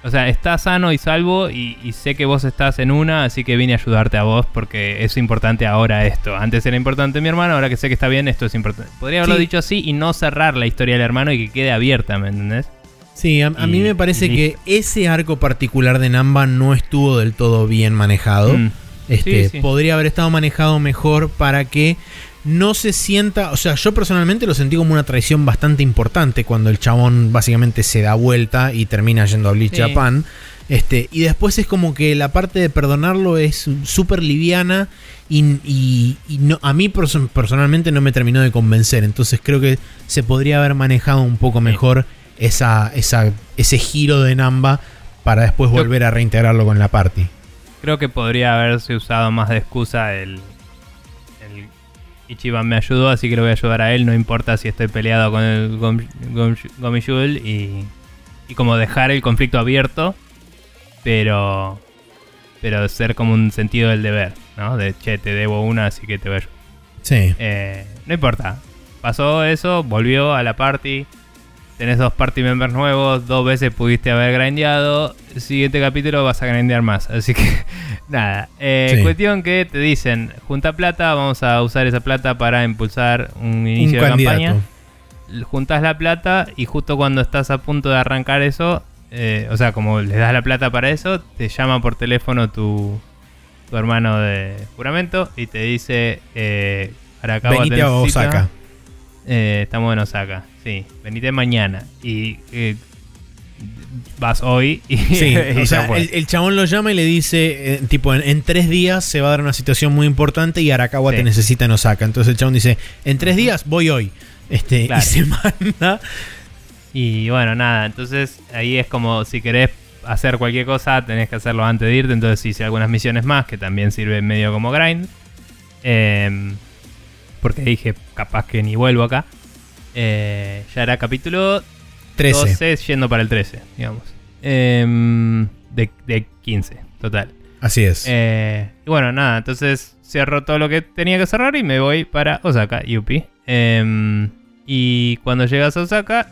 O sea, está sano y salvo y, y sé que vos estás en una, así que vine a ayudarte a vos porque es importante ahora esto. Antes era importante mi hermano, ahora que sé que está bien, esto es importante. Podría haberlo Sí. dicho así y no cerrar la historia del hermano y que quede abierta, ¿me entendés? Sí, a, mí me parece que ese arco particular de Namba no estuvo del todo bien manejado. Mm. Este, Sí, sí. Podría haber estado manejado mejor para que no se sienta. O sea, yo personalmente lo sentí como una traición bastante importante cuando el chabón básicamente se da vuelta y termina yendo a Bleach Sí. Japan. Este, y después es como que la parte de perdonarlo es súper liviana y, y- y no, a mí perso- personalmente no me terminó de convencer. Entonces creo que se podría haber manejado un poco mejor esa, esa, ese giro de Namba para después volver a reintegrarlo con la party. Creo que podría haberse usado más de excusa el, el Ichiban me ayudó, así que lo voy a ayudar a él, no importa si estoy peleado con el Gom- Gom- Gomishul y, y como dejar el conflicto abierto, pero pero ser como un sentido del deber, ¿no? De, che, te debo una, así que te voy a ayudar. Sí. Eh, no importa. Pasó eso, volvió a la party. Tenés dos party members nuevos, dos veces pudiste haber grindeado. Siguiente capítulo vas a grindear más. Así que, [laughs] nada. Eh, Sí. Cuestión que te dicen: junta plata, vamos a usar esa plata para impulsar un Un inicio de candidato. campaña. Juntas la plata y justo cuando estás a punto de arrancar eso, eh, o sea, como le das la plata para eso, te llama por teléfono tu, tu hermano de juramento y te dice: eh, Arakawa Venite te a. Osaka. Eh, estamos en Osaka, sí. Venite mañana. Y eh, vas hoy y, Sí, [laughs] o sea, el, el chabón lo llama y le dice, eh, tipo, en, en tres días se va a dar una situación muy importante y Arakawa Sí. te necesita en Osaka. Entonces el chabón dice, en tres días voy hoy. Este, Claro. Y se manda. Y bueno, nada, entonces ahí es como si querés hacer cualquier cosa, tenés que hacerlo antes de irte. Entonces hice algunas misiones más que también sirven medio como grind. Em, porque dije, capaz que ni vuelvo acá. Eh, ya era capítulo 13. 12 yendo para el 13, digamos. Em, de, de 15, total. Así es. Eh, y bueno, nada, entonces cierro todo lo que tenía que cerrar y me voy para Osaka, Yupi. Em, y cuando llegas a Osaka,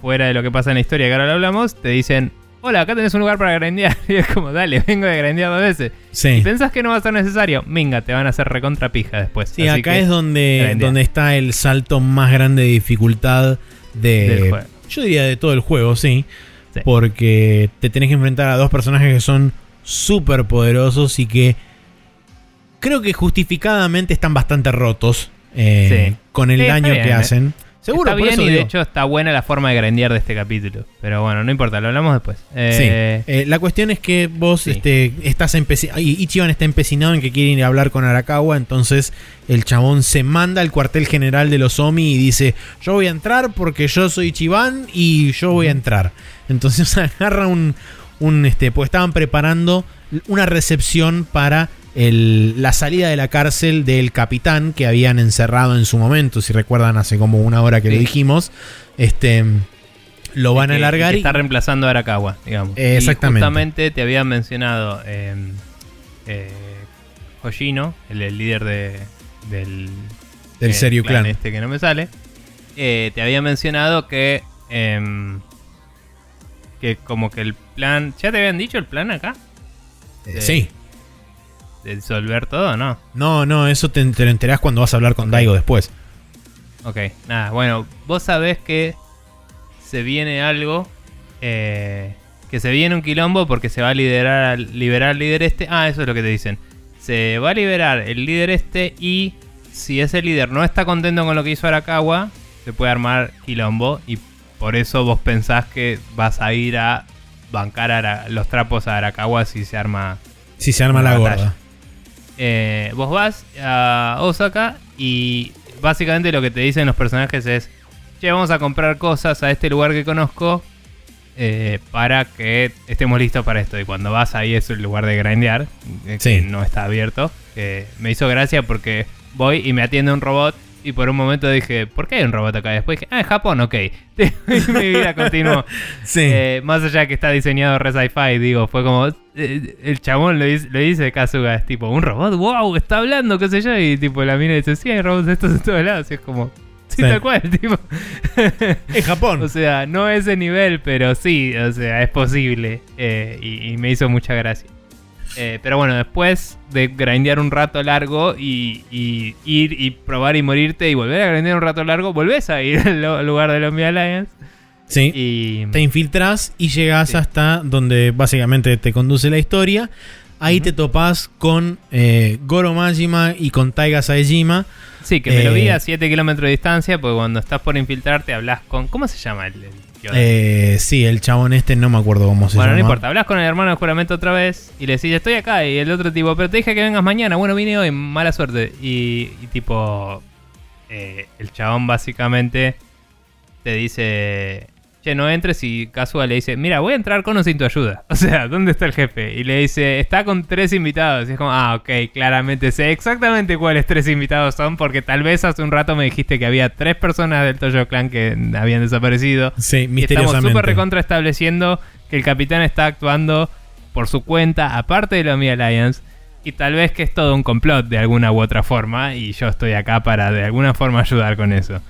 fuera de lo que pasa en la historia que ahora lo hablamos, te dicen, hola, acá tenés un lugar para grandear. [laughs] Y es como, dale, vengo de grandear dos veces. sí. Y pensás que no va a ser necesario, venga, te van a hacer recontra pija después. Sí, Así acá es donde, donde está el salto más grande de dificultad de... Del juego. Yo diría de todo el juego, sí. Sí. Porque te tenés que enfrentar a dos personajes que son súper poderosos y que creo que justificadamente están bastante rotos eh, Sí. con el Sí, daño bien, que eh. Seguro, está por bien eso y de hecho está buena la forma de grandear de este capítulo. Pero bueno, no importa, lo hablamos después. Eh, Sí. Eh, la cuestión es que vos sí. este, estás empecinado. Ichiban está empecinado en que quiere ir a hablar con Arakawa. Entonces el chabón se manda al cuartel general de los Omi y dice: Yo voy a entrar porque yo soy Ichiban y yo voy a entrar. Entonces [laughs] agarra un. un este, pues estaban preparando una recepción para el- la salida de la cárcel del capitán que habían encerrado en su momento. Si recuerdan, hace como una hora que lo dijimos. Este. Lo van a alargar y. está reemplazando a Arakawa, digamos. Eh, Y exactamente. justamente te había mencionado eh, eh, Hoshino, el, el líder de, del, Del Seryu Clan. este que no me sale. eh, te había mencionado que em, que como que el plan, ¿ya te habían dicho el plan acá? Eh, sí. Disolver todo, ¿no? No, no, eso te, te lo enterás cuando vas a hablar con Daigo después. Ok, nada, bueno, vos sabés que se viene algo, eh, que se viene un quilombo porque se va a liderar, liberar al líder este. Ah, eso es lo que te dicen. Se va a liberar el líder este y si ese líder no está contento con lo que hizo Arakawa, se puede armar quilombo y por eso vos pensás que vas a ir a bancar a los trapos a Arakawa si se arma Si se arma la batalla. gorda. Eh, vos vas a Osaka y básicamente lo que te dicen los personajes es, che, vamos a comprar cosas a este lugar que conozco eh, para que estemos listos para esto. Y cuando vas ahí es el lugar de grindear, eh, que Sí. no está abierto. Eh, me hizo gracia porque voy y me atiende un robot y por un momento dije, ¿por qué hay un robot acá? Después dije, ah, en Japón, ok. [laughs] mi vida continuó. [laughs] Sí. Eh, más allá de que está diseñado re sci-fi, digo, fue como. eh, el chabón lo dice, lo dice Kazuga, es tipo, un robot, wow, está hablando, qué sé yo. Y tipo, la mina dice, sí, hay robots de estos en todos lados. Y es como, Sí, tal cual, [laughs] tipo. Es Japón. o sea, no ese nivel, pero sí, o sea, es posible. Eh, y, y me hizo mucha gracia. Eh, pero bueno, después de grindear un rato largo y, y ir y probar y morirte y volver a grindear un rato largo, volvés a ir [laughs] al lo- lugar de los Mi Alliance. Sí. Y. Te infiltras y llegas Sí. hasta donde básicamente te conduce la historia. Ahí te topás con eh, Goro Majima y con Taiga Saejima. Sí, que me lo Eh, vi a 7 kilómetros de distancia, porque cuando estás por infiltrarte hablas con. ¿Cómo se llama el, el Eh, sí, el chabón este no me acuerdo cómo se Bueno, no llama. importa, hablas con el hermano de juramento otra vez y le decís, estoy acá. Y el otro tipo, pero te dije que vengas mañana. Bueno, vine hoy, mala suerte. Y, y tipo, eh, el chabón básicamente te dice, che, no entres. Y Casual le dice, mira, voy a entrar con o sin tu ayuda. [laughs] O sea, ¿dónde está el jefe? Y le dice, está con tres invitados. Y es como, ah, ok, claramente sé exactamente cuáles tres invitados son. Porque tal vez hace un rato me dijiste que había tres personas del Toyo Clan que habían desaparecido. Sí, Y estamos misteriosamente. súper recontra estableciendo que el capitán está actuando por su cuenta, aparte de la Mi Alliance. Y tal vez que es todo un complot de alguna u otra forma. Y yo estoy acá para de alguna forma ayudar con eso.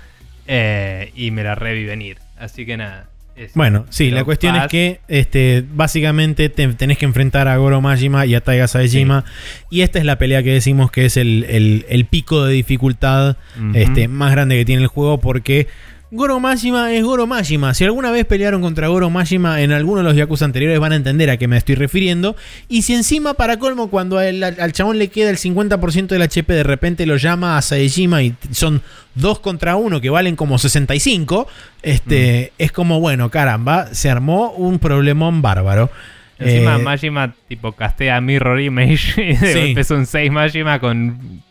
Eh, y me la revi venir. Así que nada. eso. Bueno, sí, la cuestión es que este, básicamente te- tenés que enfrentar a Goro Majima y a Taiga Saejima. Y esta es la pelea que decimos que es el, el- el pico de dificultad este, más grande que tiene el juego porque Goro Majima es Goro Majima. Si alguna vez pelearon contra Goro Majima en alguno de los Yakuza anteriores van a entender a qué me estoy refiriendo. Y si encima, para colmo, cuando al, al chabón le queda el 50% del HP, de repente lo llama a Saejima y son dos contra uno que valen como 65, este, es como, bueno, caramba, se armó un problemón bárbaro. Encima Eh, Majima tipo castea Mirror Image [laughs] y de Sí. golpe son 6 Majima con...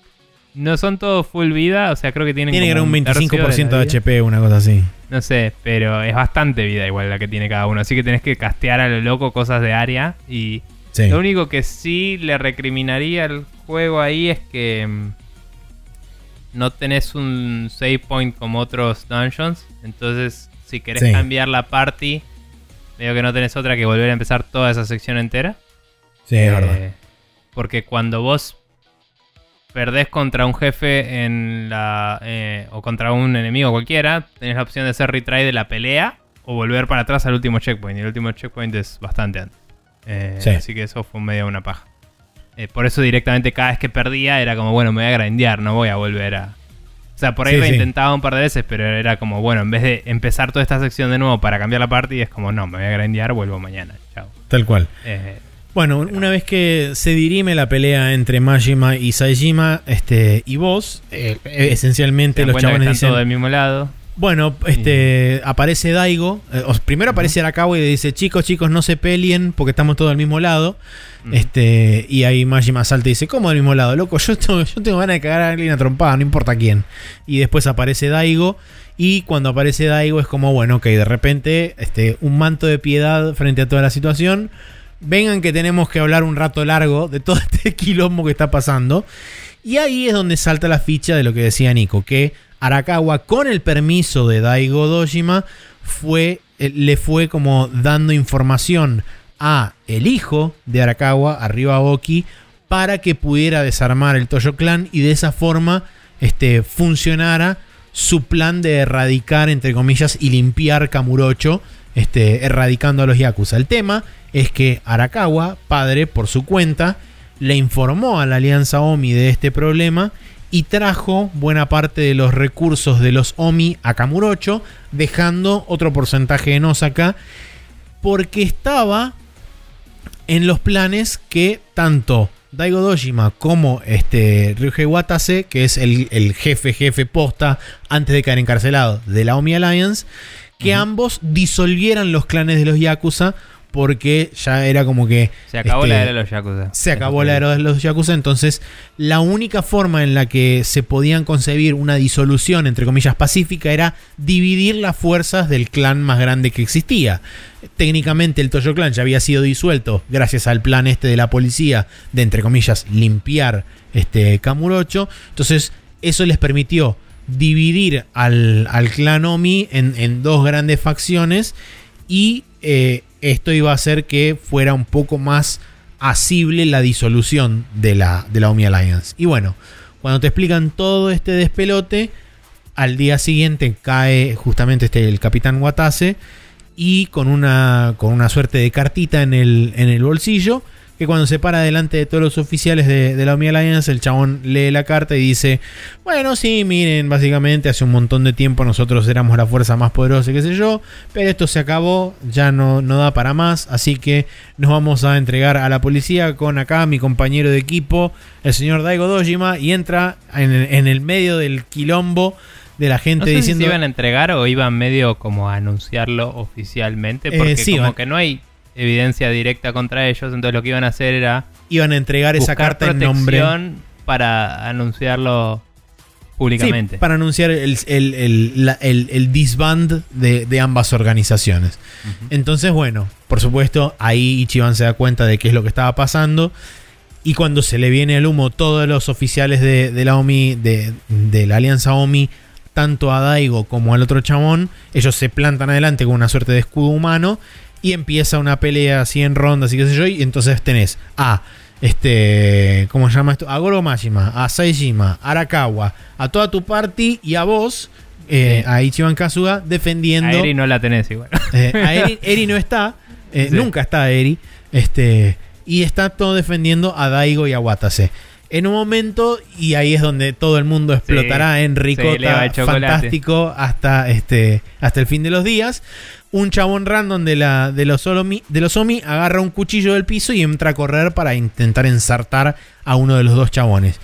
No son todos full vida, o sea, creo que tienen tiene que como haber un tercio 25% de. HP, una cosa así. No sé, pero es bastante vida igual la que tiene cada uno. Así que tenés que castear a lo loco cosas de área. Y Sí. lo único que sí le recriminaría al juego ahí es que mm, no tenés un save point como otros dungeons. Entonces, si querés Sí. cambiar la party, veo que no tenés otra que volver a empezar toda esa sección entera. Sí, es verdad. Eh, Porque cuando vos perdés contra un jefe en la eh, o contra un enemigo cualquiera, tenés la opción de hacer retry de la pelea o volver para atrás al último checkpoint. Y el último checkpoint es bastante antes. Eh, Sí. Así que eso fue medio una paja. Eh, por eso directamente cada vez que perdía era como, bueno, me voy a grindear, no voy a volver a... O sea, por ahí Sí, lo sí. intentaba un par de veces, pero era como, bueno, en vez de empezar toda esta sección de nuevo para cambiar la party, es como, no, me voy a grindear, vuelvo mañana. Chao. Tal cual. Eh, Bueno, una vez que se dirime la pelea entre Majima y Saejima este, y vos, eh, esencialmente los chabones están dicen... todos del mismo lado. Bueno, este, aparece Daigo. eh, primero aparece Arakawa y le dice, chicos, chicos, no se peleen porque estamos todos del mismo lado. Ujú. Este, y ahí Majima salta y dice, ¿cómo del mismo lado? Loco, yo tengo, yo tengo ganas de cagar a alguien a trompada, no importa quién. Y después aparece Daigo. Y cuando aparece Daigo es como, bueno, ok, de repente, este, un manto de piedad frente a toda la situación. Vengan que tenemos que hablar un rato largo de todo [laughs] este quilombo que está pasando. Y ahí es donde salta la ficha de lo que decía Nico, que Arakawa, con el permiso de Daigo Dojima, fue, eh, le fue como dando información a el hijo de Arakawa, a Ryuaoki, para que pudiera desarmar el Toyo Clan y de esa forma este, funcionara su plan de erradicar, entre comillas, y limpiar Kamurocho, este, erradicando a los Yakuza. El tema es que Arakawa, padre, por su cuenta, le informó a la Alianza Omi de este problema y trajo buena parte de los recursos de los Omi a Kamurocho, dejando otro porcentaje en Osaka, porque estaba en los planes que tanto Daigo Dojima como este Ryuhei Watase, que es el, el jefe jefe posta antes de caer encarcelado de la Omi Alliance, que ambos disolvieran los clanes de los Yakuza porque ya era como que Se acabó este, la era de los Yakuza. se acabó la era de los Yakuza, entonces la única forma en la que se podían concebir una disolución, entre comillas, pacífica, era dividir las fuerzas del clan más grande que existía. Técnicamente el Toyo Clan ya había sido disuelto gracias al plan este de la policía de, entre comillas, limpiar este Kamurocho. Entonces eso les permitió dividir al, al clan Omi en, en dos grandes facciones y eh, esto iba a hacer que fuera un poco más asible la disolución de la, de la Omi Alliance. Y bueno, cuando te explican todo este despelote, Al día siguiente cae justamente este, el capitán Watase y con una, con una suerte de cartita en el, en el bolsillo que cuando se para delante de todos los oficiales de, de la Omni Alliance, el chabón lee la carta y dice, bueno, sí, miren, básicamente hace un montón de tiempo nosotros éramos la fuerza más poderosa, qué sé yo, pero esto se acabó, ya no, no da para más, así que nos vamos a entregar a la policía con acá mi compañero de equipo, el señor Daigo Dojima, y entra en el, en el medio del quilombo de la gente no sé diciendo... si iban a entregar o iban medio como a anunciarlo oficialmente, porque Eh, sí, como van- que no hay evidencia directa contra ellos, entonces lo que iban a hacer era Iban a entregar esa carta en nombre... para anunciarlo públicamente. Sí, para anunciar el, el, el- el- disband de, de ambas organizaciones. Entonces, bueno, por supuesto, ahí Ichiban se da cuenta de qué es lo que estaba pasando. Y cuando se le viene el humo, todos los oficiales de, de la OMI, de, de la Alianza OMI, tanto a Daigo como al otro chabón, ellos se plantan adelante con una suerte de escudo humano. Y empieza una pelea así en rondas y qué sé yo. Y entonces tenés a este. ¿Cómo se llama esto? A Goro Mashima, a Saejima, a Arakawa, a toda tu party y a vos, eh, Sí. a Ichiban Kazuga, defendiendo. A Eri no la tenés igual. Eh, a Eri, [laughs] Eri no está, eh, Sí. nunca está Eri, este, y está todo defendiendo a Daigo y a Watase. En un momento, y ahí es donde todo el mundo explotará en ricota fantástico hasta, este, hasta el fin de los días. Un chabón random de, la, de, los Olomi, de los Omi agarra un cuchillo del piso y entra a correr para intentar ensartar a uno de los dos chabones.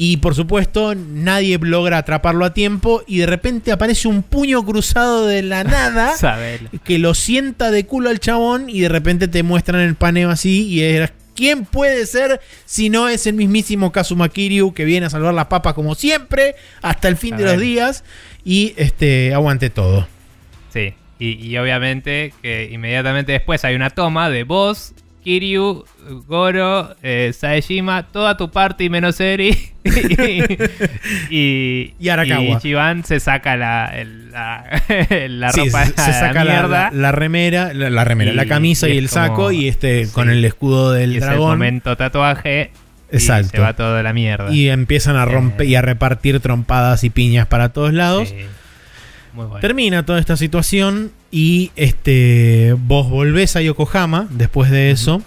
Y por supuesto, nadie logra atraparlo a tiempo y de repente aparece un puño cruzado de la [laughs] nada que lo sienta de culo al chabón y de repente te muestran el paneo así y es ¿Quién puede ser si no es el mismísimo Kazuma Kiryu que viene a salvar las papas como siempre hasta el fin de los días y este aguante todo? Sí, y, y obviamente que inmediatamente después hay una toma de vos, Kiryu, Goro, eh, Saejima, toda tu party menos Eri. [laughs] y, Y Arakawa. Y Ichiban se saca la, la, [laughs] la Sí, ropa se, saca la, mierda. la- la remera, la, remera, Y- la camisa y y, el saco y este sí. con el escudo del y es el dragón momento tatuaje. Y Exacto. se va todo la mierda. y empiezan a romper Eh. y a repartir trompadas y piñas para todos lados. Sí. Muy bueno. Termina toda esta situación y este vos volvés a Yokohama después de eso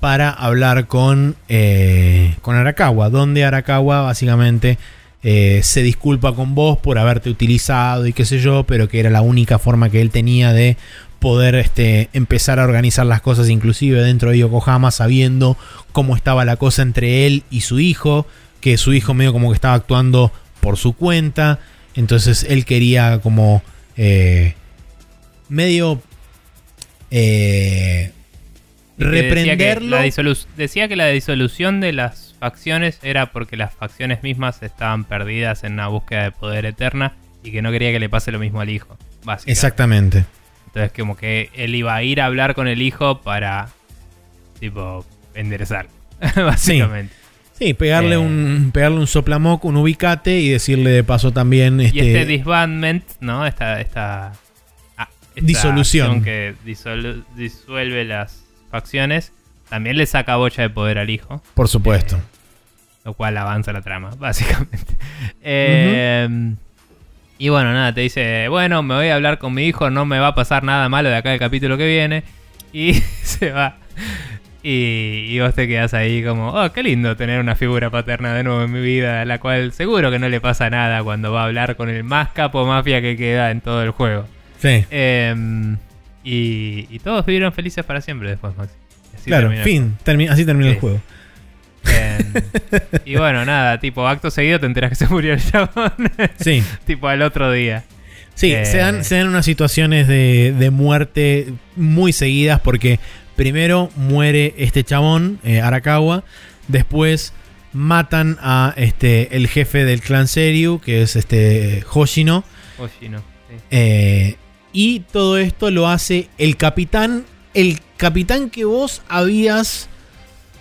para hablar con, eh, con Arakawa, donde Arakawa básicamente eh, se disculpa con vos por haberte utilizado y qué sé yo, pero que era la única forma que él tenía de poder este, empezar a organizar las cosas inclusive dentro de Yokohama sabiendo cómo estaba la cosa entre él y su hijo, que su hijo medio como que estaba actuando por su cuenta, entonces él quería como eh, medio eh, decía que reprenderlo. la decía que la disolución de las facciones era porque las facciones mismas estaban perdidas en una búsqueda de poder eterna y que no quería que le pase lo mismo al hijo. Básicamente. Exactamente. Entonces, como que él iba a ir a hablar con el hijo para, tipo, enderezar. [laughs] básicamente. Sí, pegarle Eh. un pegarle un soplamoco, un ubicate y decirle de paso también Y este este, disbandment, ¿no? Esta, esta, ah, esta Disolución. que disuelve las facciones, también le saca bocha de poder al hijo. por supuesto. Eh, lo cual avanza la trama, [laughs] básicamente. Eh, Y bueno, nada, te dice, bueno, me voy a hablar con mi hijo, no me va a pasar nada malo de acá del capítulo que viene. Y [laughs] se va. Y, y vos te quedas ahí como, oh, qué lindo tener una figura paterna de nuevo en mi vida, a la cual seguro que no le pasa nada cuando va a hablar con el más capo mafia que queda en todo el juego. Sí. Em, y, y todos vivieron felices para siempre después, Maxi. Así claro, fin. termi- así termina el juego. Em, [laughs] y bueno, nada, tipo, acto seguido te enteras que se murió el chabón. [laughs] Sí. [laughs] tipo al otro día. Sí, Eh. se, dan, se dan unas situaciones de, de muerte muy seguidas porque primero muere este chabón, eh, Arakawa, después matan a este el jefe del clan Seryu, que es este Hoshino, Oshino. sí. eh, y todo esto lo hace el capitán, el capitán que vos habías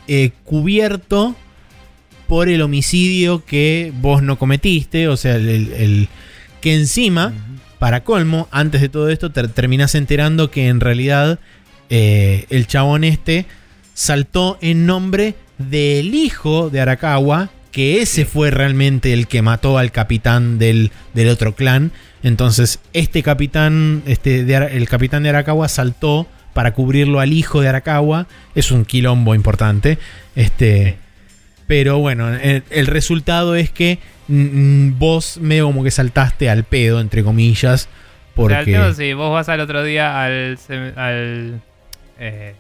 eh, cubierto por el homicidio que vos no cometiste, o sea, el- el- el que encima para colmo, antes de todo esto, te terminás enterando que en realidad eh, el chabón este saltó en nombre del hijo de Arakawa, que ese fue realmente el que mató al capitán del, del otro clan. Entonces, este capitán, este de el capitán de Arakawa saltó para cubrirlo al hijo de Arakawa. Es un quilombo importante. Este. Sí. Pero bueno, el, el resultado es que vos medio como que saltaste al pedo, entre comillas. O sea, el Porque. tema, si vos vas al otro día al, al, eh,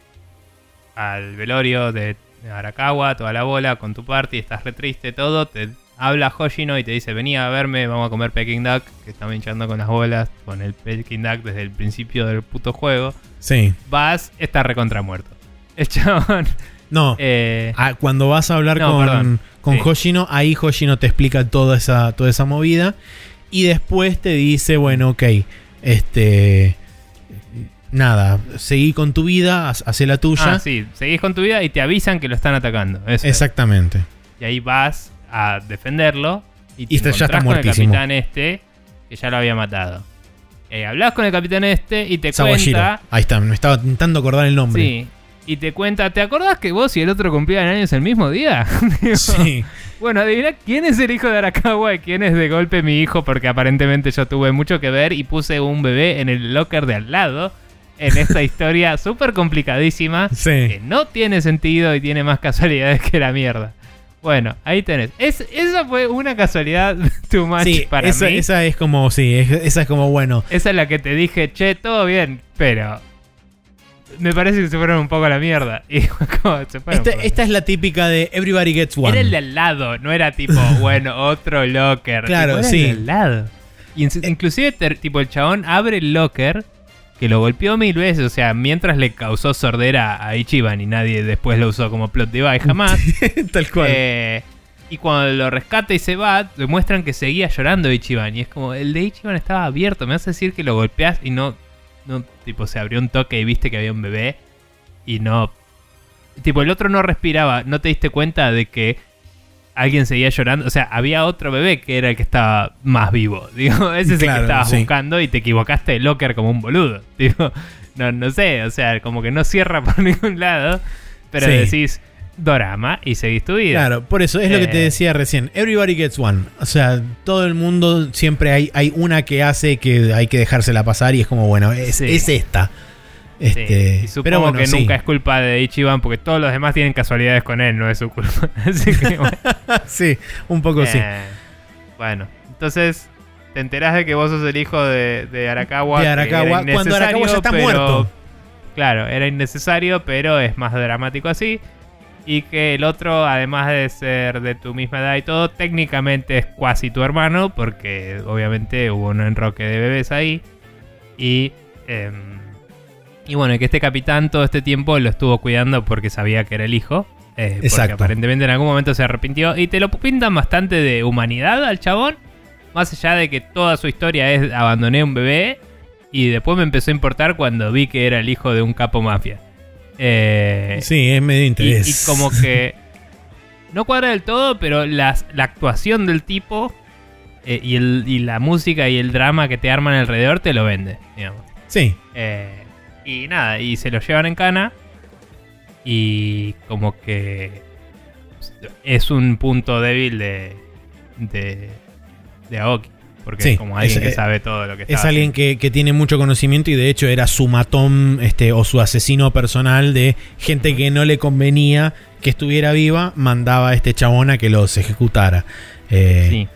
al velorio de Arakawa, toda la bola, con tu party, estás re triste, todo, te habla Hoshino y te dice, vení a verme, vamos a comer Peking Duck, que estaba hinchando con las bolas, con el Peking Duck desde el principio del puto juego. Sí. Vas, está recontra muerto. El chabón... No. eh, Ah, cuando vas a hablar No, con, perdón. con Sí. Hoshino, ahí Hoshino te explica toda esa, toda esa movida. Y después te dice, bueno, ok, este. Nada, seguí con tu vida, hacé la tuya. ah, sí, seguís con tu vida y te avisan que lo están atacando. Eso es. Exactamente. Y ahí vas a defenderlo. Y, te Y está- ya está con el capitán este, que ya lo había matado. Eh, hablas con el capitán este y te Sawashiro. cuenta. Ahí está, me estaba intentando acordar el nombre. Sí. Y te cuenta, ¿te acordás que vos y el otro cumplían años el mismo día? [laughs] Digo, Sí. Bueno, adivina quién es el hijo de Arakawa y quién es de golpe mi hijo, porque aparentemente yo tuve mucho que ver y puse un bebé en el locker de al lado en esta historia súper complicadísima Sí. que no tiene sentido y tiene más casualidades que la mierda. Bueno, ahí tenés. Es, esa fue una casualidad too much Sí, para esa, mí. esa es como, sí, es- esa es como, bueno, Esa es la que te dije, che, todo bien, pero me parece que se fueron un poco a la mierda. [laughs] Y esta, esta es la típica de Everybody Gets One. Era el de al lado, no era tipo, [laughs] bueno, otro locker. Claro, Tipo, era sí. El de al lado. In- inclusive, tipo, el chabón abre el locker que lo golpeó mil veces. O sea, mientras le causó sordera a Ichiban y nadie después lo usó como plot device jamás. [laughs] Tal cual. Eh, y cuando lo rescata y se va, demuestran que seguía llorando Ichiban. Y es como, el de Ichiban estaba abierto. Me a decir que lo golpeas y no, no, tipo, se abrió un toque y viste que había un bebé. Y no. Tipo, el otro no respiraba. ¿No te diste cuenta de que alguien seguía llorando? O sea, había otro bebé que era el que estaba más vivo. [laughs] Digo, ese es el que estabas sí. buscando y te equivocaste de locker como un boludo. [laughs] Digo, no, no sé, o sea, como que no cierra [laughs] por ningún lado. Pero Sí. decís, dorama y seguís tu vida. Claro, por eso es lo que te Eh. decía recién. Everybody gets one. O sea, todo el mundo siempre hay, hay una que hace que hay que dejársela pasar y es como, bueno, es, Sí. es esta. Sí, Este, y supongo pero bueno, que sí. nunca es culpa de Ichiban porque todos los demás tienen casualidades con él, no es su culpa. [laughs] Así que bueno. [laughs] sí, un poco sí. Eh, bueno, entonces te enterás de que vos sos el hijo de, de Arakawa. De Arakawa, cuando Arakawa ya está pero- muerto. Claro, era innecesario, pero es más dramático así. Y que el otro, además de ser de tu misma edad y todo, técnicamente es cuasi tu hermano, porque obviamente hubo un enroque de bebés ahí. Y, em, y bueno, y que este capitán todo este tiempo lo estuvo cuidando porque sabía que era el hijo. eh, porque Exacto. aparentemente en algún momento se arrepintió. Y te lo pintan bastante de humanidad al chabón. Más allá de que toda su historia es abandoné un bebé. Y después me empezó a importar cuando vi que era el hijo de un capo mafia. Eh, Sí, es medio y, interés. y como que [laughs] no cuadra del todo, pero las- la actuación del tipo eh, y, el- y la música y el drama que te arman alrededor te lo vende, digamos. Sí, Eh, y nada, y se lo llevan en cana. Y como que es un punto débil de, de, de Aoki. Porque Sí, es como alguien es- que eh, sabe todo lo que está es alguien que, que tiene mucho conocimiento y de hecho era su matón este, o su asesino personal de gente que no le convenía que estuviera viva, mandaba a este chabón a que los ejecutara. Eh, Sí.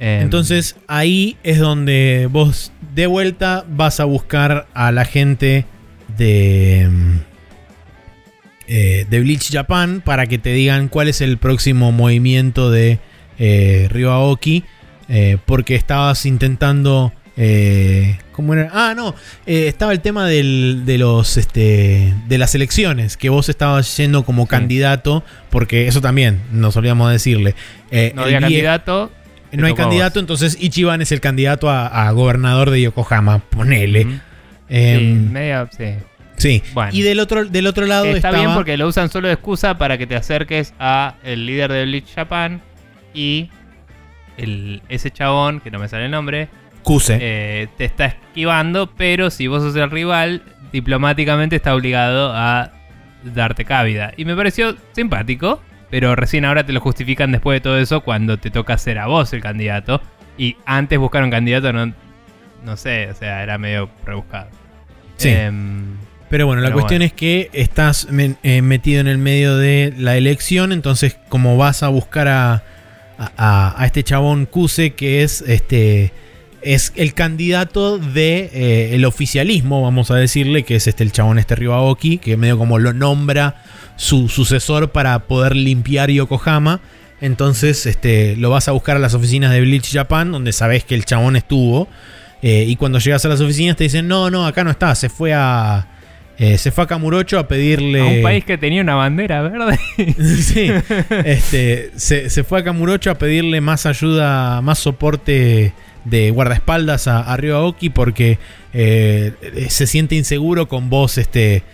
Em, Entonces ahí es donde vos de vuelta vas a buscar a la gente de, mm, eh, de Bleach Japan para que te digan cuál es el próximo movimiento de eh, Ryo Aoki. eh, porque estabas intentando... eh, ¿Cómo era? Ah, no. estaba el tema del- de los este, de las elecciones. Que vos estabas yendo como candidato. Porque eso también nos olvidamos decirle. no había candidato. No hay candidato, entonces Ichiban es el candidato a, a gobernador de Yokohama. Ponele. Em, sí, medio, sí. sí. Bueno. Y del otro, del otro lado está estaba. bien porque lo usan solo de excusa para que te acerques a el líder de Bleach Japan y el, ese chabón, que no me sale el nombre, Kuse. eh, te está esquivando, pero si vos sos el rival, diplomáticamente está obligado a darte cabida. Y me pareció simpático, pero recién ahora te lo justifican después de todo eso cuando te toca ser a vos el candidato. Y antes buscar un candidato no, no sé, o sea, era medio rebuscado. Sí. Em, Pero bueno, la Pero cuestión bueno. es que estás eh, metido en el medio de la elección, entonces como vas a buscar a, a- a- este chabón Kuse, que es este es el candidato de eh, el oficialismo, vamos a decirle, que es este el chabón este Ryuaoki, que medio como lo nombra su sucesor para poder limpiar Yokohama. Entonces, este, lo vas a buscar a las oficinas de Bleach Japan, donde sabes que el chabón estuvo. Eh, y cuando llegas a las oficinas te dicen, no, no, acá no está, se fue a. eh, se fue a Kamurocho a pedirle. a un país que tenía una bandera verde. [laughs] sí. [laughs] Este, se, se fue a Kamurocho a pedirle más ayuda, más soporte de guardaespaldas a, a Ryoaoki porque eh, se siente inseguro con vos este,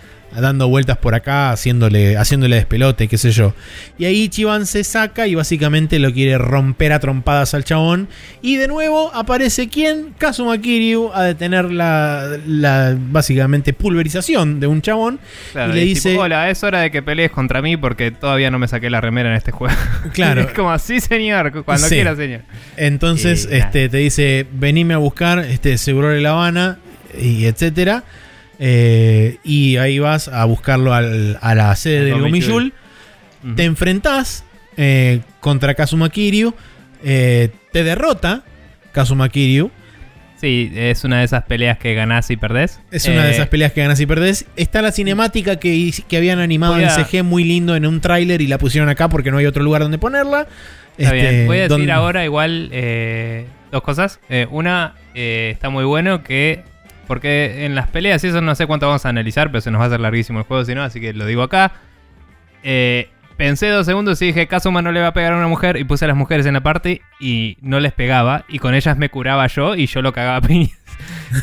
dando vueltas por acá, haciéndole, haciéndole despelote, qué sé yo. Y ahí Ichiban se saca y básicamente lo quiere romper a trompadas al chabón. Y de nuevo aparece quién? Kazuma Kiryu a detener la, la básicamente pulverización de un chabón. Claro, y le y dice, tipo, hola, es hora de que pelees contra mí porque todavía no me saqué la remera en este juego. [laughs] Claro. es como, sí, señor, cuando Sí. quiera, señor. Entonces, este, te dice, venime a buscar, este, seguro de La Habana, y etcétera. Eh, y ahí vas a buscarlo al- a la sede del Gomiyul. Gomiyul. Ujú. Te enfrentás eh, contra Kazuma Kiryu. eh, te derrota Kazuma Kiryu. Sí, es una de esas peleas que ganás y perdés. Es una de esas peleas que ganas y perdés. Está la cinemática que, que habían animado en CG muy lindo en un tráiler y la pusieron acá porque no hay otro lugar donde ponerla. Está Este, bien. Voy a decir donde- ahora igual dos cosas. Una, está muy bueno que... Porque en las peleas y eso no sé cuánto vamos a analizar, pero se nos va a hacer larguísimo el juego si no, así que lo digo acá. Eh, pensé dos segundos y dije, Kazuma no le va a pegar a una mujer y puse a las mujeres en la parte y no les pegaba y con ellas me curaba yo y yo lo cagaba a piñas.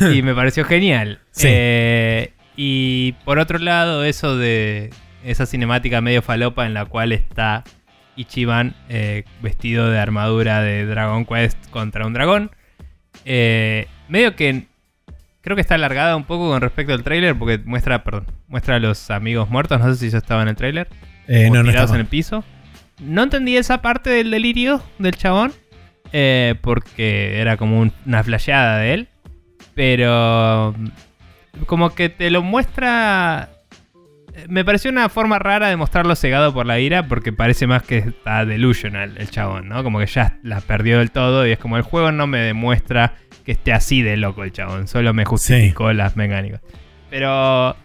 [laughs] y me pareció genial. Sí. Eh, y por otro lado, eso de esa cinemática medio falopa en la cual está Ichiban eh, vestido de armadura de Dragon Quest contra un dragón. Eh, medio que creo que está alargada un poco con respecto al tráiler porque muestra, perdón, muestra a los amigos muertos. No sé si eso estaba en el tráiler. Eh, no, no en el piso. No entendí esa parte del delirio del chabón. eh, porque era como un- una flasheada de él. Pero mm, como que te lo muestra. eh, Me pareció una forma rara de mostrarlo cegado por la ira. Porque parece más que está delusional el chabón, ¿no? Como que ya la perdió del todo. Y es como el juego no me demuestra que esté así de loco el chabón. Solo me justificó las mecánicas. Pero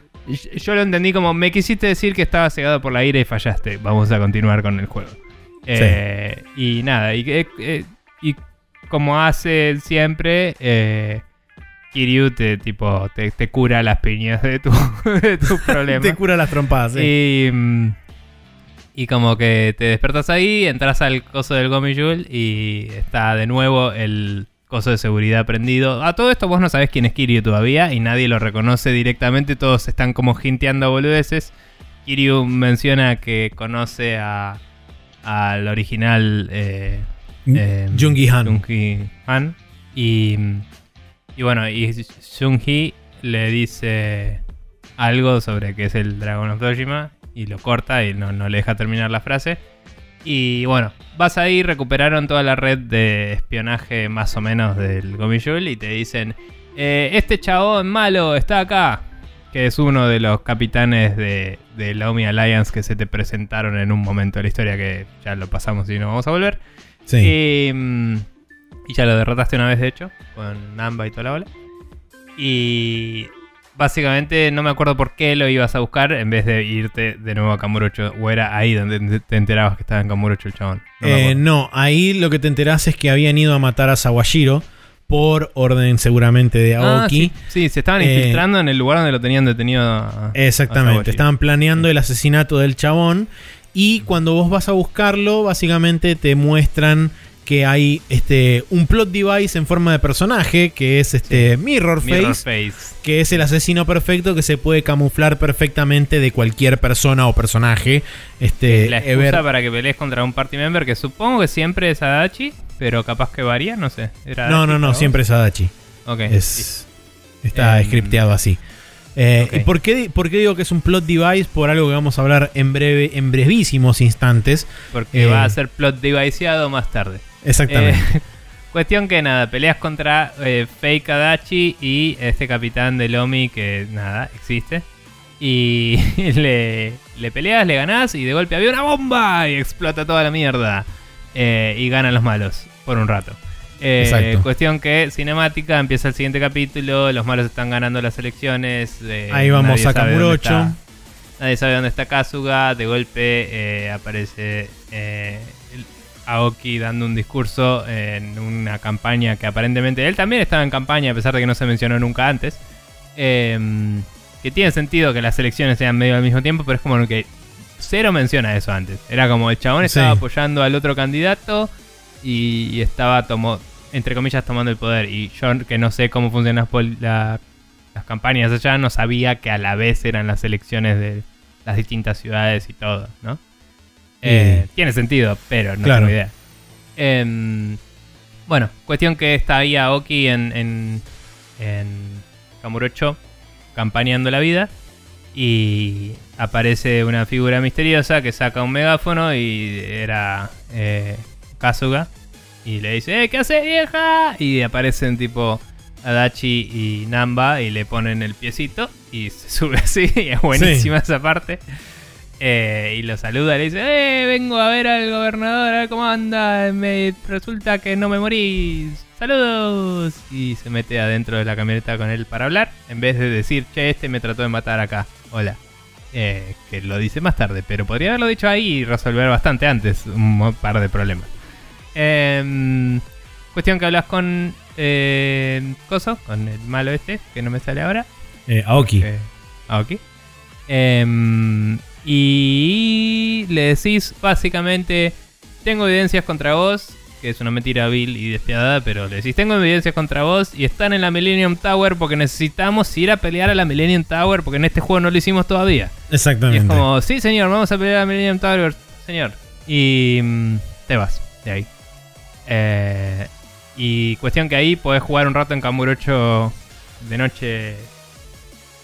yo lo entendí como me quisiste decir que estaba cegado por la ira y fallaste. Vamos a continuar con el juego. Eh, y nada, y, eh, y como hace siempre, eh, Kiryu te, tipo, te, te cura las piñas de tu, [laughs] de tu problema. Te cura las trompadas. sí. Y, mm, y como que te despertas ahí, entras al coso del Gomiyul y está de nuevo el coso de seguridad prendido. A todo esto vos no sabés quién es Kiryu todavía y nadie lo reconoce directamente, todos están como hinteando boludeces. Kiryu menciona que conoce a al original eh, eh, Jungi Han. Jungi Han. Y, y bueno, y Jungi le dice algo sobre que es el Dragon of Dojima y lo corta y no, no le deja terminar la frase. Y bueno, vas ahí, recuperaron toda la red de espionaje más o menos del Gomiyul y te dicen, "Eh, este chabón malo está acá, que es uno de los capitanes de, de la Omi Alliance que se te presentaron en un momento de la historia que ya lo pasamos y no vamos a volver. Sí. Y, mm, y ya lo derrotaste una vez, de hecho, con Namba y toda la bola. Y básicamente no me acuerdo por qué lo ibas a buscar en vez de irte de nuevo a Kamurocho. O era ahí donde te enterabas que estaba en Kamurocho el chabón. No Eh, no, ahí lo que te enterás es que habían ido a matar a Sawashiro por orden seguramente de Ah, Aoki. sí, sí, se estaban Eh, infiltrando en el lugar donde lo tenían detenido. a- Exactamente, estaban planeando el asesinato del chabón y cuando vos vas a buscarlo, básicamente te muestran que hay este un plot device en forma de personaje que es este Mirror Face, Mirror Face. que es el asesino perfecto que se puede camuflar perfectamente de cualquier persona o personaje. Este La Ever- excusa para que pelees contra un party member que supongo que siempre es Adachi, pero capaz que varía, no sé. ¿Era No, no, no, siempre es Adachi. Ok, Es, está Em, scripteado así. Eh. ¿Y por qué, por qué digo que es un plot device? Por algo que vamos a hablar en breve, en brevísimos instantes. Porque Eh. va a ser plot deviceado más tarde. Exactamente. Eh, [laughs] cuestión que nada, peleas contra eh, Fake Adachi y este capitán de Lomi que nada, existe. Y [laughs] le, le peleas, le ganás y de golpe había una bomba y explota toda la mierda. Eh, y ganan los malos por un rato. Eh. Cuestión que cinemática, empieza el siguiente capítulo, los malos están ganando las elecciones. eh, Ahí vamos a Kamurocho. Nadie sabe dónde está Kazuga. De golpe eh, aparece eh, Aoki dando un discurso en una campaña que aparentemente él también estaba en campaña, a pesar de que no se mencionó nunca antes. Em, que tiene sentido que las elecciones sean medio al mismo tiempo, pero es como que cero menciona eso antes. Era como el chabón estaba Sí. apoyando al otro candidato y, y estaba, tomó, entre comillas, tomando el poder. Y yo, que no sé cómo funcionan las, la- las campañas allá, no sabía que a la vez eran las elecciones de las distintas ciudades y todo, ¿no? Eh, Tiene sentido, pero no Claro. tengo idea. Em, bueno, cuestión que está ahí Aoki en, en, en Kamurocho campaneando la vida y aparece una figura misteriosa que saca un megáfono y era eh, Kazuga y le dice ¡Eh, qué haces vieja! y aparecen tipo Adachi y Namba y le ponen el piecito y se [laughs] sube así y es buenísima esa parte eh, y lo saluda y le dice, eh, vengo a ver al gobernador, a ver cómo anda. Me resulta que no me morí. Saludos. Y se mete adentro de la camioneta con él para hablar. En vez de decir, che, este me trató de matar acá. Hola. Eh, que lo dice más tarde, pero podría haberlo dicho ahí y resolver bastante antes un par de problemas. Em, cuestión que hablas con eh, Coso, con el malo este, que no me sale ahora. Eh, Aoki. Eh, Aoki. Em, y le decís básicamente, tengo evidencias contra vos, que es una mentira vil y despiadada, pero le decís, tengo evidencias contra vos y están en la Millennium Tower porque necesitamos ir a pelear a la Millennium Tower porque en este juego no lo hicimos todavía. Y es Exactamente. como, sí señor, vamos a pelear a la Millennium Tower, señor. Y mm, te vas de ahí. Eh, y cuestión que ahí podés jugar un rato en Kamurocho de noche.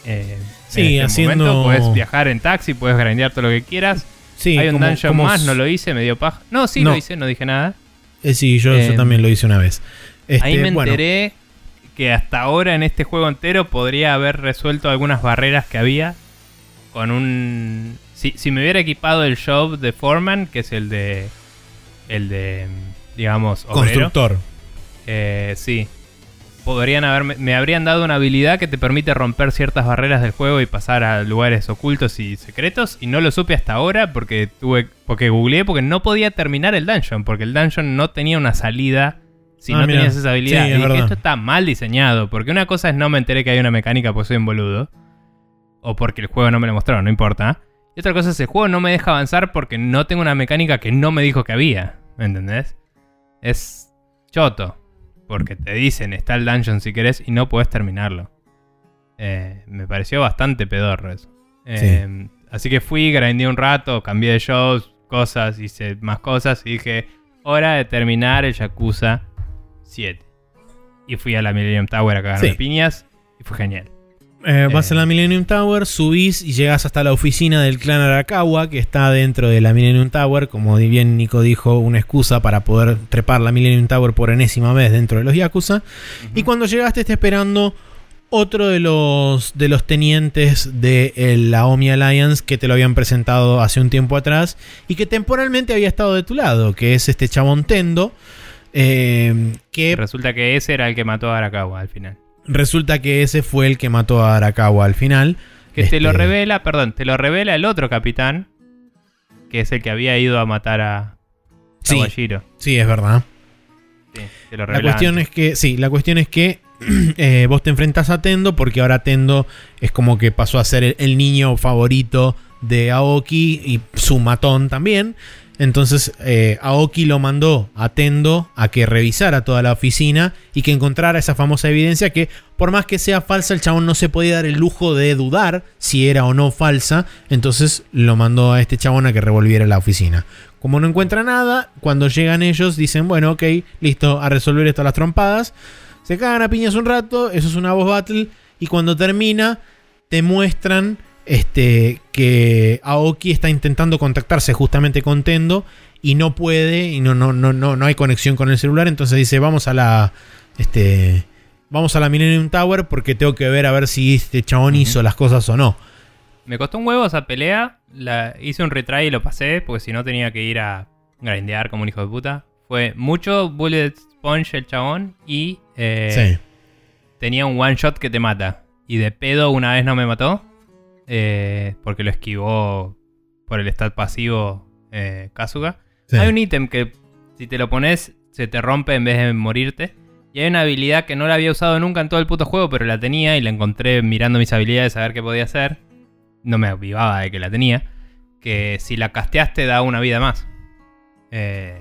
eh, Sí, en este haciendo- momento. Puedes viajar en taxi, puedes grandear todo lo que quieras. Sí, Hay un como- dungeon como más, no lo hice, me dio paja. No, sí No. lo hice, no dije nada. Eh, sí, yo, yo Eh, también lo hice una vez. Este, Ahí me bueno, enteré que hasta ahora en este juego entero podría haber resuelto algunas barreras que había con un... Si, si me hubiera equipado el job de Foreman, que es el de... El de, digamos, obrero. constructor. Eh, sí. Podrían haberme, me habrían dado una habilidad que te permite romper ciertas barreras del juego y pasar a lugares ocultos y secretos. Y no lo supe hasta ahora porque tuve. porque googleé porque no podía terminar el dungeon. Porque el dungeon no tenía una salida si Ah, no mira. tenías esa habilidad. Sí, y es dije, verdad. esto está mal diseñado. Porque una cosa es no me enteré que hay una mecánica porque soy un boludo. O porque el juego no me lo mostró, no importa. Y otra cosa es el juego no me deja avanzar porque no tengo una mecánica que no me dijo que había. ¿Me entendés? Es choto. Porque te dicen, está el dungeon si querés y no puedes terminarlo. Eh, me pareció bastante pedorro eso. Eh, Así que fui, grindé un rato, cambié de shows, cosas, hice más cosas y dije, hora de terminar el Yakuza 7. Y fui a la Millennium Tower a cagarme Sí. piñas y fue genial. Eh, vas a la Millennium Tower, subís y llegas hasta la oficina del clan Arakawa, que está dentro de la Millennium Tower. Como bien Nico dijo, una excusa para poder trepar la Millennium Tower por enésima vez dentro de los Yakuza. Y cuando llegaste, está esperando otro de los, de los tenientes de eh, la Omi Alliance que te lo habían presentado hace un tiempo atrás y que temporalmente había estado de tu lado, que es este chabón Tendo. eh, que Resulta que ese era el que mató a Arakawa al final. Resulta que ese fue el que mató a Arakawa al final. Que te lo Este, revela, perdón, te lo revela el otro capitán, que es el que había ido a matar a. Kawashiro. Sí, es verdad. Sí, te lo La cuestión antes. es que, sí, la cuestión es que [clears throat] eh, vos te enfrentas a Tendo porque ahora Tendo es como que pasó a ser el, el niño favorito de Aoki y su matón también. Entonces eh, Aoki lo mandó a Tendo a que revisara toda la oficina y que encontrara esa famosa evidencia que por más que sea falsa el chabón no se podía dar el lujo de dudar si era o no falsa. Entonces lo mandó a este chabón a que revolviera la oficina. Como no encuentra nada, cuando llegan ellos dicen, bueno, ok, listo, a resolver esto a las trompadas. Se cagan a piñas un rato, eso es una voz battle. Y cuando termina, te muestran este, que Aoki está intentando contactarse justamente con Tendo y no puede y no, no, no, no, no hay conexión con el celular. Entonces dice, vamos a la... Este, vamos a la Millennium Tower porque tengo que ver a ver si este chabón hizo las cosas o no. Me costó un huevo esa pelea. La, hice un retry y lo pasé porque si no tenía que ir a grindear como un hijo de puta. Fue mucho bullet sponge el chabón y eh, Sí. tenía un one shot que te mata. Y de pedo una vez no me mató. Eh, porque lo esquivó por el stat pasivo eh, Kasuga. Sí. Hay un ítem que si te lo pones se te rompe en vez de morirte. Y hay una habilidad que no la había usado nunca en todo el puto juego, pero la tenía y la encontré mirando mis habilidades a ver qué podía hacer. No me avivaba de que la tenía. Que si la casteaste da una vida más. Eh,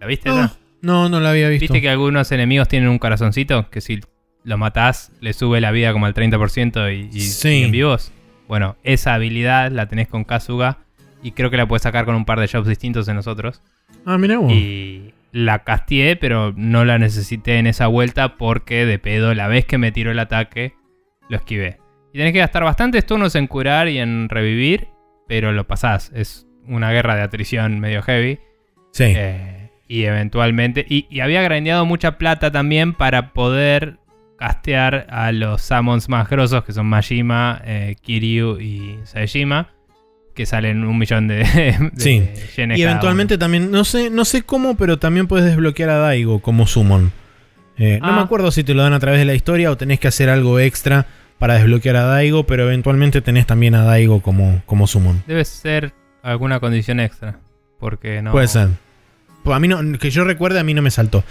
¿La viste? No, no, no lo había visto. ¿Viste que algunos enemigos tienen un corazoncito? Que si lo matás le sube la vida como al 30% y, y Sí. siguen vivos. Bueno, esa habilidad la tenés con Kasuga. Y creo que la puedes sacar con un par de jobs distintos en nosotros. Ah, mira vos. Y la casteé, pero no la necesité en esa vuelta porque de pedo, la vez que me tiró el ataque, lo esquivé. Y tenés que gastar bastantes turnos en curar y en revivir, pero lo pasás. Es una guerra de atrición medio heavy. Sí. Eh, y eventualmente. Y, y había grandeado mucha plata también para poder castear a los summons más grosos, que son Majima, eh, Kiryu y Saejima. Que salen un millón de, [laughs] de Sí. yenes y eventualmente también, no sé, no sé cómo, pero también puedes desbloquear a Daigo como summon. Eh, No Ah. me acuerdo si te lo dan a través de la historia o tenés que hacer algo extra para desbloquear a Daigo, pero eventualmente tenés también a Daigo como, como summon. Debe ser alguna condición extra. Porque no. Puede ser. Pues a mí no, que yo recuerde, a mí no me saltó.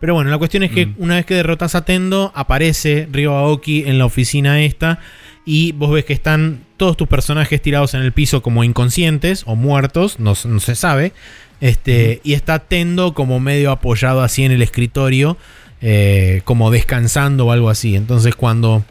Pero bueno, la cuestión es que Mm. una vez que derrotas a Tendo, aparece Ryo Aoki en la oficina esta. Y vos ves que están todos tus personajes tirados en el piso como inconscientes o muertos, no, se sabe. Este, Y está Tendo como medio apoyado así en el escritorio, eh, como descansando o algo así. Entonces cuando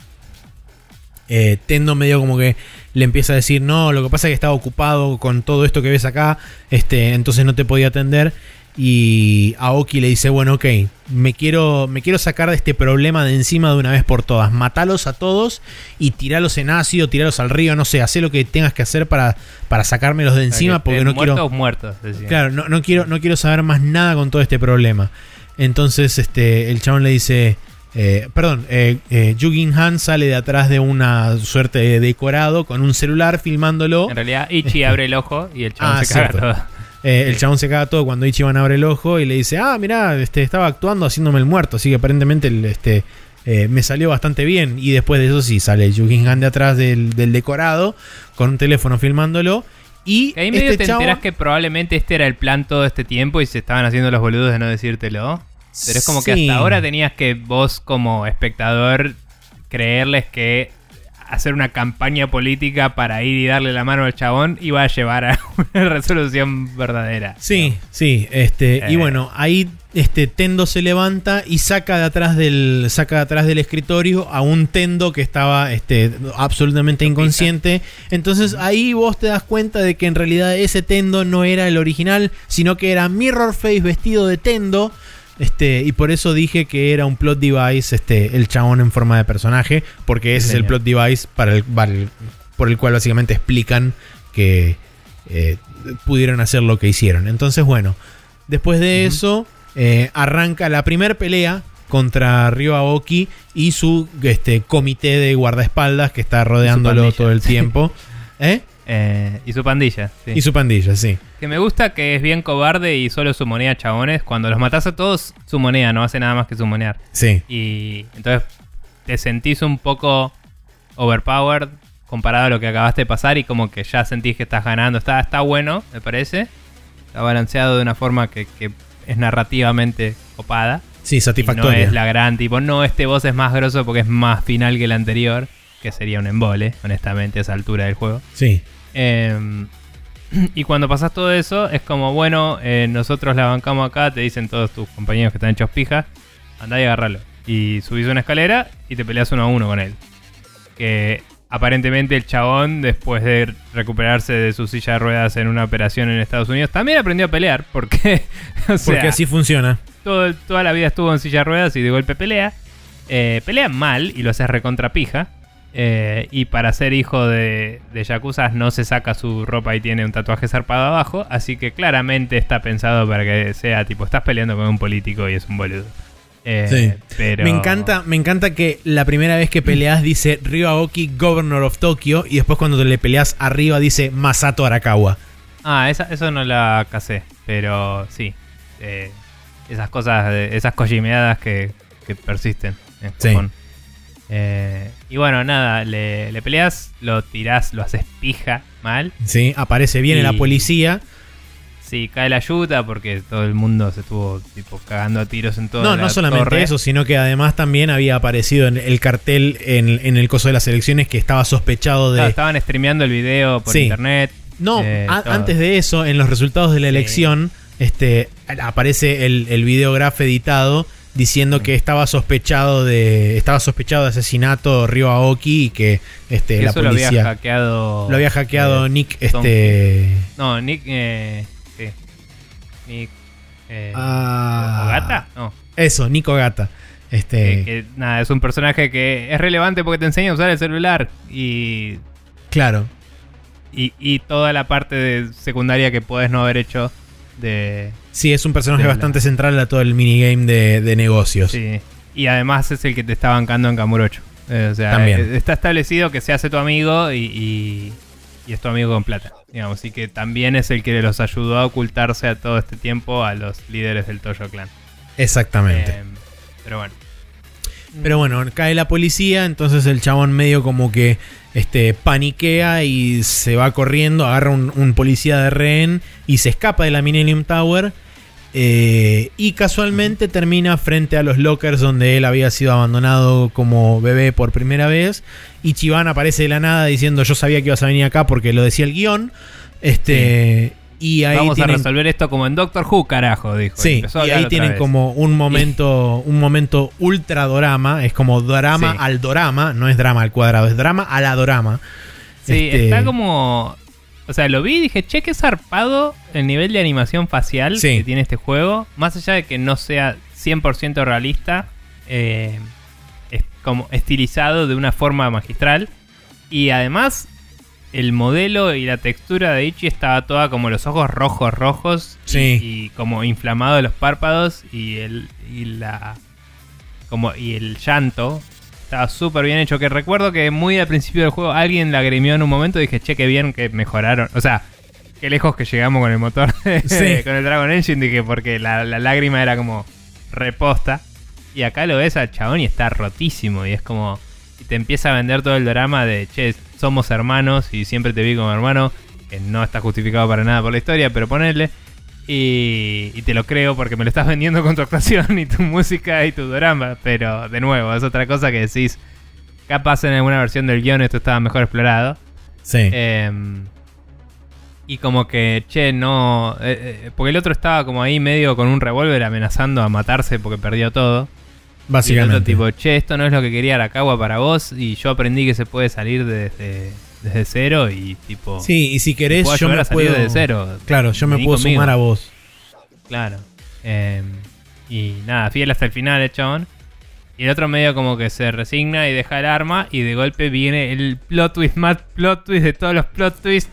eh, Tendo medio como que le empieza a decir, no, lo que pasa es que estaba ocupado con todo esto que ves acá, este, entonces no te podía atender. Y Aoki le dice, bueno, ok, me quiero, me quiero sacar de este problema de encima de una vez por todas. Matalos a todos y tiralos en ácido, tiralos al río, no sé, haz lo que tengas que hacer para, para sacármelos de encima porque no quiero... muertos. Claro, no, no quiero, no quiero saber más nada con todo este problema. Entonces, este, el chabón le dice. eh, perdón, eh, eh, Yugin Han sale de atrás de una suerte de decorado con un celular filmándolo. En realidad, Ichi abre el ojo y el chabón Ah, se caga todo. Eh, el chabón se caga todo cuando Ichiban abre el ojo y le dice: Ah, mirá, este, estaba actuando haciéndome el muerto. Así que aparentemente el, este, eh, me salió bastante bien. Y después de eso, sí, sale Yugin Han de atrás del, del decorado con un teléfono filmándolo. Y ahí medio este te chabón- enterás que probablemente este era el plan todo este tiempo y se estaban haciendo los boludos de no decírtelo. Pero es como que hasta ahora tenías que vos como espectador creerles que hacer una campaña política para ir y darle la mano al chabón iba a llevar a [laughs] una resolución verdadera. Sí, sí, este, y Eh. bueno, ahí este Tendo se levanta y saca de atrás del saca de atrás del escritorio a un Tendo que estaba este absolutamente inconsciente. Entonces ahí vos te das cuenta de que en realidad ese Tendo no era el original, sino que era Mirror Face vestido de Tendo. Este, y por eso dije que era un plot device, este, el chabón en forma de personaje, porque ese es el plot device para el, para el- por el cual básicamente explican que eh, pudieron hacer lo que hicieron. Entonces, bueno, después de eso, eh, arranca la primera pelea contra Ryo Aoki y su este, comité de guardaespaldas que está rodeándolo todo el [laughs] tiempo. ¿Eh? Eh, y su pandilla. sí. Y su pandilla, sí. Que me gusta que es bien cobarde y solo sumonea chabones. Cuando los matas a todos, sumonea, no hace nada más que sumonear. Sí. Y entonces te sentís un poco overpowered comparado a lo que acabaste de pasar y como que ya sentís que estás ganando. Está, está bueno, me parece. Está balanceado de una forma que, que es narrativamente copada. Sí, Y no satisfactoria. es la gran tipo, no, este boss es más grosso porque es más final que el anterior. Que sería un embole, honestamente, a esa altura del juego. Sí. Eh, [clears throat] y cuando pasas todo eso, es como, bueno, eh, nosotros la bancamos acá, te dicen todos tus compañeros que están hechos pija, andá y agarralo. Y subís una escalera y te peleas uno a uno con él. Que aparentemente el chabón, después de recuperarse de su silla de ruedas en una operación en Estados Unidos, también aprendió a pelear, porque, [laughs] o sea, Porque así funciona. todo- toda la vida estuvo en silla de ruedas y de golpe pelea. Eh, pelea mal y lo haces recontra pija. Eh, y para ser hijo de, de Yakuza no se saca su ropa y tiene un tatuaje zarpado abajo. Así que claramente está pensado para que sea tipo, estás peleando con un político y es un boludo. Eh, Sí. pero... Me encanta, me encanta que la primera vez que peleas dice Ryo Aoki, Governor of Tokyo, y después cuando le peleas arriba dice Masato Arakawa. Ah, esa, eso no la casé, pero sí. eh, esas cosas, esas cojimeadas que, que persisten en Sí. Japón. Eh, y bueno, nada, le, le peleas, lo tirás, lo haces pija mal. ¿Sí? Aparece, viene Y- la policía. Sí, cae la ayuda porque todo el mundo se estuvo tipo cagando a tiros en todo No, no solamente eso, sino que además también había aparecido en el cartel en, en el coso de las elecciones que estaba sospechado de... estaban streameando el video por Sí. internet. No, eh, antes de eso, en los resultados de la Sí. elección, este, aparece el, el videógrafo editado diciendo que estaba sospechado de estaba sospechado de asesinato Ryo Aoki y que este, Que la eso lo había policía hackeado. lo había hackeado eh, Nick este No, Nick. Eh, sí. Nick. Eh, Ah. ¿Ogata? No. eso Nico Gata este Que, que, nada, es un personaje que es relevante porque te enseña a usar el celular y, claro y, y toda la parte de secundaria que puedes no haber hecho de... sí es un personaje la- bastante central a todo el minigame de, de negocios Sí. Y además es el que te está bancando en Kamurocho. Eh, o sea, También. eh, está establecido que se hace tu amigo y, y, y es tu amigo con plata. Digamos, y que también es el que los ayudó a ocultarse a todo este tiempo a los líderes del Toyo Clan. exactamente Eh, pero bueno. Pero bueno, cae la policía, entonces el chabón medio como que este, paniquea y se va corriendo, agarra un, un policía de rehén y se escapa de la Millennium Tower. Eh, y casualmente termina frente a los lockers donde él había sido abandonado como bebé por primera vez. Y Chiván aparece de la nada diciendo yo sabía que ibas a venir acá porque lo decía el guion. Este, Y ahí Vamos tienen, a resolver esto como en Doctor Who, carajo, dijo. Sí, y ahí tienen vez. como un momento, un momento ultra dorama, es como drama Sí. al dorama, no es drama al cuadrado, es drama a la dorama. Sí, Este, está como. O sea, lo vi y dije, che, qué zarpado el nivel de animación facial Sí. que tiene este juego. Más allá de que no sea 100% realista, eh, es como estilizado de una forma magistral. Y además, el modelo y la textura de Ichi estaba toda como los ojos rojos, rojos. y- Sí. Y, como inflamados los párpados y el. Y la. Como, y el llanto estaba súper bien hecho. Que recuerdo que muy al principio del juego alguien la en un momento y dije, che, qué bien que mejoraron. O sea, qué lejos que llegamos con el motor, [laughs] Sí. con el Dragon Engine. Dije, porque la, la lágrima era como reposta. Y acá lo ves al chabón y está rotísimo. Y es como. Y te empieza a vender todo el drama de, che, somos hermanos y siempre te vi como hermano. Que no está justificado para nada por la historia, pero ponerle. Y, y te lo creo porque me lo estás vendiendo con tu actuación y tu [laughs] música y tu drama. Pero de nuevo, es otra cosa que decís. Capaz en alguna versión del guion esto estaba mejor explorado. Sí. Em, y como que, che, no. eh, eh, porque el otro estaba como ahí medio con un revólver amenazando a matarse porque perdió todo. Y el básicamente. otro tipo, che, esto no es lo que quería Arakawa para vos. Y yo aprendí que se puede salir desde, desde cero y tipo. sí, y si querés, yo me puedo. desde cero. Claro, yo me puedo conmigo. sumar a vos. Claro. Em, y nada, fiel hasta el final, el chabón. Y el otro medio como que se resigna y deja el arma. Y de golpe viene el plot twist más plot twist de todos los plot twists.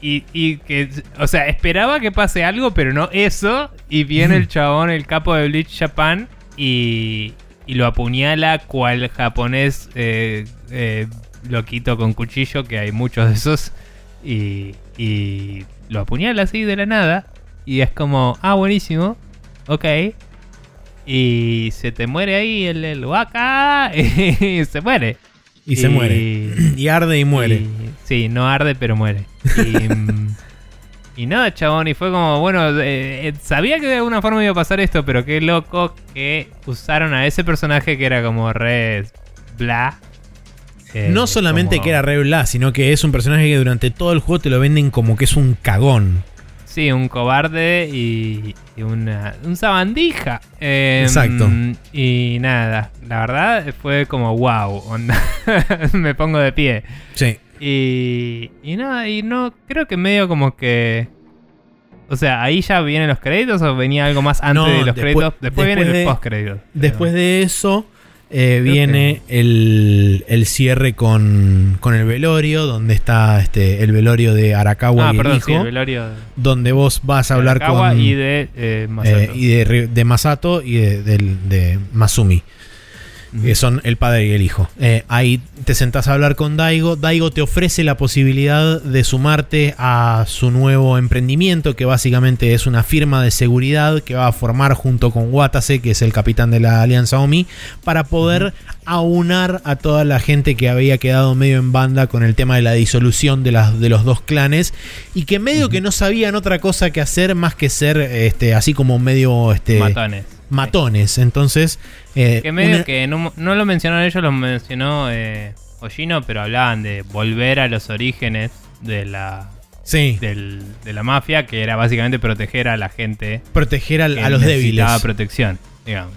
Y, y que, o sea, esperaba que pase algo, pero no eso. Y viene el [laughs] chabón, el capo de Bleach Japan. Y, y lo apuñala cual japonés eh, eh, loquito con cuchillo, que hay muchos de esos. Y, y lo apuñala así de la nada. Y es como, ah, buenísimo. Ok. Y se te muere ahí el, el waka. [laughs] Y se muere. Y se muere. [clears throat] Y arde y muere. y- sí, no arde, pero muere. Y, [laughs] y nada, chabón. Y fue como, bueno, eh, eh, sabía que de alguna forma iba a pasar esto, pero qué loco que usaron a ese personaje que era como re bla. Eh, no solamente como- que era re bla, sino que es un personaje que durante todo el juego te lo venden como que es un cagón. Sí, un cobarde y, y una, un sabandija. Eh, Exacto. Y nada, la verdad fue como wow, onda. [laughs] me pongo de pie. Sí. Y, y nada, y no, creo que medio como que... O sea, ahí ya vienen los créditos o venía algo más antes No, de los después- créditos. Después, viene después el de- post créditos. Después de eso, eh, viene el, el cierre con, con el velorio, donde está este el velorio de Arakawa Ah, y el perdón, hijo, sí, el velorio de donde vos vas a hablar Arakawa con y de eh, Masato. eh, y de, de Masato y de, de Masumi, Que son el padre y el hijo. Eh, ahí te sentás a hablar con Daigo. Daigo te ofrece la posibilidad de sumarte a su nuevo emprendimiento, que básicamente es una firma de seguridad que va a formar junto con Watase, que es el capitán de la Alianza Omi, para poder aunar a toda la gente que había quedado medio en banda con el tema de la disolución de, las, de los dos clanes y que medio que no sabían otra cosa que hacer más que ser este, así como medio este, Matones. Matones. Entonces, eh, Que medio una- que no, no lo mencionaron ellos, lo mencionó eh, Hoshino, pero hablaban de volver a los orígenes de la, sí, del- de la mafia, que era básicamente proteger a la gente proteger al- que a los débiles. protección, digamos.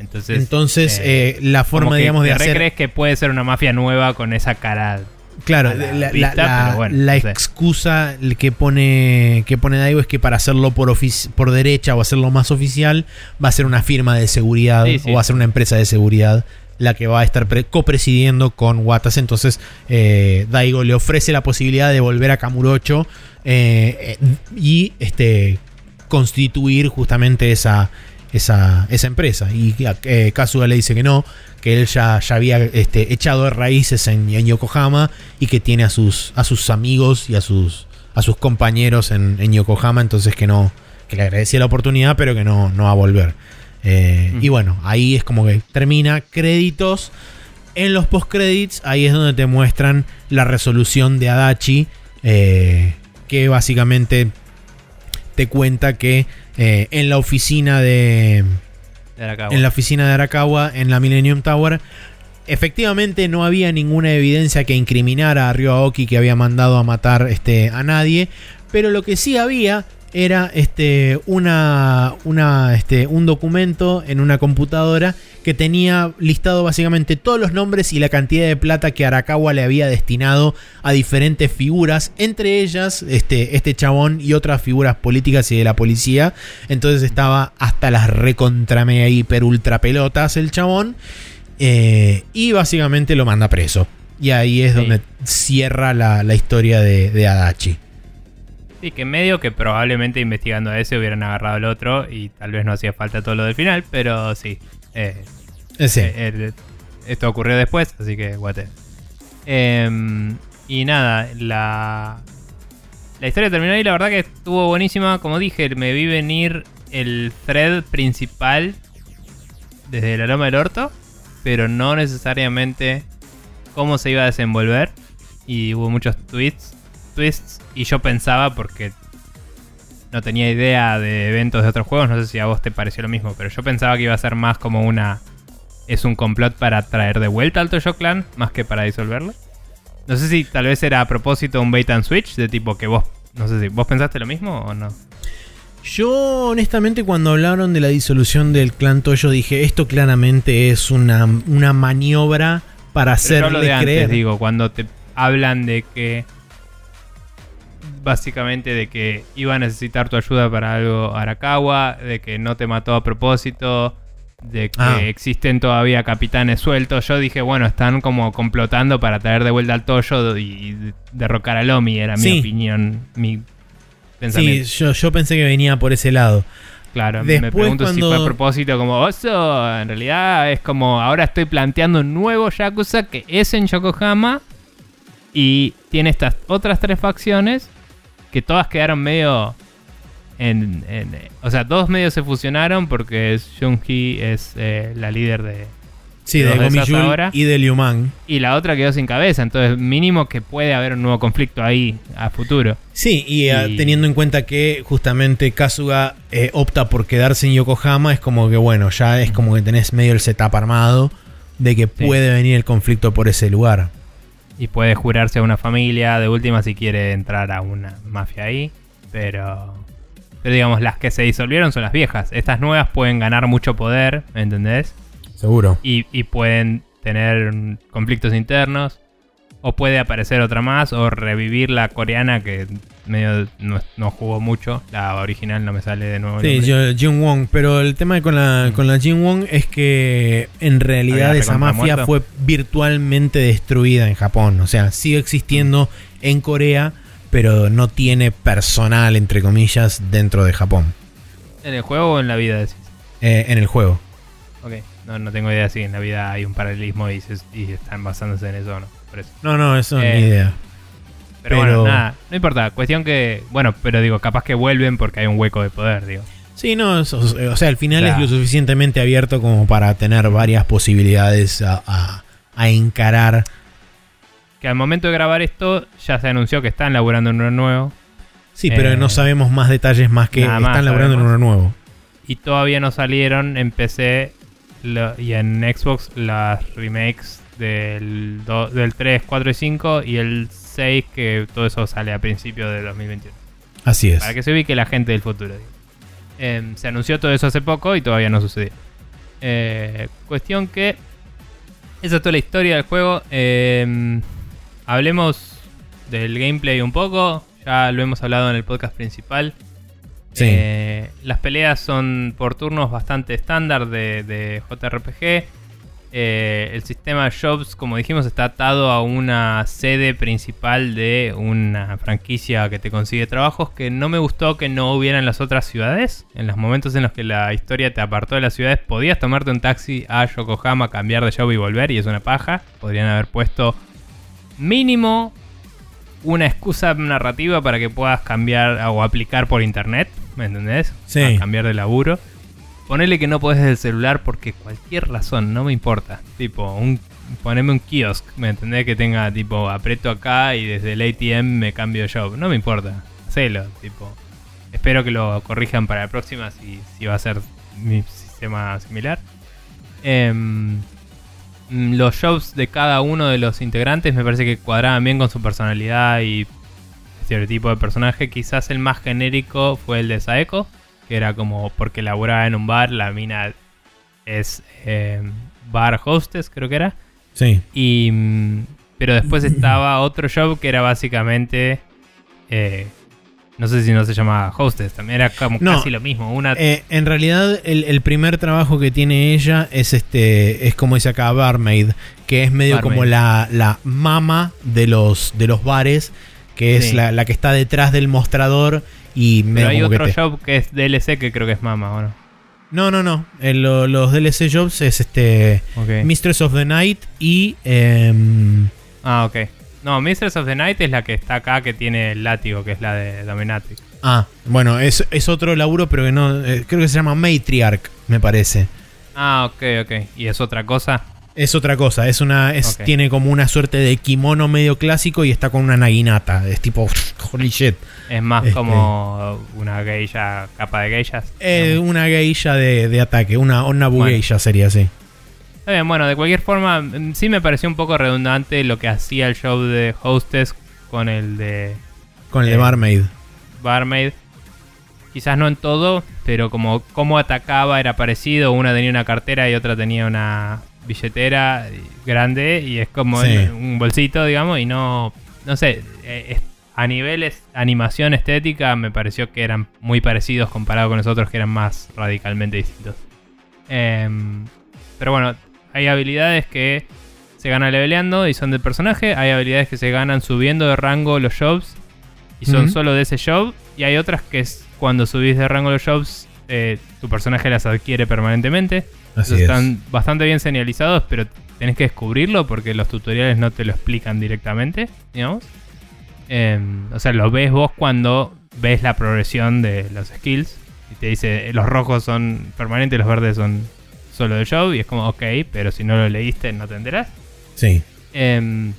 Entonces, Entonces, eh, eh, la forma, digamos, de hacer. recrees que puede ser una mafia nueva con esa cara. Claro, la la, la- vista, la- pero bueno, la no sé. excusa que pone que pone Daigo es que para hacerlo por por derecha o hacerlo más oficial va a ser una firma de seguridad Sí, sí. o va a ser una empresa de seguridad la que va a estar pre- copresidiendo con Wattas. Entonces eh, Daigo le ofrece la posibilidad de volver a Kamurocho eh, eh, y este constituir justamente esa, esa, esa empresa. Y eh, Kazuga le dice que no, que él ya, ya había este, echado de raíces en, en Yokohama y que tiene a sus, a sus amigos y a sus, a sus compañeros en, en Yokohama, entonces que no, que le agradecía la oportunidad, pero que no, no va a volver. Eh, Mm. Y bueno, ahí es como que termina créditos. En los postcredits, ahí es donde te muestran la resolución de Adachi, eh, que básicamente te cuenta que eh, en la oficina de, de Arakawa. en la oficina de Arakawa, en la Millennium Tower, efectivamente no había ninguna evidencia que incriminara a Ryo Aoki que había mandado a matar este, a nadie, pero lo que sí había era este, una, una, este, un documento en una computadora que tenía listado básicamente todos los nombres y la cantidad de plata que Arakawa le había destinado a diferentes figuras, entre ellas este, este chabón y otras figuras políticas y de la policía. Entonces estaba hasta las recontra mega hiper ultra pelotas el chabón. eh, y básicamente lo manda preso. Y ahí es Sí. donde cierra la, la historia de, de Adachi. Sí, que medio que probablemente investigando a ese hubieran agarrado al otro y tal vez no hacía falta todo lo del final, pero sí. eh, Ese. eh, eh, esto ocurrió después, así que guate. Em, y nada, la, la historia terminó ahí, la verdad que estuvo buenísima. Como dije, me vi venir el thread principal desde la loma del orto, pero no necesariamente cómo se iba a desenvolver. Y hubo muchos tweets, twists, y yo pensaba, porque no tenía idea de eventos de otros juegos, no sé si a vos te pareció lo mismo, pero yo pensaba que iba a ser más como una... Es un complot para traer de vuelta al Toyo Clan, más que para disolverlo. No sé si tal vez era a propósito un bait and switch, de tipo que vos... No sé si vos pensaste lo mismo o no. Yo, honestamente, cuando hablaron de la disolución del clan Toyo, dije: Esto claramente es una, una maniobra para Pero yo hablo hacerle de antes, digo, cuando te hablan de que. Básicamente de que iba a necesitar tu ayuda para algo Arakawa, de que no te mató a propósito, de que Ah. existen todavía capitanes sueltos. Yo dije, bueno, están como complotando para traer de vuelta al Toyo y derrocar a Lomi, era Sí. mi opinión, mi Sí, pensamiento. yo, yo pensé que venía por ese lado. Claro, me Después, pregunto si cuando- fue a propósito como oso. En realidad es como ahora estoy planteando un nuevo Yakuza que es en Yokohama y tiene estas otras tres facciones que todas quedaron medio en, en- o sea, dos medios se fusionaron porque Junji es eh, la líder de Sí, de de ahora. y de Liuman. y la otra quedó sin cabeza, entonces mínimo que puede haber un nuevo conflicto ahí a futuro. Sí, y, Y- teniendo en cuenta que justamente Kazuga eh, opta por quedarse en Yokohama, es como que bueno, ya es como que tenés medio el setup armado de que puede venir el conflicto por ese lugar. Y puede jurarse a una familia, de última si quiere entrar a una mafia ahí. Pero, pero digamos, las que se disolvieron son las viejas. Estas nuevas pueden ganar mucho poder, ¿me entendés? Seguro. Y, y pueden tener conflictos internos. O puede aparecer otra más, o revivir la coreana que medio no, no jugó mucho. La original no me sale de nuevo. Sí, yo- Jin Wong, pero el tema con la, con la Jin Wong es que en realidad esa mafia muerto. fue virtualmente destruida en Japón. O sea, sigue existiendo en Corea, pero no tiene personal, entre comillas, dentro de Japón, ¿En el juego o en la vida decís? eh, en el juego. Ok, no, no tengo idea si en la vida hay un paralelismo y, se- y están basándose en eso o no. Por eso. No, no, eso Eh, ni idea. Pero, Pero- bueno, nada, no importa. Cuestión que, bueno, pero digo, capaz que vuelven porque hay un hueco de poder, digo. Sí, no, eso- o sea, al final Claro. es lo suficientemente abierto como para tener varias posibilidades a, a- a encarar. Que al momento de grabar esto ya se anunció que están laburando en uno nuevo Sí, pero Eh, no sabemos más detalles más que más están laburando en uno nuevo. y todavía no salieron en PC lo- y en Xbox las remakes del, do- del 3, 4 y 5 y el 6 que todo eso sale a principios de 2021. Así es. Para que se ubique la gente del futuro. Em, se anunció todo eso hace poco y todavía no sucedió. Eh, cuestión que. Esa es toda la historia del juego. Em, hablemos del gameplay un poco. Ya lo hemos hablado en el podcast principal. Sí. Eh, las peleas son por turnos bastante estándar de, de JRPG. Eh, el sistema Jobs, como dijimos, está atado a una sede principal de una franquicia que te consigue trabajos que no me gustó que no hubiera en las otras ciudades. En los momentos en los que la historia te apartó de las ciudades, podías tomarte un taxi a Yokohama, cambiar de job y volver, y es una paja. Podrían haber puesto mínimo una excusa narrativa para que puedas cambiar o aplicar por internet, ¿me entendés? Sí. A cambiar de laburo. Ponele que no podés desde el celular porque cualquier razón, no me importa. Tipo, un, poneme un kiosk, ¿me entendés? Que tenga tipo, aprieto acá y desde el ATM me cambio job. No me importa, hacelo, tipo. Espero que lo corrijan para la próxima si, va a ser mi sistema similar. Em, los jobs de cada uno de los integrantes me parece que cuadraban bien con su personalidad y estereotipo de personaje. Quizás el más genérico fue el de Saeko, que era como porque laburaba en un bar, la mina es eh, bar hostess, creo que era. Sí. Y, mm, pero después [clears throat] estaba otro job que era básicamente... eh, no sé si no se llamaba hostess, también era como No. casi lo mismo. Una, Eh, en realidad, el, el primer trabajo que tiene ella es este. Es como dice acá, barmaid. Que es medio Barmaid. como la, la mama de los, de los bares. Que es Sí. la, la que está detrás del mostrador. Y pero hay que otro te- job que es DLC que creo que es Mama, ¿o no? No, no, no. Los DLC Jobs es este. Mistress of the Night y. em, Ah, ok. No, Mistress of the Night es la que está acá, que tiene el látigo, que es la de Dominatrix. ah, bueno, es, es otro laburo, pero que no. eh, creo que se llama Matriarch, me parece. Ah, ok, ok. ¿Y es otra cosa? Es otra cosa, es una. Es. Tiene como una suerte de kimono medio clásico y está con una naginata. Es tipo. Holy shit. Es más Este- como una geisha, capa de geishas. Eh, una geisha de, de ataque, una, una Bueno. geisha sería así. Está bien, bueno, de cualquier forma, mm, sí me pareció un poco redundante lo que hacía el show de Hostess con el de Con el de Eh, Barmaid. Barmaid. Quizás no en todo, pero como cómo atacaba era parecido. Una tenía una cartera y otra tenía una billetera grande y es como Sí. un bolsito, digamos, y no, no sé, eh, es- a niveles animación estética me pareció que eran muy parecidos comparado con los otros que eran más radicalmente distintos. Em, pero bueno, hay habilidades que se ganan leveleando y son del personaje, hay habilidades que se ganan subiendo de rango los jobs y son solo de ese job. Y hay otras que es cuando subís de rango los jobs, eh, tu personaje las adquiere permanentemente. Así Esos es. están bastante bien señalizados, pero tenés que descubrirlo porque los tutoriales no te lo explican directamente, digamos. Em, o sea, lo ves vos cuando ves la progresión de los skills. Y te dice, los rojos son permanentes, los verdes son solo de job. Y es como, ok, pero si no lo leíste no te enterás. Sí. Em,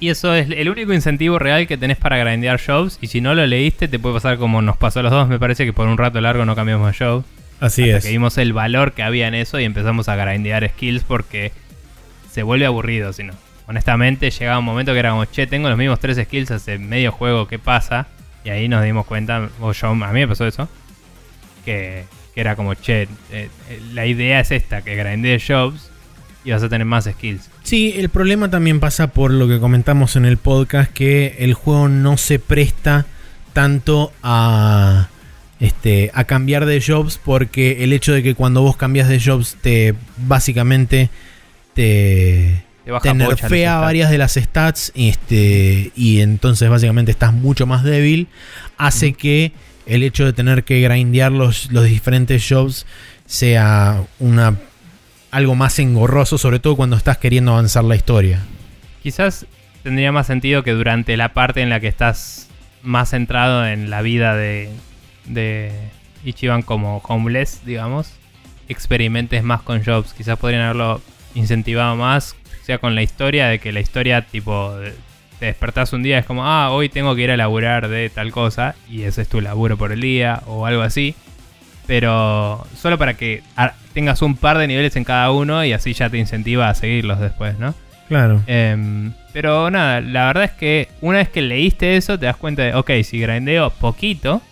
y eso es el único incentivo real que tenés para grindear shows. Y si no lo leíste, te puede pasar como nos pasó a los dos. Me parece que por un rato largo no cambiamos de show. Así hasta es. que vimos el valor que había en eso y empezamos a grindear skills porque se vuelve aburrido, si no. Honestamente, llegaba un momento que era como, che, tengo los mismos tres skills hace medio juego, ¿qué pasa? Y ahí nos dimos cuenta, o yo, a mí me pasó eso, que, que era como, che, eh, eh, la idea es esta, que grindee jobs y vas a tener más skills. Sí, el problema también pasa por lo que comentamos en el podcast, que el juego no se presta tanto a, este, a cambiar de jobs, porque el hecho de que cuando vos cambias de jobs te básicamente te, Te te nerfea varias de las stats este, y entonces básicamente estás mucho más débil, hace que el hecho de tener que grindear los, los diferentes jobs sea una algo más engorroso, sobre todo cuando estás queriendo avanzar la historia. Quizás tendría más sentido que durante la parte en la que estás más centrado en la vida de, de Ichiban como homeless, digamos, experimentes más con jobs. Quizás podrían haberlo incentivado más, sea con la historia, de que la historia tipo te despertás un día es como, ah, hoy tengo que ir a laburar de tal cosa y ese es tu laburo por el día o algo así. Pero solo para que tengas un par de niveles en cada uno y así ya te incentiva a seguirlos después, ¿no? Claro. Em, pero nada, la verdad es que una vez que leíste eso, te das cuenta de, ok, si grindeo poquito,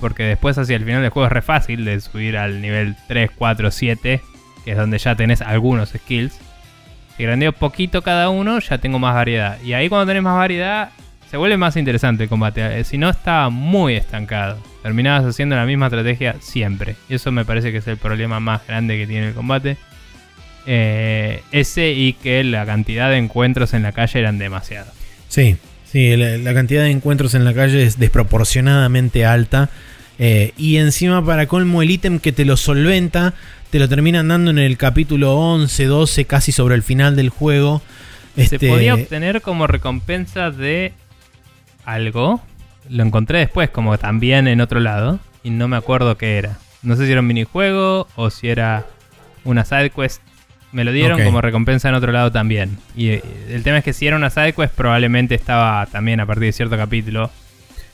porque después hacia el final del juego es re fácil de subir al nivel 3, 4, 7, que es donde ya tenés algunos skills. Si grindeo poquito cada uno, ya tengo más variedad. Y ahí cuando tenés más variedad, se vuelve más interesante el combate. Eh, Si no, estaba muy estancado. Terminabas haciendo la misma estrategia siempre. Y eso me parece que es el problema más grande que tiene el combate. Eh, ese y que la cantidad de encuentros en la calle eran demasiados. Sí, sí, la, la cantidad de encuentros en la calle es desproporcionadamente alta. eh, y encima, para colmo, el ítem que te lo solventa, te lo terminan dando en el capítulo 11, 12, casi sobre el final del juego. Se Este, podía obtener como recompensa de algo. Lo encontré después como también en otro lado. Y no me acuerdo qué era. No sé si era un minijuego o si era una side quest. Me lo dieron como recompensa en otro lado también. Y eh, el tema es que si era una side quest probablemente estaba también a partir de cierto capítulo.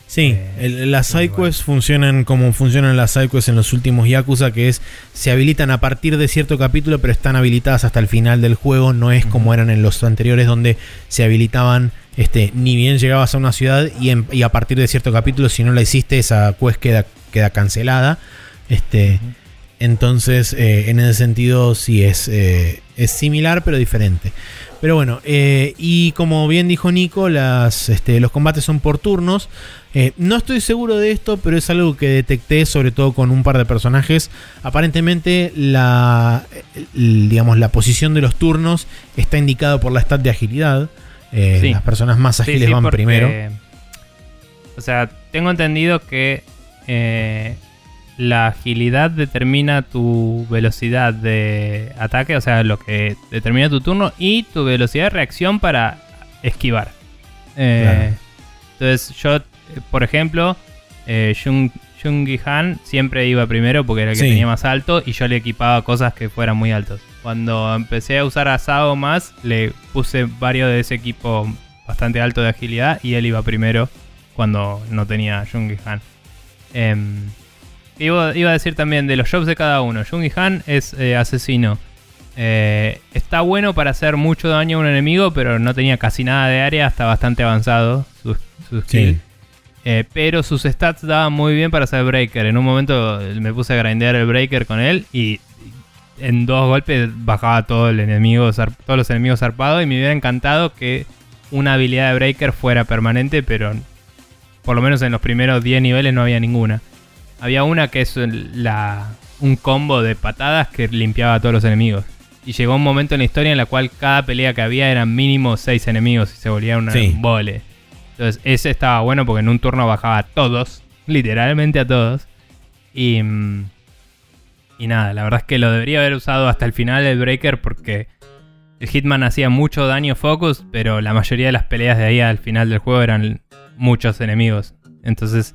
Sí, Eh, el- las sidequests funcionan como funcionan las sidequests en los últimos Yakuza, que es se habilitan a partir de cierto capítulo, pero están habilitadas hasta el final del juego. No es como eran en los anteriores, donde se habilitaban, este, ni bien llegabas a una ciudad y, en- y a partir de cierto capítulo, si no la hiciste, esa quest queda, queda cancelada. Este, entonces, eh, en ese sentido, sí es, eh, es similar, pero diferente. Pero bueno, eh, y como bien dijo Nico, las, este, los combates son por turnos. No estoy seguro de esto, pero es algo que detecté, sobre todo con un par de personajes. Aparentemente, la, digamos, la posición de los turnos está indicado por la stat de agilidad. Sí. Las personas más ágiles sí, van porque- primero. O sea, tengo entendido que la agilidad determina tu velocidad de ataque, o sea, lo que determina tu turno y tu velocidad de reacción para esquivar. Eh, Claro. Entonces, yo, eh, por ejemplo, eh, Jung, Jungi Han siempre iba primero porque era el que Sí. tenía más alto y yo le equipaba cosas que fueran muy altos. Cuando empecé a usar a Sao más, le puse varios de ese equipo bastante alto de agilidad y él iba primero cuando no tenía Jungi Han. Em, iba, iba a decir también de los jobs de cada uno. Jungi Han es eh, asesino. Eh, está bueno para hacer mucho daño a un enemigo, pero no tenía casi nada de área, está bastante avanzado su, su skill. Sí. Eh, pero sus stats daban muy bien para hacer breaker. En un momento me puse a grindear el breaker con él y en dos golpes bajaba todo el enemigo, todos los enemigos zarpados y me hubiera encantado que una habilidad de breaker fuera permanente, pero por lo menos en los primeros 10 niveles no había ninguna. Había una que es la, un combo de patadas que limpiaba a todos los enemigos. Y llegó un momento en la historia en la cual cada pelea que había eran mínimo 6 enemigos y se volvía una Sí. vole. Entonces ese estaba bueno porque en un turno bajaba a todos, literalmente a todos. Y, mm, y nada, la verdad es que lo debería haber usado hasta el final el Breaker porque el Hitman hacía mucho daño focus, pero la mayoría de las peleas de ahí al final del juego eran muchos enemigos. Entonces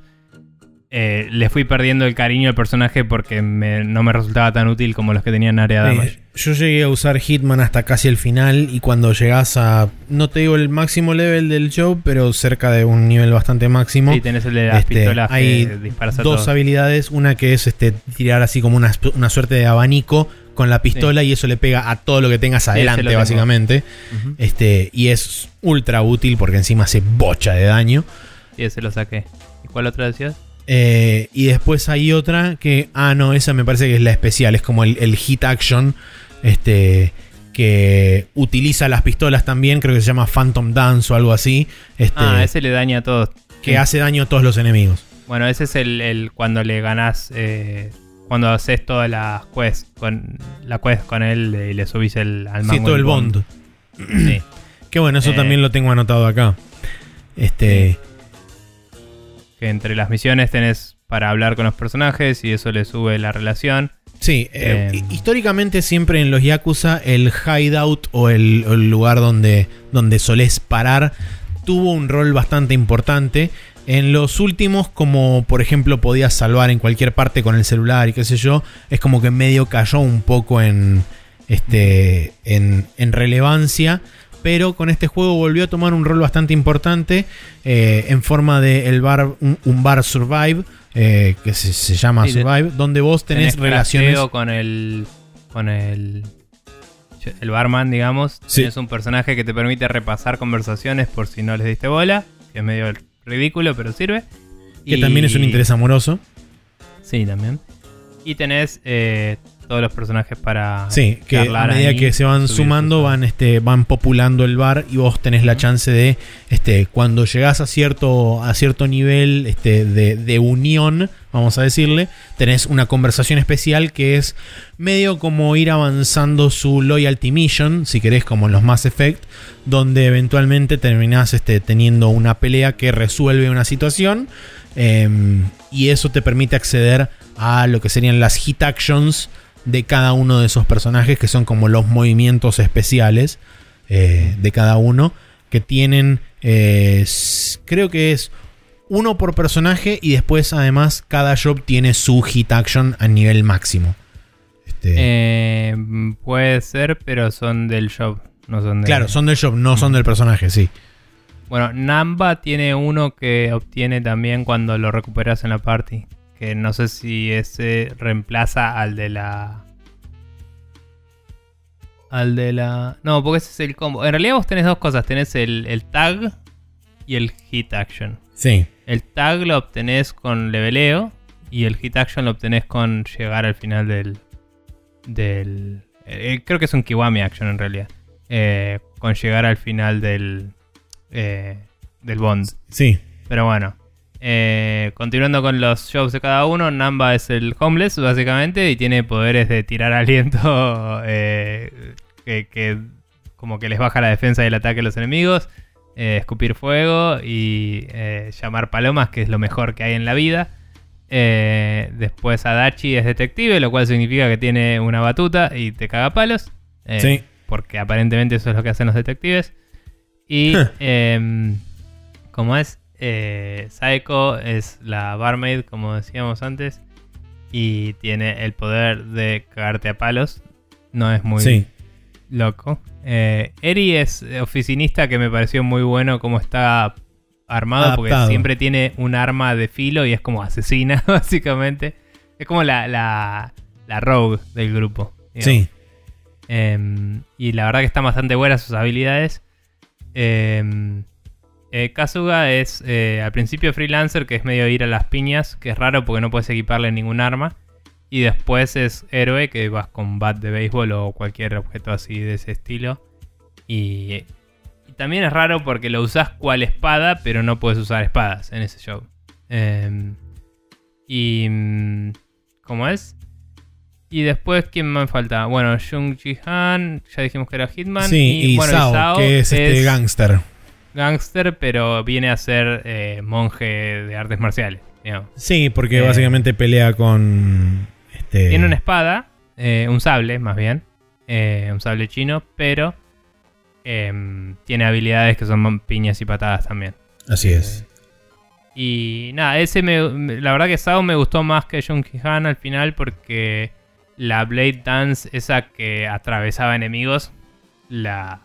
eh, le fui perdiendo el cariño al personaje porque me- no me resultaba tan útil como los que tenían área damage. Eh, yo llegué a usar Hitman hasta casi el final y cuando llegas a, no te digo el máximo level del show, pero cerca de un nivel bastante máximo. Sí, tenés el de las Este, pistolas hay que disparas a dos todos. habilidades, una que es este tirar así como una, una suerte de abanico con la pistola y eso le pega a todo lo que tengas adelante básicamente. Este, y es ultra útil porque encima hace bocha de daño. Sí, ese lo saqué. ¿Y cuál otra decías? Eh, y después hay otra que, ah, no, esa me parece que es la especial, es como el, el hit action, este, que utiliza las pistolas también, creo que se llama Phantom Dance o algo así. Este, Ah, ese le daña a todos. que hace daño a todos los enemigos. Bueno, ese es el, el cuando le ganás, eh, cuando haces todas las quests con la quest con él y le subís el al Sí, todo el bond. Sí. [clears throat] Que bueno, eso Eh. también lo tengo anotado acá. Este. Que entre las misiones tenés para hablar con los personajes y eso le sube la relación. Sí, eh, Eh, hi- históricamente siempre en los Yakuza el hideout o el, lugar donde, donde solés parar tuvo un rol bastante importante. En los últimos, como por ejemplo podías salvar en cualquier parte con el celular y qué sé yo, es como que medio cayó un poco en, este, en, en relevancia. Pero con este juego volvió a tomar un rol bastante importante eh, en forma de el bar, un, un bar Survive, eh, que se, se llama Sí, Survive, donde vos tenés, relaciones. crafteo con el con el el barman, digamos. Sí. Tienes un personaje que te permite repasar conversaciones por si no les diste bola, que es medio ridículo, pero sirve. Que Y- también es un interés amoroso. Sí, también. Y tenés eh, todos los personajes para Sí, que a medida que se van sumando, van, este, van populando el bar y vos tenés la chance de, este, cuando llegás a cierto, a cierto nivel este, de, de unión, vamos a decirle, tenés una conversación especial que es medio como ir avanzando su loyalty mission, si querés, como en los Mass Effect, donde eventualmente terminás este, teniendo una pelea que resuelve una situación em, y eso te permite acceder a lo que serían las hit actions de cada uno de esos personajes, que son como los movimientos especiales eh, de cada uno, que tienen, eh, creo que es uno por personaje y después además cada job tiene su hit action a nivel máximo. Este, Eh, puede ser, pero son del shop, no son de... claro, son del job, no son del personaje, sí. Bueno, Namba tiene uno que obtiene también cuando lo recuperas en la party. Que no sé si ese reemplaza al de la. Al de la. No, porque ese es el combo. En realidad vos tenés dos cosas. Tenés el, el tag y el hit action. Sí, El tag lo obtenés con leveleo. Y el hit action lo obtenés con llegar al final del. Del. eh, creo que es un Kiwami action en realidad. Eh, con llegar al final del. eh, del Bond. sí. Pero bueno. Eh, continuando con los shows de cada uno, Namba es el homeless, básicamente, y tiene poderes de tirar [laughs] aliento eh, que, que como que les baja la defensa y el ataque a los enemigos, eh, escupir fuego y llamar palomas, que es lo mejor que hay en la vida. Después Adachi es detective, lo cual significa que tiene una batuta y te caga palos. Sí. Porque aparentemente eso es lo que hacen los detectives. Y [laughs] em, como es, eh, Saeko es la barmaid, como decíamos antes, y tiene el poder de cagarte a palos. No es muy Sí. loco. Eh, Eri es oficinista que me pareció muy bueno como está armado, porque siempre tiene un arma de filo y es como asesina, [laughs] básicamente. Es como la, la, la rogue del grupo. digamos. Sí. Em, y la verdad que están bastante buenas sus habilidades. Em, eh, Kasuga es eh, al principio freelancer, que es medio ir a las piñas, que es raro porque no puedes equiparle ningún arma. Y después es héroe, que vas con bat de béisbol o cualquier objeto así de ese estilo. Y, y también es raro porque lo usas cual espada, pero no puedes usar espadas en ese show. Em, y... mm, ¿Cómo es? Y después, ¿quién me falta? Bueno, Jung Ji-han, ya dijimos que era Hitman. Sí, y, bueno, Sao, Sao que es, este gangster. Gangster, pero viene a ser eh, monje de artes marciales. digamos. Sí, porque Eh. básicamente pelea con. Este, Tiene una espada, eh, un sable más bien, un sable chino, pero em, tiene habilidades que son piñas y patadas también. Así es. Y nada, ese me, la verdad que Sao me gustó más que Jung Han al final porque la Blade Dance, esa que atravesaba enemigos, la.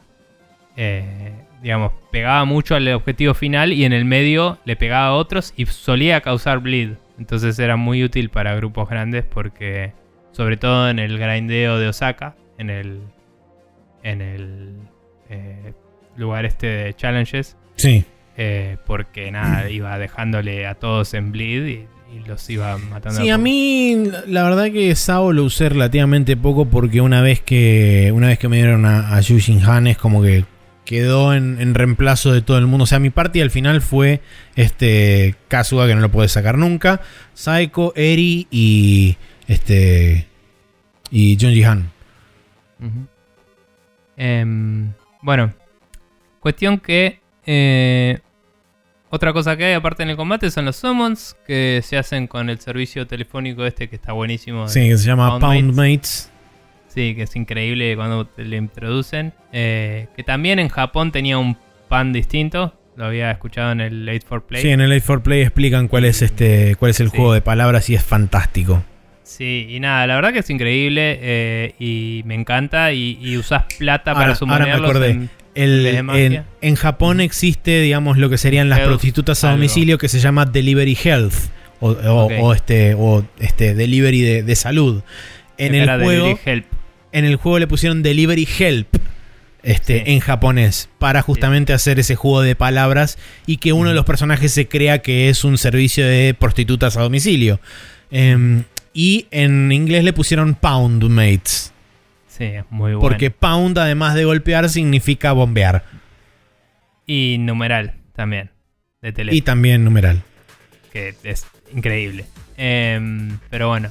eh, digamos, pegaba mucho al objetivo final y en el medio le pegaba a otros y solía causar bleed. Entonces era muy útil para grupos grandes porque, sobre todo en el grindeo de Osaka, en el. en el. eh, lugar este de challenges. Sí. Eh, porque nada, [clears throat] iba dejándole a todos en bleed y, y los iba matando. Sí, a a mí la verdad que Sao lo usé relativamente poco porque una vez que una vez que me dieron a, a Yushin Han es como que quedó en, en reemplazo de todo el mundo. O sea, mi party al final fue este Kazuga que no lo puedes sacar nunca, Saiko, Eri y este y Junji Han. Em, bueno, cuestión que eh, otra cosa que hay aparte en el combate son los summons que se hacen con el servicio telefónico este que está buenísimo. Sí, que se llama Pound Pound Mates. Sí, que es increíble cuando te le introducen. Eh, que también en Japón tenía un pan distinto. Lo había escuchado en el 8 for Play. Sí, en el 8 for Play explican cuál es este cuál es el Sí. juego de palabras y es fantástico. Sí, y nada, la verdad que es increíble eh, y me encanta. Y, y usás plata Ahora- para ahora me acordé. en- El- ¿De en, Japón existe, digamos, lo que serían las Health prostitutas a algo. domicilio que se llama Delivery Health o, o- Ok. o este o este Delivery de, de salud. En el juego, Delivery Help. En el juego le pusieron Delivery Help. Este, Sí. en japonés, para justamente hacer ese juego de palabras y que uno de los personajes se crea que es un servicio de prostitutas a domicilio. Em, y en inglés le pusieron Pound Mates. Sí, muy bueno. Porque pound, además de golpear, significa bombear. Y numeral también. De Y teléfono. también numeral. que es increíble. Em, pero bueno.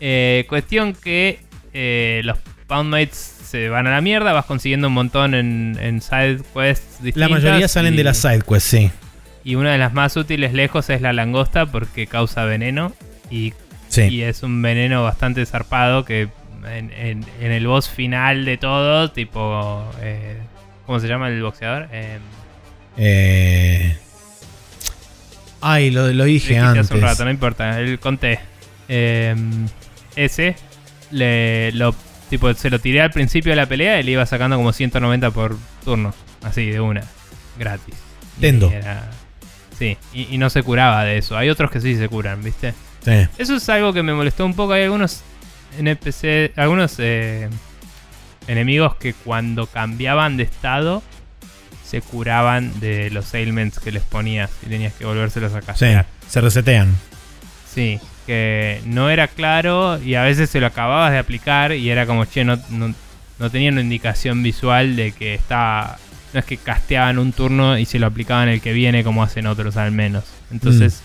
Eh, cuestión que eh, los Poundmates se van a la mierda. Vas consiguiendo un montón en, en side quests distintas. La mayoría salen y- de las side quests, sí. Y una de las más útiles lejos es la langosta porque causa veneno. Y, Sí. y es un veneno bastante zarpado que en, en- en el boss final de todo, tipo... eh, ¿Cómo se llama el boxeador? Em, Eh... Ay, lo, lo dije antes. hace un rato, no importa, el conté. Eh, ese le, lo, tipo, se lo tiré al principio de la pelea y le iba sacando como 190 por turno. Así, de una. Gratis. Y Tendo. era- sí, y, y no se curaba de eso. Hay otros que sí se curan, ¿viste? Sí. Eso es algo que me molestó un poco. Hay algunos NPC, algunos eh, enemigos que cuando cambiaban de estado se curaban de los ailments que les ponías y tenías que volvérselos a Sí, castear. se resetean. Sí, que no era claro y a veces se lo acababas de aplicar y era como, che, no, no, no tenía una indicación visual de que estaba... No es que casteaban un turno y se lo aplicaban el que viene como hacen otros al menos. Entonces,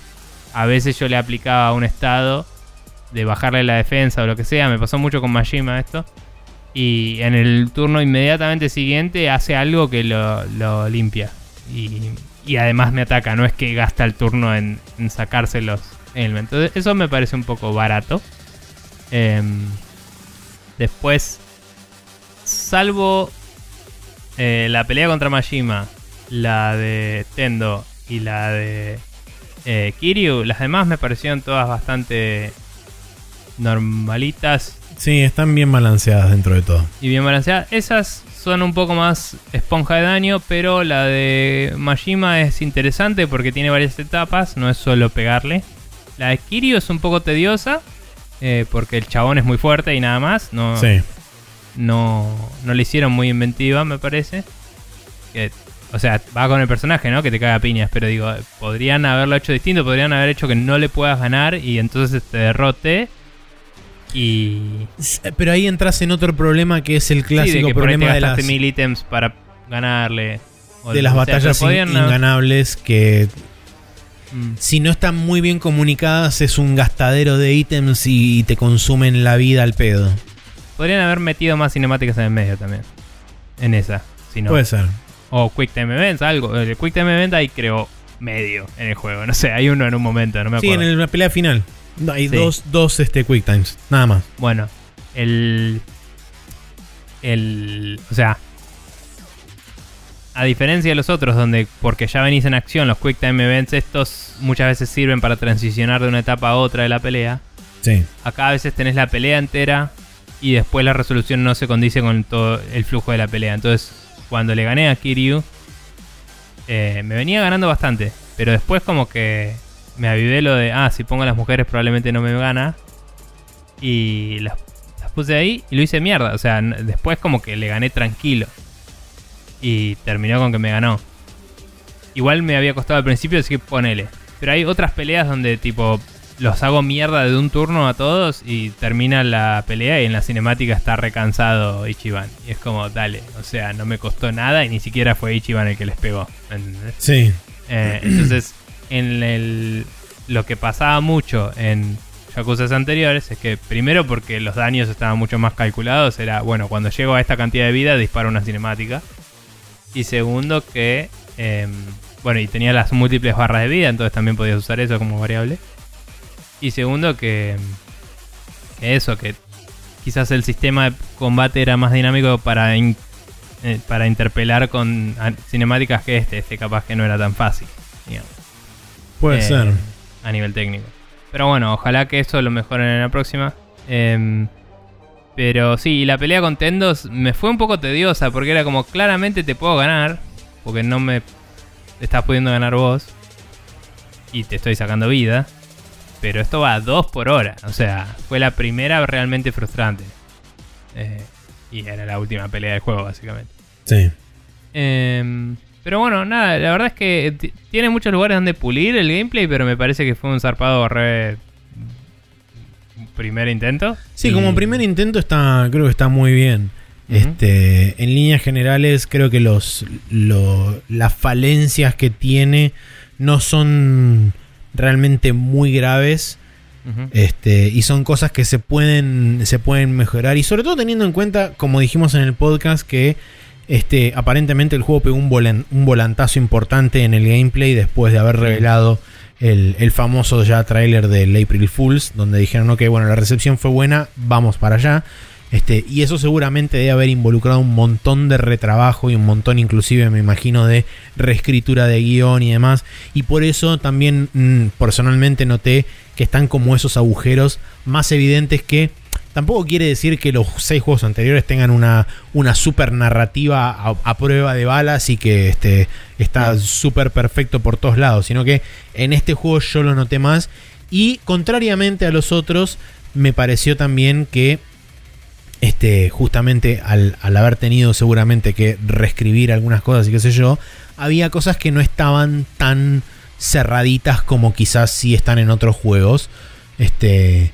a veces yo le aplicaba un estado de bajarle la defensa o lo que sea. Me pasó mucho con Majima esto. Y en el turno inmediatamente siguiente hace algo que lo, lo limpia. Y, y además me ataca. No es que gasta el turno en, en sacarse los ailments. Entonces eso me parece un poco barato. Em, después, salvo eh, la pelea contra Majima, la de Tendo y la de eh, Kiryu, las demás me parecieron todas bastante normalitas Sí, están bien balanceadas dentro de todo. y bien balanceadas. Esas son un poco más esponja de daño, pero la de Majima es interesante porque tiene varias etapas, no es solo pegarle. La de Kiryu es un poco tediosa eh, porque el chabón es muy fuerte y nada más. No, Sí. no, no le hicieron muy inventiva, me parece. Que, o sea, va con el personaje, ¿no? Que te caga piñas, pero digo, podrían haberlo hecho distinto, podrían haber hecho que no le puedas ganar y entonces te derrote. Y. Pero ahí entras en otro problema que es el Sí, de clásico que ahí te problema de las, mil ítems para ganarle. o de las batallas in- inganables que Mm, si no están muy bien comunicadas es un gastadero de ítems y te consumen la vida al pedo. Podrían haber metido más cinemáticas en el medio también. En esa. Si no. Puede ser. O Quick Time Events, algo. El Quick Time Event hay creo medio en el juego. No sé, hay uno en un momento, no me Sí, acuerdo. en el- la pelea final. No, Hay Sí. dos, dos este, quick times, nada más. Bueno, el. El. O sea. A diferencia de los otros, donde porque ya venís en acción, los Quick Time Events, estos muchas veces sirven para transicionar de una etapa a otra de la pelea. Sí. Acá a veces tenés la pelea entera y después la resolución no se condice con todo el flujo de la pelea. Entonces, cuando le gané a Kiryu, eh, me venía ganando bastante. Pero después como que me avivé lo de, ah, si pongo a las mujeres probablemente no me gana. Y las, las puse ahí y lo hice mierda. O sea, después como que le gané tranquilo. Y terminó con que me ganó. Igual me había costado al principio, así que ponele. Pero hay otras peleas donde tipo los hago mierda de un turno a todos y termina la pelea y en la cinemática está recansado Ichiban. Y es como, dale, o sea, no me costó nada y ni siquiera fue Ichiban el que les pegó. ¿entendés? Sí. Eh, entonces, en el, lo que pasaba mucho en Yakuza anteriores es que, primero, porque los daños estaban mucho más calculados, era, bueno, cuando llego a esta cantidad de vida, disparo una cinemática. Y segundo, que, em, bueno, y tenía las múltiples barras de vida, entonces también podías usar eso como variable. Y segundo, que, que eso, que quizás el sistema de combate era más dinámico para, in- eh, para interpelar con cinemáticas que este. Este capaz que no era tan fácil, digamos, Puede eh, ser. A nivel técnico. Pero bueno, ojalá que eso lo mejoren en la próxima. Em, pero sí, y la pelea con Tendos me fue un poco tediosa porque era como claramente te puedo ganar. Porque no me estás pudiendo ganar vos. Y te estoy sacando vida. Pero esto va a 2 por hora. O sea, fue la primera realmente frustrante. Eh, y era la última pelea del juego, básicamente. Sí. Em, pero bueno, nada, la verdad es que tiene muchos lugares donde pulir el gameplay, pero me parece que fue un zarpado re primer intento. Sí, Y- como primer intento está, creo que está muy bien. Este, en líneas generales, creo que los, lo- las falencias que tiene no son realmente muy graves. Este, y son cosas que se pueden, se pueden mejorar. Y sobre todo teniendo en cuenta, como dijimos en el podcast, que este, aparentemente el juego pegó un, volan- un volantazo importante en el gameplay después de haber revelado el, el famoso ya trailer del April Fools, donde dijeron, ok, bueno, la recepción fue buena, vamos para allá. Este, y eso seguramente debe haber involucrado un montón de retrabajo y un montón inclusive, me imagino, de reescritura de guion y demás. Y por eso también mm, personalmente noté que están como esos agujeros más evidentes que tampoco quiere decir que los seis juegos anteriores tengan una, una super narrativa a, a prueba de balas y que este, está súper perfecto por todos lados, sino que en este juego yo lo noté más y contrariamente a los otros me pareció también que este, justamente al, al haber tenido seguramente que reescribir algunas cosas y qué sé yo, había cosas que no estaban tan cerraditas como quizás sí están en otros juegos. Este,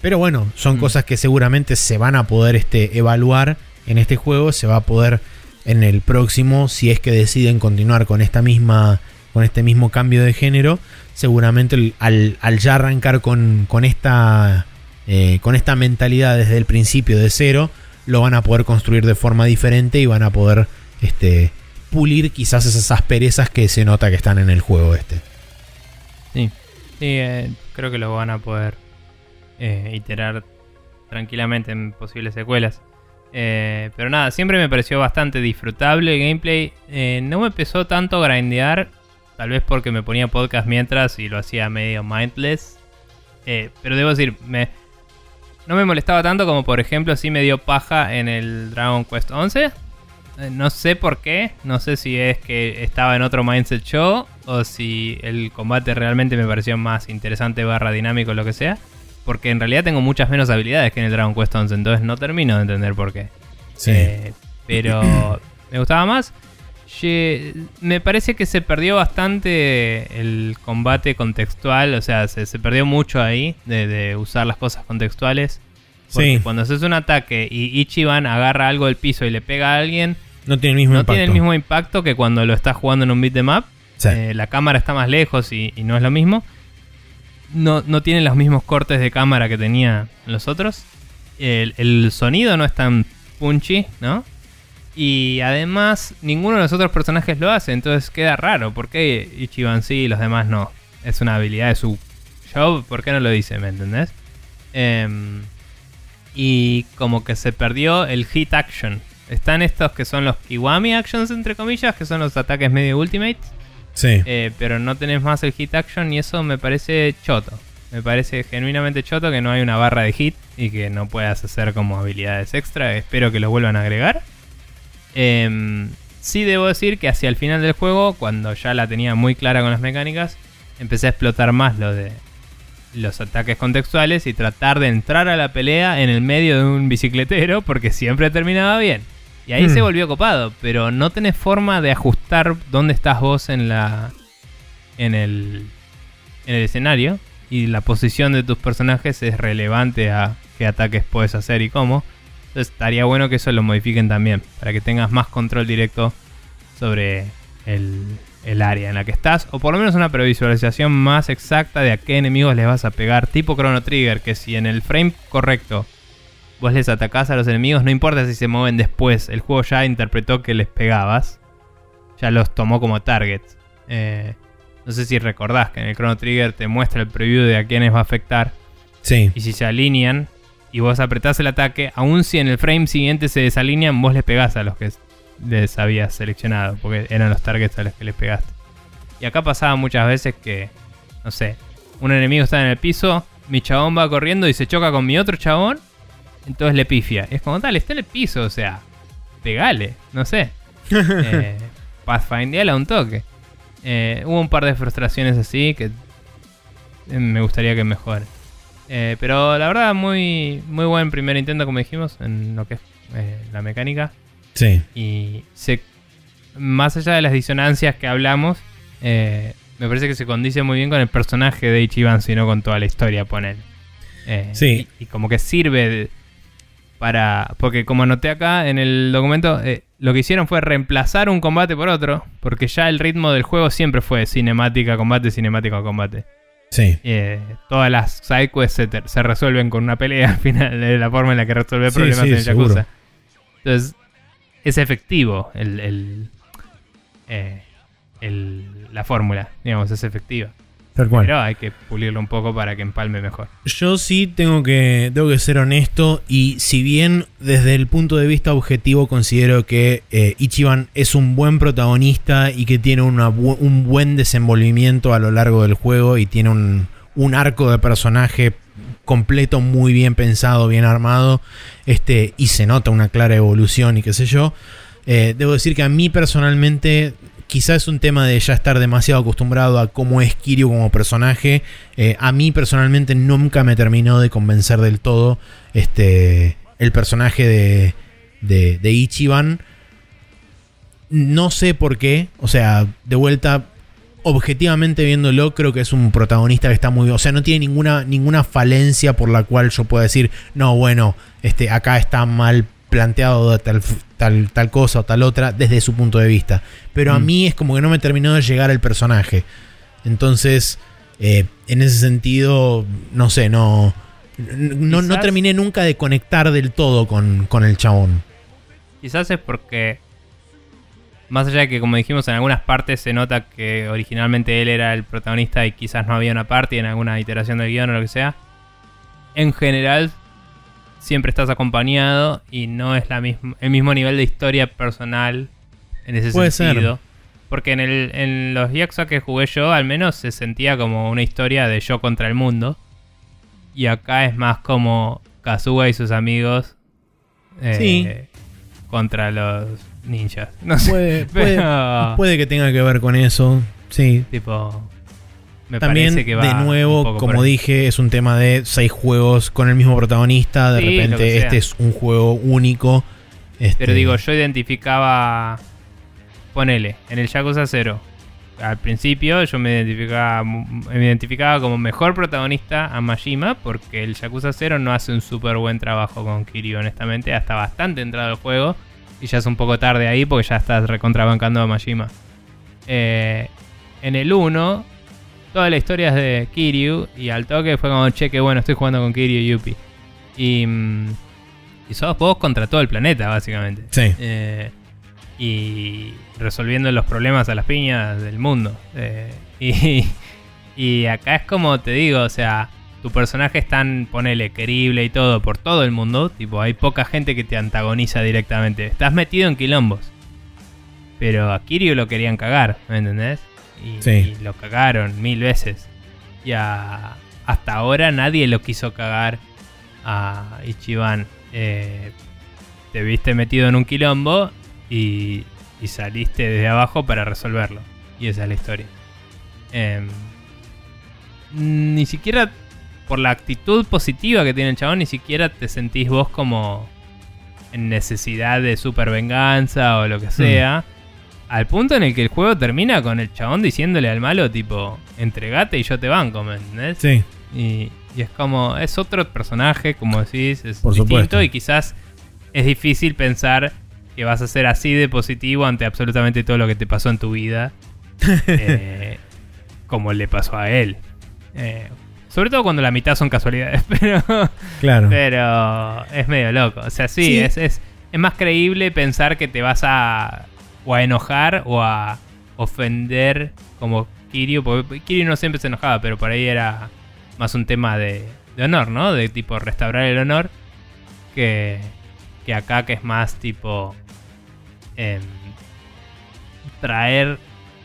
pero bueno, son Mm. cosas que seguramente se van a poder este, evaluar en este juego, se va a poder en el próximo, si es que deciden continuar con esta misma con este mismo cambio de género, seguramente al, al ya arrancar con, con esta eh, con esta mentalidad desde el principio de cero, lo van a poder construir de forma diferente y van a poder este, pulir quizás esas asperezas que se nota que están en el juego este. Sí, sí eh, creo que lo van a poder eh, iterar tranquilamente en posibles secuelas. Eh, pero nada, siempre me pareció bastante disfrutable el gameplay. Eh, no me pesó tanto grindear, tal vez porque me ponía podcast mientras y lo hacía medio mindless. Pero debo decir, me, no me molestaba tanto como por ejemplo si me dio paja en el Dragon Quest 11. Eh, No sé por qué, no sé si es que estaba en otro mindset yo o si el combate realmente me pareció más interesante barra dinámico lo que sea. Porque en realidad tengo muchas menos habilidades que en el Dragon Quest 11, entonces no termino de entender por qué. Eh, pero me gustaba más. Ye- Me parece que se perdió bastante el combate contextual, o sea, se, se perdió mucho ahí de, de usar las cosas contextuales. Porque Sí. cuando haces un ataque y Ichiban agarra algo del piso y le pega a alguien, no tiene el mismo no impacto. tiene el mismo impacto que cuando lo estás jugando en un beat 'em up. Sí. Eh, la cámara está más lejos y, y no es lo mismo. No, no tiene los mismos cortes de cámara que tenía los otros. El, sonido no es tan punchy, ¿no? Y además, ninguno de los otros personajes lo hace, entonces queda raro. ¿Por qué Ichiban sí y los demás no? Es una habilidad de su show, ¿por qué no lo dice? ¿Me entendés? Em, y como que se perdió el hit action. Están estos que son los Kiwami actions, entre comillas, que son los ataques medio ultimate. Sí. Eh, pero no tenés más el hit action y eso me parece choto. Me parece genuinamente choto que no hay una barra de hit y que no puedas hacer como habilidades extra. Espero que lo vuelvan a agregar. Em, sí debo decir que hacia el final del juego, cuando ya la tenía muy clara con las mecánicas, empecé a explotar más lo de los ataques contextuales y tratar de entrar a la pelea en el medio de un bicicletero porque siempre terminaba bien. Y ahí Hmm. se volvió copado, pero no tenés forma de ajustar dónde estás vos en la en el en el escenario y la posición de tus personajes es relevante a qué ataques puedes hacer y cómo. Entonces estaría bueno que eso lo modifiquen también, para que tengas más control directo sobre el, el área en la que estás, o por lo menos una previsualización más exacta de a qué enemigos les vas a pegar, tipo Chrono Trigger, que si en el frame correcto vos les atacás a los enemigos, no importa si se mueven después, el juego ya interpretó que les pegabas, ya los tomó como targets. Eh, no sé si recordás que en el Chrono Trigger te muestra el preview de a quiénes va a afectar. Sí. Y si se alinean y vos apretás el ataque, aun si en el frame siguiente se desalinean, vos les pegás a los que les habías seleccionado, porque eran los targets a los que les pegaste. Y acá pasaba muchas veces que, no sé, un enemigo está en el piso, mi chabón va corriendo y se choca con mi otro chabón, entonces le pifia. Es como tal, está en el piso, o sea, pegale, no sé. [laughs] eh, Pathfindiala un toque. Eh, hubo un par de frustraciones así que eh, me gustaría que mejore. Eh, pero la verdad, muy, muy buen primer intento, como dijimos, en lo que es eh, la mecánica. Sí. Y se, más allá de las disonancias que hablamos, eh, me parece que se condice muy bien con el personaje de Ichiban, sino con toda la historia, poner. Sí. Y, y como que sirve de- para. Porque como anoté acá en el documento, eh, lo que hicieron fue reemplazar un combate por otro, porque ya el ritmo del juego siempre fue cinemática, combate, cinemática, combate. Sí. Eh, todas las sidequests se, se resuelven con una pelea [laughs] al final, de la forma en la que resuelve problemas sí, en el seguro. Yakuza. Entonces, es efectivo el, el- eh, el- la fórmula, digamos, es efectiva. Tal cual. Pero hay que pulirlo un poco para que empalme mejor. Yo sí tengo que, tengo que ser honesto y si bien desde el punto de vista objetivo considero que eh, Ichiban es un buen protagonista y que tiene una bu- un buen desenvolvimiento a lo largo del juego y tiene un, un arco de personaje completo, muy bien pensado, bien armado, este, y se nota una clara evolución y qué sé yo, eh, debo decir que a mí personalmente quizás es un tema de ya estar demasiado acostumbrado a cómo es Kiryu como personaje. Eh, a mí personalmente nunca me terminó de convencer del todo este, el personaje de, de, de Ichiban. No sé por qué, o sea, de vuelta, objetivamente viéndolo, creo que es un protagonista que está muy. O sea, no tiene ninguna, ninguna falencia por la cual yo pueda decir, no, bueno, este, acá está mal planteado tal, tal, tal cosa o tal otra desde su punto de vista. Pero a Mm. mí es como que no me terminó de llegar el personaje. Entonces, eh, en ese sentido, no sé, no. No, no terminé nunca de conectar del todo con, con el chabón. Quizás es porque, más allá de que, como dijimos, en algunas partes se nota que originalmente él era el protagonista y quizás no había una parte en alguna iteración del guion o lo que sea. En general, siempre estás acompañado y no es la misma, el mismo nivel de historia personal en ese Puede sentido. Porque en, el, en los Yakuza que jugué yo, al menos se sentía como una historia de yo contra el mundo. Y acá es más como Kazuga y sus amigos. eh, Sí. Contra los ninjas. [laughs] No sé. Puede, puede, Pero, puede que tenga que ver con eso. Sí. tipo. Me También, parece que va de nuevo, como dije, es un tema de seis juegos con el mismo protagonista. De Sí, repente, este es un juego único. Este, Pero digo, yo identificaba. Ponele, en el Yakuza 0. Al principio yo me identificaba, me identificaba como mejor protagonista a Majima porque el Yakuza 0 no hace un súper buen trabajo con Kiryu, honestamente. Hasta bastante entrado el juego y ya es un poco tarde ahí porque ya estás recontrabancando a Majima. Eh, en el 1, toda la historia es de Kiryu y al toque fue como, che, que bueno, estoy jugando con Kiryu y Yuppie. Y, mm, y sos vos contra todo el planeta, básicamente. Sí. Eh, y resolviendo los problemas a las piñas del mundo. Eh, [laughs] y, y acá es como te digo, o sea, tu personaje es tan, ponele, querible y todo por todo el mundo. Tipo, hay poca gente que te antagoniza directamente. Estás metido en quilombos. Pero a Kiryu lo querían cagar, ¿me entendés? Y, Sí. y lo cagaron mil veces. Y a- hasta ahora nadie lo quiso cagar a Ichiban. Eh, te viste metido en un quilombo y, y saliste desde abajo para resolverlo. Y esa es la historia. Em, ni siquiera por la actitud positiva que tiene el chabón, ni siquiera te sentís vos como en necesidad de super venganza o lo que sea. Al punto en el que el juego termina con el chabón diciéndole al malo, tipo, entregate y yo te banco, ¿me entendés? Sí. Y, y es como, es otro personaje, como decís, es Por distinto supuesto. y quizás es difícil pensar que vas a ser así de positivo ante absolutamente todo lo que te pasó en tu vida, [laughs] eh, como le pasó a él. Eh, sobre todo cuando la mitad son casualidades, [laughs] pero, Claro. pero es medio loco. O sea, sí, Sí. Es, es, es más creíble pensar que te vas a o a enojar o a ofender como Kiryu, porque Kiryu no siempre se enojaba, pero por ahí era más un tema de, de honor, ¿no? De tipo restaurar el honor, que, que acá que es más tipo em, traer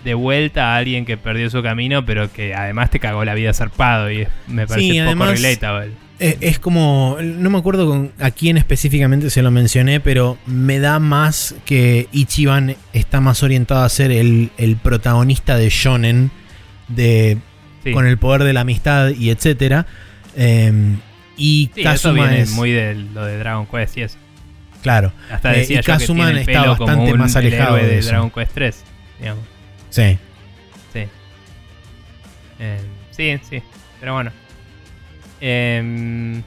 de vuelta a alguien que perdió su camino, pero que además te cagó la vida zarpado y me parece Sí, poco además- relatable. Eh, Es como, no me acuerdo con, a quién específicamente se lo mencioné, pero me da más que Ichiban está más orientado a ser el, el protagonista de Shonen, de, Sí. con el poder de la amistad y etcétera. Eh, y Sí, eso Kazuma viene es, muy de lo de Dragon Quest y eso. claro, Hasta Eh, decía y yo que Kazuma está bastante un- más alejado de de eso. Dragon Quest 3, digamos. sí. Sí. Eh, sí, sí. Pero bueno. Em,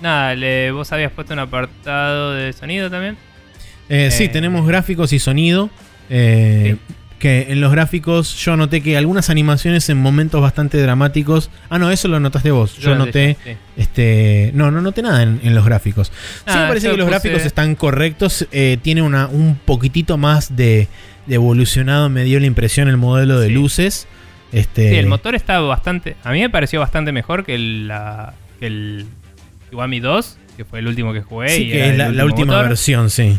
nada, le, vos habías puesto un apartado de sonido también. Eh, sí, Eh, tenemos gráficos y sonido. eh, Que en los gráficos yo noté que algunas animaciones en momentos bastante dramáticos. Ah, no, eso lo notaste vos. Yo, lo noté. sí. Este, no, no noté nada en, en los gráficos. sí Ah, me parece yo que los puse- gráficos están correctos. tiene una, un poquitito más de, de evolucionado, me dio la impresión el modelo de Sí. luces. Este, Sí, el motor está bastante. A mí me pareció bastante mejor que el, la, que el Kiwami 2, que fue el último que jugué. sí, y que es la, última motor. versión, sí.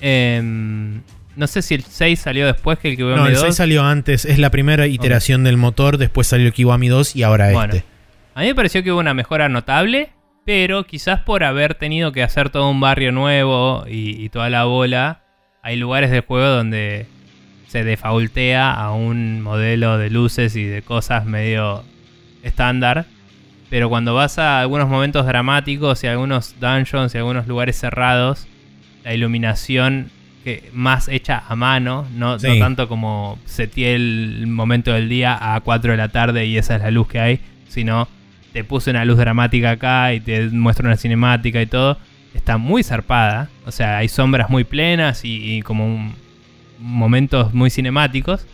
Em, no sé si el 6 salió después que el Kiwami No, el 2. 6 salió antes, es la primera iteración del motor, después salió el Kiwami 2 y ahora Bueno. este. A mí me pareció que hubo una mejora notable, pero quizás por haber tenido que hacer todo un barrio nuevo y, y toda la bola, hay lugares del juego donde se defaultea a un modelo de luces y de cosas medio estándar. Pero cuando vas a algunos momentos dramáticos y algunos dungeons y algunos lugares cerrados, la iluminación que más hecha a mano, no, tanto como seteé el momento del día a 4 de la tarde y esa es la luz que hay, sino te puse una luz dramática acá y te muestro una cinemática y todo. Está muy zarpada, o sea, hay sombras muy plenas y, y como un- momentos muy cinemáticos.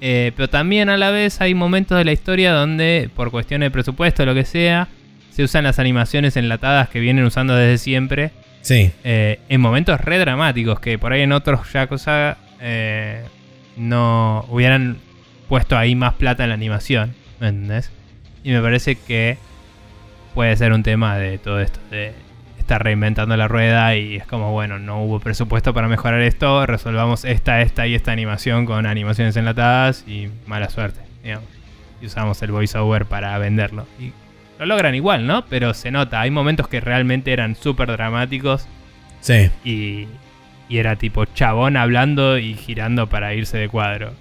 Eh, pero también a la vez hay momentos de la historia donde, por cuestiones de presupuesto o lo que sea, se usan las animaciones enlatadas que vienen usando desde siempre Sí. eh, en momentos re dramáticos que por ahí en otros Yakuza eh, no hubieran puesto ahí más plata en la animación, ¿me entendés? Y me parece que puede ser un tema de todo esto, de estar reinventando la rueda y es como, bueno, no hubo presupuesto para mejorar esto, resolvamos esta, esta y esta animación con animaciones enlatadas y mala suerte, digamos. Y usamos el voiceover para venderlo. Y lo logran igual, ¿no? Pero se nota, hay momentos que realmente eran súper dramáticos Sí. y, y era tipo chabón hablando y girando para irse de cuadro.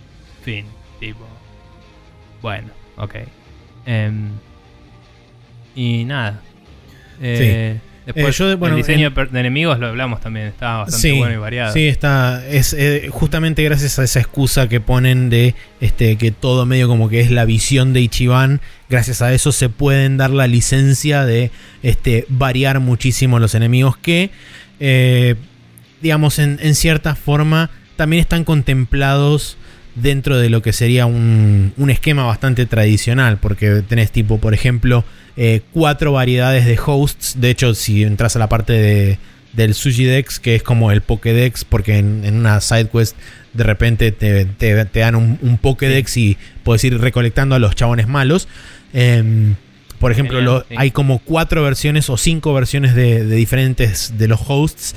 Fin, tipo. Bueno, ok. Em, y nada. Eh, Después, Eh, yo, bueno, el diseño en- de enemigos lo hablamos también, estaba bastante sí, bueno y variado. Sí, está. Es eh, justamente gracias a esa excusa que ponen de este que todo medio como que es la visión de Ichiban. Gracias a eso se pueden dar la licencia de este variar muchísimo los enemigos que, eh, digamos, en, en cierta forma también están contemplados dentro de lo que sería un, un esquema bastante tradicional, porque tenés tipo, por ejemplo, eh, cuatro variedades de hosts. De hecho, si entras a la parte de, del Sushi Dex, que es como el Pokédex, porque en, en una side quest de repente te, te- te dan un, un Pokédex y puedes ir recolectando a los chabones malos. Em, por ejemplo, lo- hay como cuatro versiones o cinco versiones de, de diferentes de los hosts.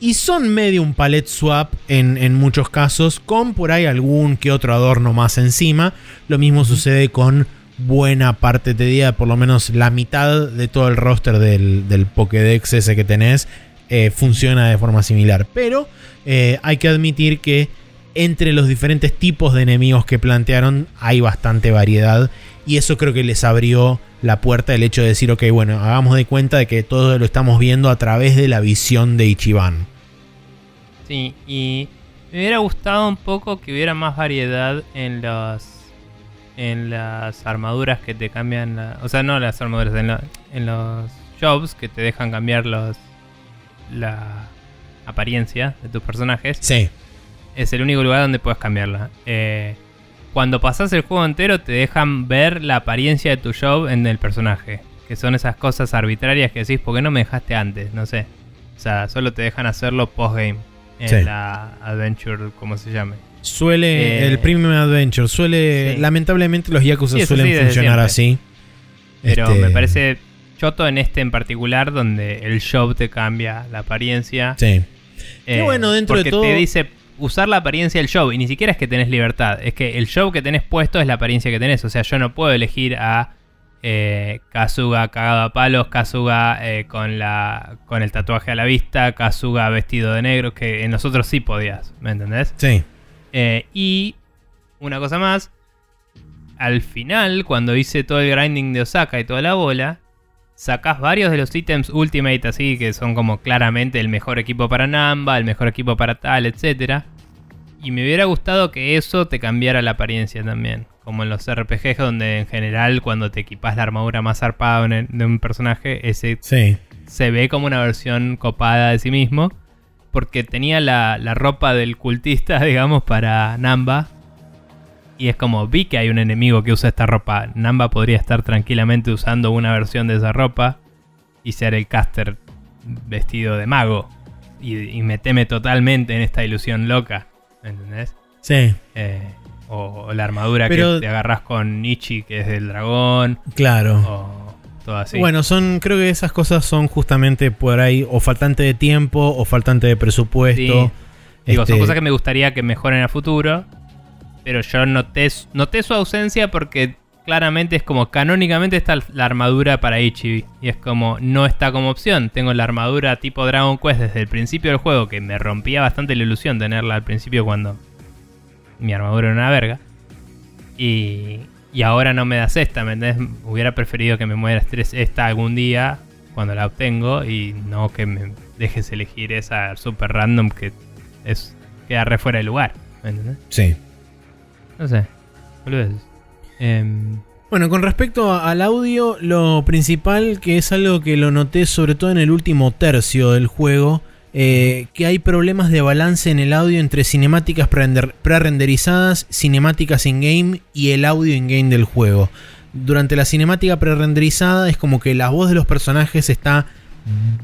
Y son medio un palette swap en, en muchos casos, con por ahí algún que otro adorno más encima. Lo mismo sucede con buena parte, te diría, por lo menos la mitad de todo el roster del, del Pokédex ese que tenés. eh, funciona de forma similar. Pero eh, hay que admitir que entre los diferentes tipos de enemigos que plantearon hay bastante variedad. Y eso creo que les abrió la puerta el hecho de decir, ok, bueno, hagamos de cuenta de que todo lo estamos viendo a través de la visión de Ichiban. Sí, y me hubiera gustado un poco que hubiera más variedad en los en las armaduras que te cambian, la- o sea, no las armaduras, en, la- en los jobs que te dejan cambiar los la apariencia de tus personajes, Sí. es el único lugar donde puedes cambiarla. Eh, cuando pasas el juego entero te dejan ver la apariencia de tu job en el personaje, que son esas cosas arbitrarias que decís, ¿por qué no me dejaste antes? No sé. O sea, solo te dejan hacerlo post-game en Sí. la Adventure, como se llame. Suele, Eh, el Premium Adventure, suele, sí. lamentablemente los Yakuza Sí, suelen funcionar así. Pero Este, me parece choto en este en particular, donde el job te cambia la apariencia. Sí. Eh, bueno, dentro de todo- te dice usar la apariencia del show y ni siquiera es que tenés libertad, es que el show que tenés puesto es la apariencia que tenés. O sea, yo no puedo elegir a eh, Kazuga cagado a palos, Kazuga eh, con la con el tatuaje a la vista, Kazuga vestido de negro, que en nosotros sí podías, ¿me entendés? Sí. Eh, y una cosa más, al final, cuando hice todo el grinding de Osaka y toda la bola, sacás varios de los ítems Ultimate así, que son como claramente el mejor equipo para Namba, el mejor equipo para tal, etc. Y me hubiera gustado que eso te cambiara la apariencia también. Como en los RPGs, donde en general cuando te equipas la armadura más zarpada de un- personaje, ese Sí. se ve como una versión copada de sí mismo. Porque tenía la, la ropa del cultista, [laughs] digamos, para Namba. Y es como, vi que hay un enemigo que usa esta ropa. Namba podría estar tranquilamente usando una versión de esa ropa y ser el caster vestido de mago. Y, y me teme totalmente en esta ilusión loca. ¿Entendés? Sí. Eh, o, o la armadura Pero- que te agarras con Ichi, que es del dragón. Claro. O todo así. Bueno, son, creo que esas cosas son justamente por ahí o faltante de tiempo o faltante de presupuesto. Sí. Digo, Este, son cosas que me gustaría que mejoren a futuro. Pero yo noté, noté su ausencia porque claramente es como canónicamente está la armadura para Ichi. Y es como, no está como opción. Tengo la armadura tipo Dragon Quest desde el principio del juego, que me rompía bastante la ilusión tenerla al principio cuando mi armadura era una verga. Y, y ahora no me das esta, ¿me entendés? Hubiera preferido que me mueras esta algún día cuando la obtengo y no que me dejes elegir esa super random que es queda re fuera de lugar, ¿me entendés? Sí. No sé. Em, Bueno, con respecto al audio, lo principal que es algo que lo noté sobre todo en el último tercio del juego, eh, que hay problemas de balance en el audio entre cinemáticas prerender- pre-renderizadas, cinemáticas in-game y el audio in-game del juego. Durante la cinemática pre-renderizada es como que la voz de los personajes está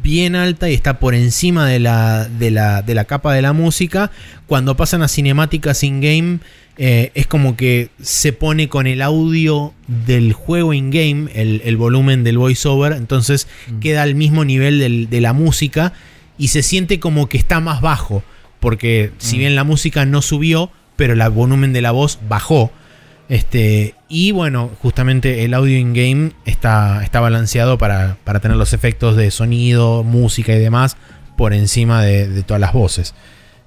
bien alta y está por encima de la, de la, de la capa de la música. Cuando pasan a cinemáticas in-game eh, es como que se pone con el audio del juego in-game, el, el volumen del voiceover, entonces Mm. queda al mismo nivel del- de la música y se siente como que está más bajo, porque si Mm. bien la música no subió, pero el volumen de la voz bajó. Este, y bueno, justamente el audio in-game está, está balanceado para, para tener los efectos de sonido, música y demás por encima de, de todas las voces.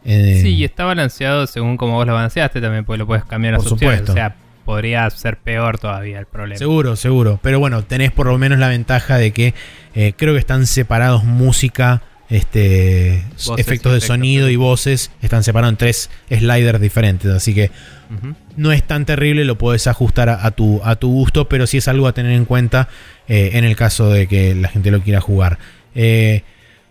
Eh, sí, y está balanceado según como vos lo balanceaste también, porque lo puedes cambiar las Por opciones. supuesto. O sea, podría ser peor todavía el problema. Seguro, seguro. Pero bueno, tenés por lo menos la ventaja de que eh, creo que están separados música, este, Voces efectos de efectos, sonido sí. y voces. Están separados en tres sliders diferentes. Así que no es tan terrible, lo puedes ajustar a, a tu, a tu gusto, pero sí es algo a tener en cuenta eh, en el caso de que la gente lo quiera jugar. Eh,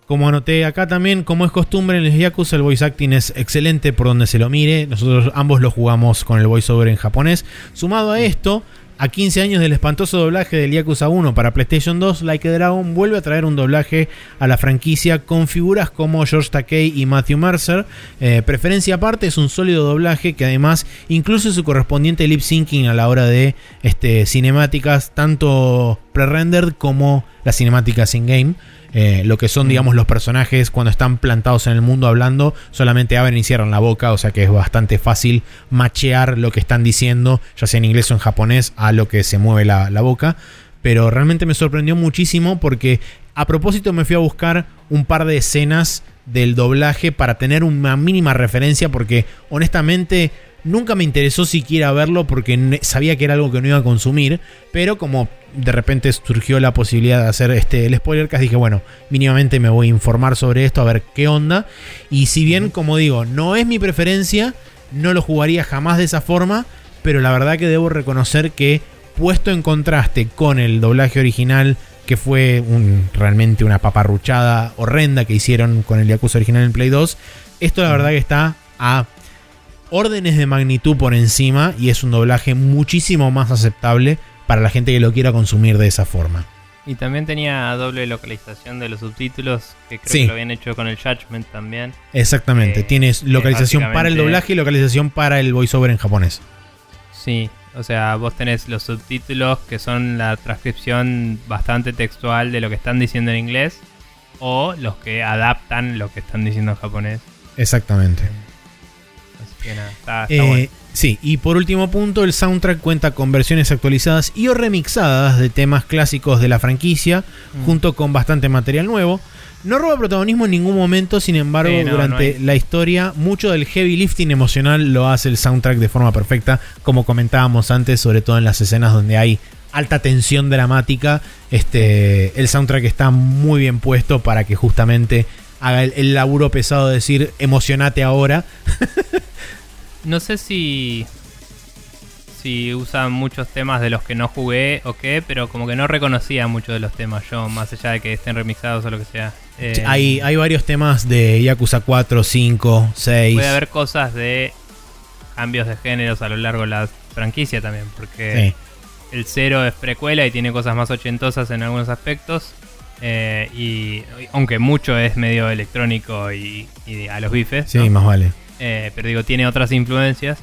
como anoté acá también, como es costumbre en los Yakuza, el voice acting es excelente por donde se lo mire. Nosotros ambos lo jugamos con el voiceover en japonés. Sumado a esto, a 15 años del espantoso doblaje del Yakuza 1 para PlayStation 2, Like a Dragon vuelve a traer un doblaje a la franquicia con figuras como George Takei y Matthew Mercer. Eh, preferencia aparte, es un sólido doblaje que además incluye su correspondiente lip syncing a la hora de este, cinemáticas, tanto pre-rendered como las cinemáticas in-game. Eh, lo que son, digamos, los personajes cuando están plantados en el mundo hablando, solamente abren y cierran la boca, o sea que es bastante fácil machear lo que están diciendo, ya sea en inglés o en japonés, a lo que se mueve la, la boca. Pero realmente me sorprendió muchísimo porque a propósito me fui a buscar un par de escenas del doblaje para tener una mínima referencia porque honestamente nunca me interesó siquiera verlo porque sabía que era algo que no iba a consumir, pero como de repente surgió la posibilidad de hacer este el spoiler cast dije, bueno, mínimamente me voy a informar sobre esto a ver qué onda y si bien como digo, no es mi preferencia, no lo jugaría jamás de esa forma, pero la verdad que debo reconocer que puesto en contraste con el doblaje original, que fue un, realmente una paparruchada horrenda que hicieron con el Yakuza original en Play 2, esto la verdad que está a órdenes de magnitud por encima y es un doblaje muchísimo más aceptable para la gente que lo quiera consumir de esa forma. Y también tenía doble localización de los subtítulos, que creo Sí. que lo habían hecho con el Judgment también. Exactamente, Eh, tienes que localización para el doblaje y localización para el voiceover en japonés. Sí, o sea, vos tenés los subtítulos que son la transcripción bastante textual de lo que están diciendo en inglés, o los que adaptan lo que están diciendo en japonés. Exactamente. Así que nada, está, está Eh, bueno. Sí, y por último punto, el soundtrack cuenta con versiones actualizadas y o remixadas de temas clásicos de la franquicia, Mm. junto con bastante material nuevo. No roba protagonismo en ningún momento, sin embargo, Sí, no, durante no la historia, mucho del heavy lifting emocional lo hace el soundtrack de forma perfecta, como comentábamos antes, sobre todo en las escenas donde hay alta tensión dramática. Este, el soundtrack está muy bien puesto para que justamente haga el, el laburo pesado de decir emocionate ahora. [laughs] No sé si. Si usan muchos temas de los que no jugué o qué, pero como que no reconocía muchos de los temas yo, más allá de que estén remixados o lo que sea. Eh, Hay, hay varios temas de Yakuza 4, 5, 6. Puede haber cosas de cambios de géneros a lo largo de la franquicia también, porque Sí, el 0 es precuela y tiene cosas más ochentosas en algunos aspectos. eh, y aunque mucho es medio electrónico y, y a los bifes, sí, ¿no? más vale. Eh, pero digo, tiene otras influencias.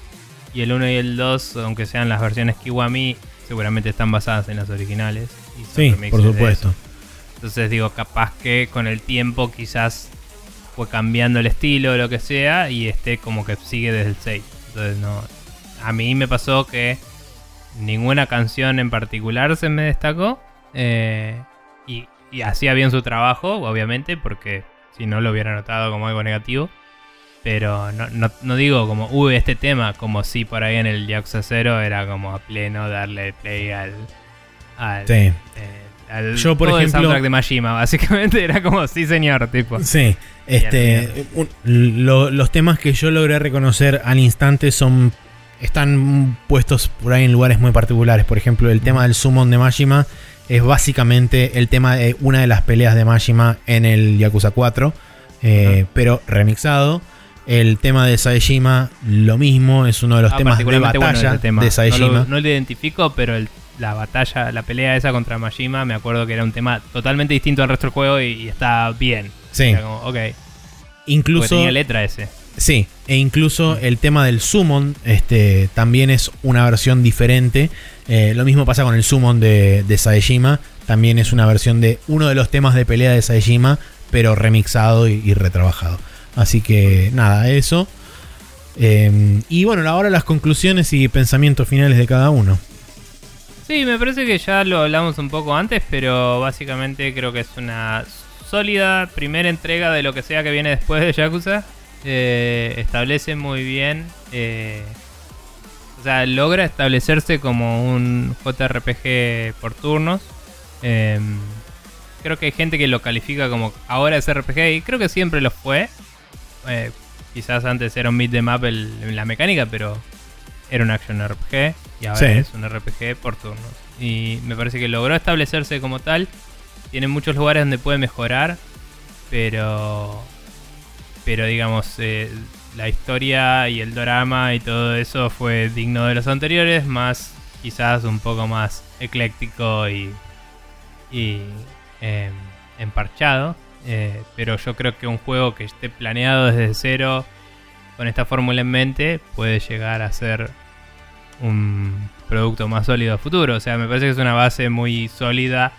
Y el 1 y el 2, aunque sean las versiones Kiwami, seguramente están basadas en las originales. y Sí, por supuesto. Entonces digo, capaz que con el tiempo quizás fue cambiando el estilo o lo que sea y este como que sigue desde el 6. Entonces no... A mí me pasó que ninguna canción en particular se me destacó. eh, y, y hacía bien su trabajo, obviamente, porque si no lo hubiera notado como algo negativo. Pero no, no, no digo como, uy, este tema, como si por ahí en el Yakuza 0 era como a pleno darle play al... al Sí. eh, al- Yo, por todo el ejemplo- soundtrack de Majima, [laughs] básicamente era como, sí señor, tipo. Sí, este, un- lo- los temas que yo logré reconocer al instante son están puestos por ahí en lugares muy particulares. Por ejemplo, el tema del summon de Majima es básicamente el tema de una de las peleas de Majima en el Yakuza 4, eh, pero remixado. El tema de Saejima, lo mismo, es uno de los Ah, temas de bueno batalla ese tema. de Saejima. No lo, no lo identifico, pero el- la batalla, la pelea esa contra Majima, me acuerdo que era un tema totalmente distinto al resto del juego y, y está bien. Sí, Era como, ok. Porque incluso tenía letra ese. Sí, e incluso el tema del summon este, también es una versión diferente. Eh, lo mismo pasa con el summon de, de Saejima. También es una versión de uno de los temas de pelea de Saejima, pero remixado y, y retrabajado. Así que nada, eso. Eh, y bueno, ahora las conclusiones y pensamientos finales de cada uno. Sí, me parece que ya lo hablamos un poco antes, pero básicamente creo que es una sólida primera entrega de lo que sea que viene después de Yakuza. Eh, establece muy bien. eh, o sea, logra establecerse como un JRPG por turnos. Eh, creo que hay gente que lo califica como ahora es RPG y creo que siempre lo fue. Eh, quizás antes era un beat de map en la mecánica, pero era un action RPG y ahora Sí. es un RPG por turnos. Y me parece que logró establecerse como tal. Tiene muchos lugares donde puede mejorar, pero pero digamos eh, la historia y el drama y todo eso fue digno de los anteriores, más quizás un poco más ecléctico y y em, emparchado. Eh, pero yo creo que un juego que esté planeado desde cero con esta fórmula en mente puede llegar a ser un producto más sólido a futuro. O sea, me parece que es una base muy sólida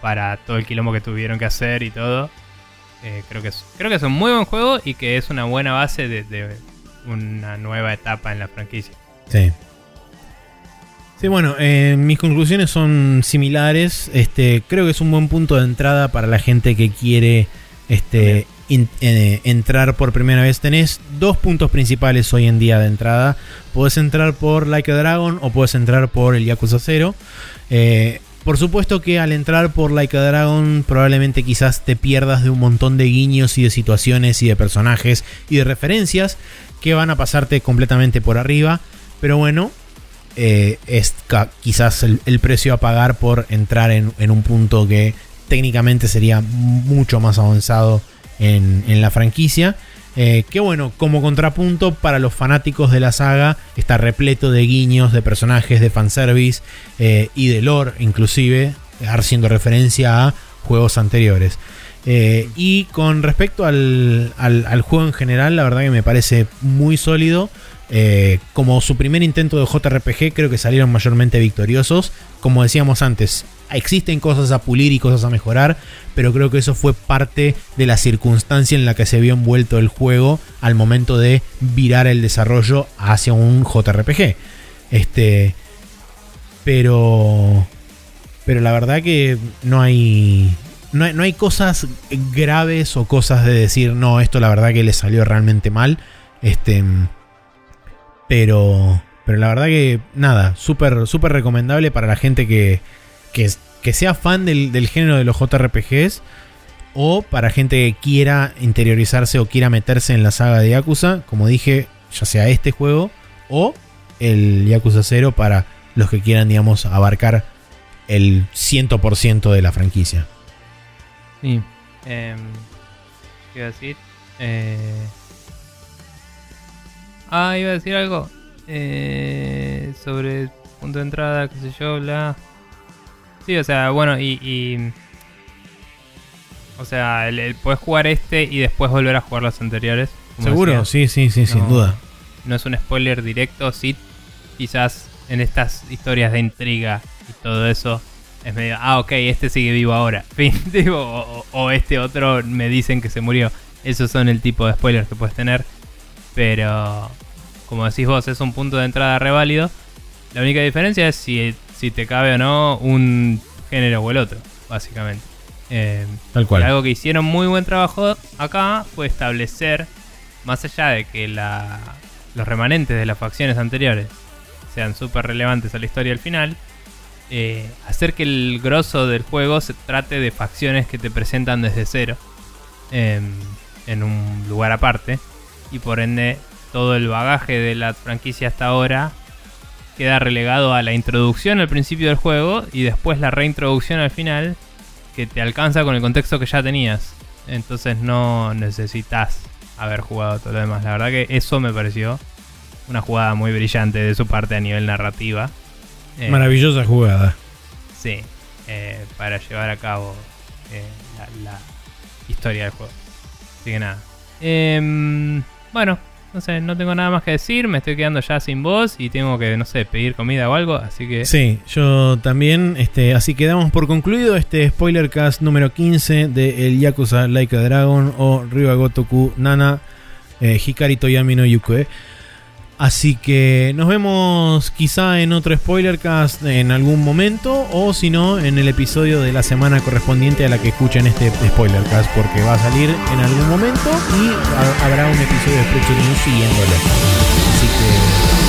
para todo el quilombo que tuvieron que hacer y todo. Eh, creo, que es, creo que es un muy buen juego y que es una buena base de, de una nueva etapa en la franquicia. Sí. Sí, bueno, eh, mis conclusiones son similares. Este, creo que es un buen punto de entrada para la gente que quiere este, in- eh, entrar por primera vez. Tenés dos puntos principales hoy en día de entrada. Puedes entrar por Like a Dragon o puedes entrar por el Yakuza 0. Eh, por supuesto que al entrar por Like a Dragon probablemente quizás te pierdas de un montón de guiños y de situaciones y de personajes y de referencias que van a pasarte completamente por arriba. Pero bueno, eh, es quizás el, precio a pagar por entrar en, un punto que técnicamente sería mucho más avanzado en, la franquicia. Eh, que bueno, como contrapunto para los fanáticos de la saga, está repleto de guiños, de personajes, de fanservice eh, y de lore, inclusive, haciendo referencia a juegos anteriores. y con respecto al, al, juego en general, la verdad que me parece muy sólido. Eh, como su primer intento de JRPG, creo que salieron mayormente victoriosos. Como decíamos antes, existen cosas a pulir y cosas a mejorar, pero creo que eso fue parte de la circunstancia en la que se vio envuelto el juego al momento de virar el desarrollo hacia un JRPG. Este. Pero. Pero la verdad que no hay. No hay, no hay cosas graves o cosas de decir, no, esto la verdad que le salió realmente mal. Este pero, pero la verdad que nada, súper súper recomendable para la gente que, que, sea fan del, género de los JRPGs o para gente que quiera interiorizarse o quiera meterse en la saga de Yakuza, como dije, ya sea este juego o el Yakuza 0 para los que quieran, digamos, abarcar el 100% de la franquicia. Sí. Eh, ¿Qué decir? Eh, Ah, iba a decir algo. Eh, sobre punto de entrada, qué sé yo, bla. Sí, o sea, bueno, y. o sea, el, puedes jugar este y después volver a jugar los anteriores. Seguro, sí, sí, sí, sin duda. No es un spoiler directo, sí. Quizás en estas historias de intriga y todo eso es medio, ah, ok, este sigue vivo ahora. [laughs] Fin, o, o, este otro me dicen que se murió. Esos son el tipo de spoilers que puedes tener. Pero, como decís vos, es un punto de entrada reválido. La única diferencia es si, si te cabe o no un género o el otro, básicamente. Eh, Tal cual. algo que hicieron muy buen trabajo acá fue establecer, más allá de que la, los remanentes de las facciones anteriores sean súper relevantes a la historia al final, eh, hacer que el grosso del juego se trate de facciones que te presentan desde cero em, en un lugar aparte y por ende todo el bagaje de la franquicia hasta ahora queda relegado a la introducción al principio del juego y después la reintroducción al final que te alcanza con el contexto que ya tenías. Entonces no necesitas haber jugado todo lo demás. La verdad que eso me pareció una jugada muy brillante de su parte a nivel narrativa. Eh, Maravillosa jugada. Sí, eh, para llevar a cabo eh, la, la, historia del juego. Así que nada. Em, bueno, no sé, no tengo nada más que decir, me estoy quedando ya sin voz y tengo que, no sé, pedir comida o algo, así que... Sí, yo también, este, así que damos por concluido este spoiler cast número 15 de el Yakuza Like a Dragon o Ryuga Nana eh, Hikari Toyami no Yukue. Así que nos vemos quizá en otro spoilercast en algún momento o si no en el episodio de la semana correspondiente a la que escuchen este spoilercast porque va a salir en algún momento y habrá un episodio de Spreadshot News siguiéndolo. Así que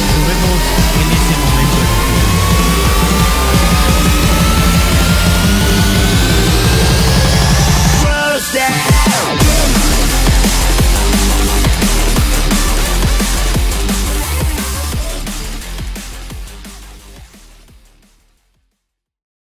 nos vemos en ese momento.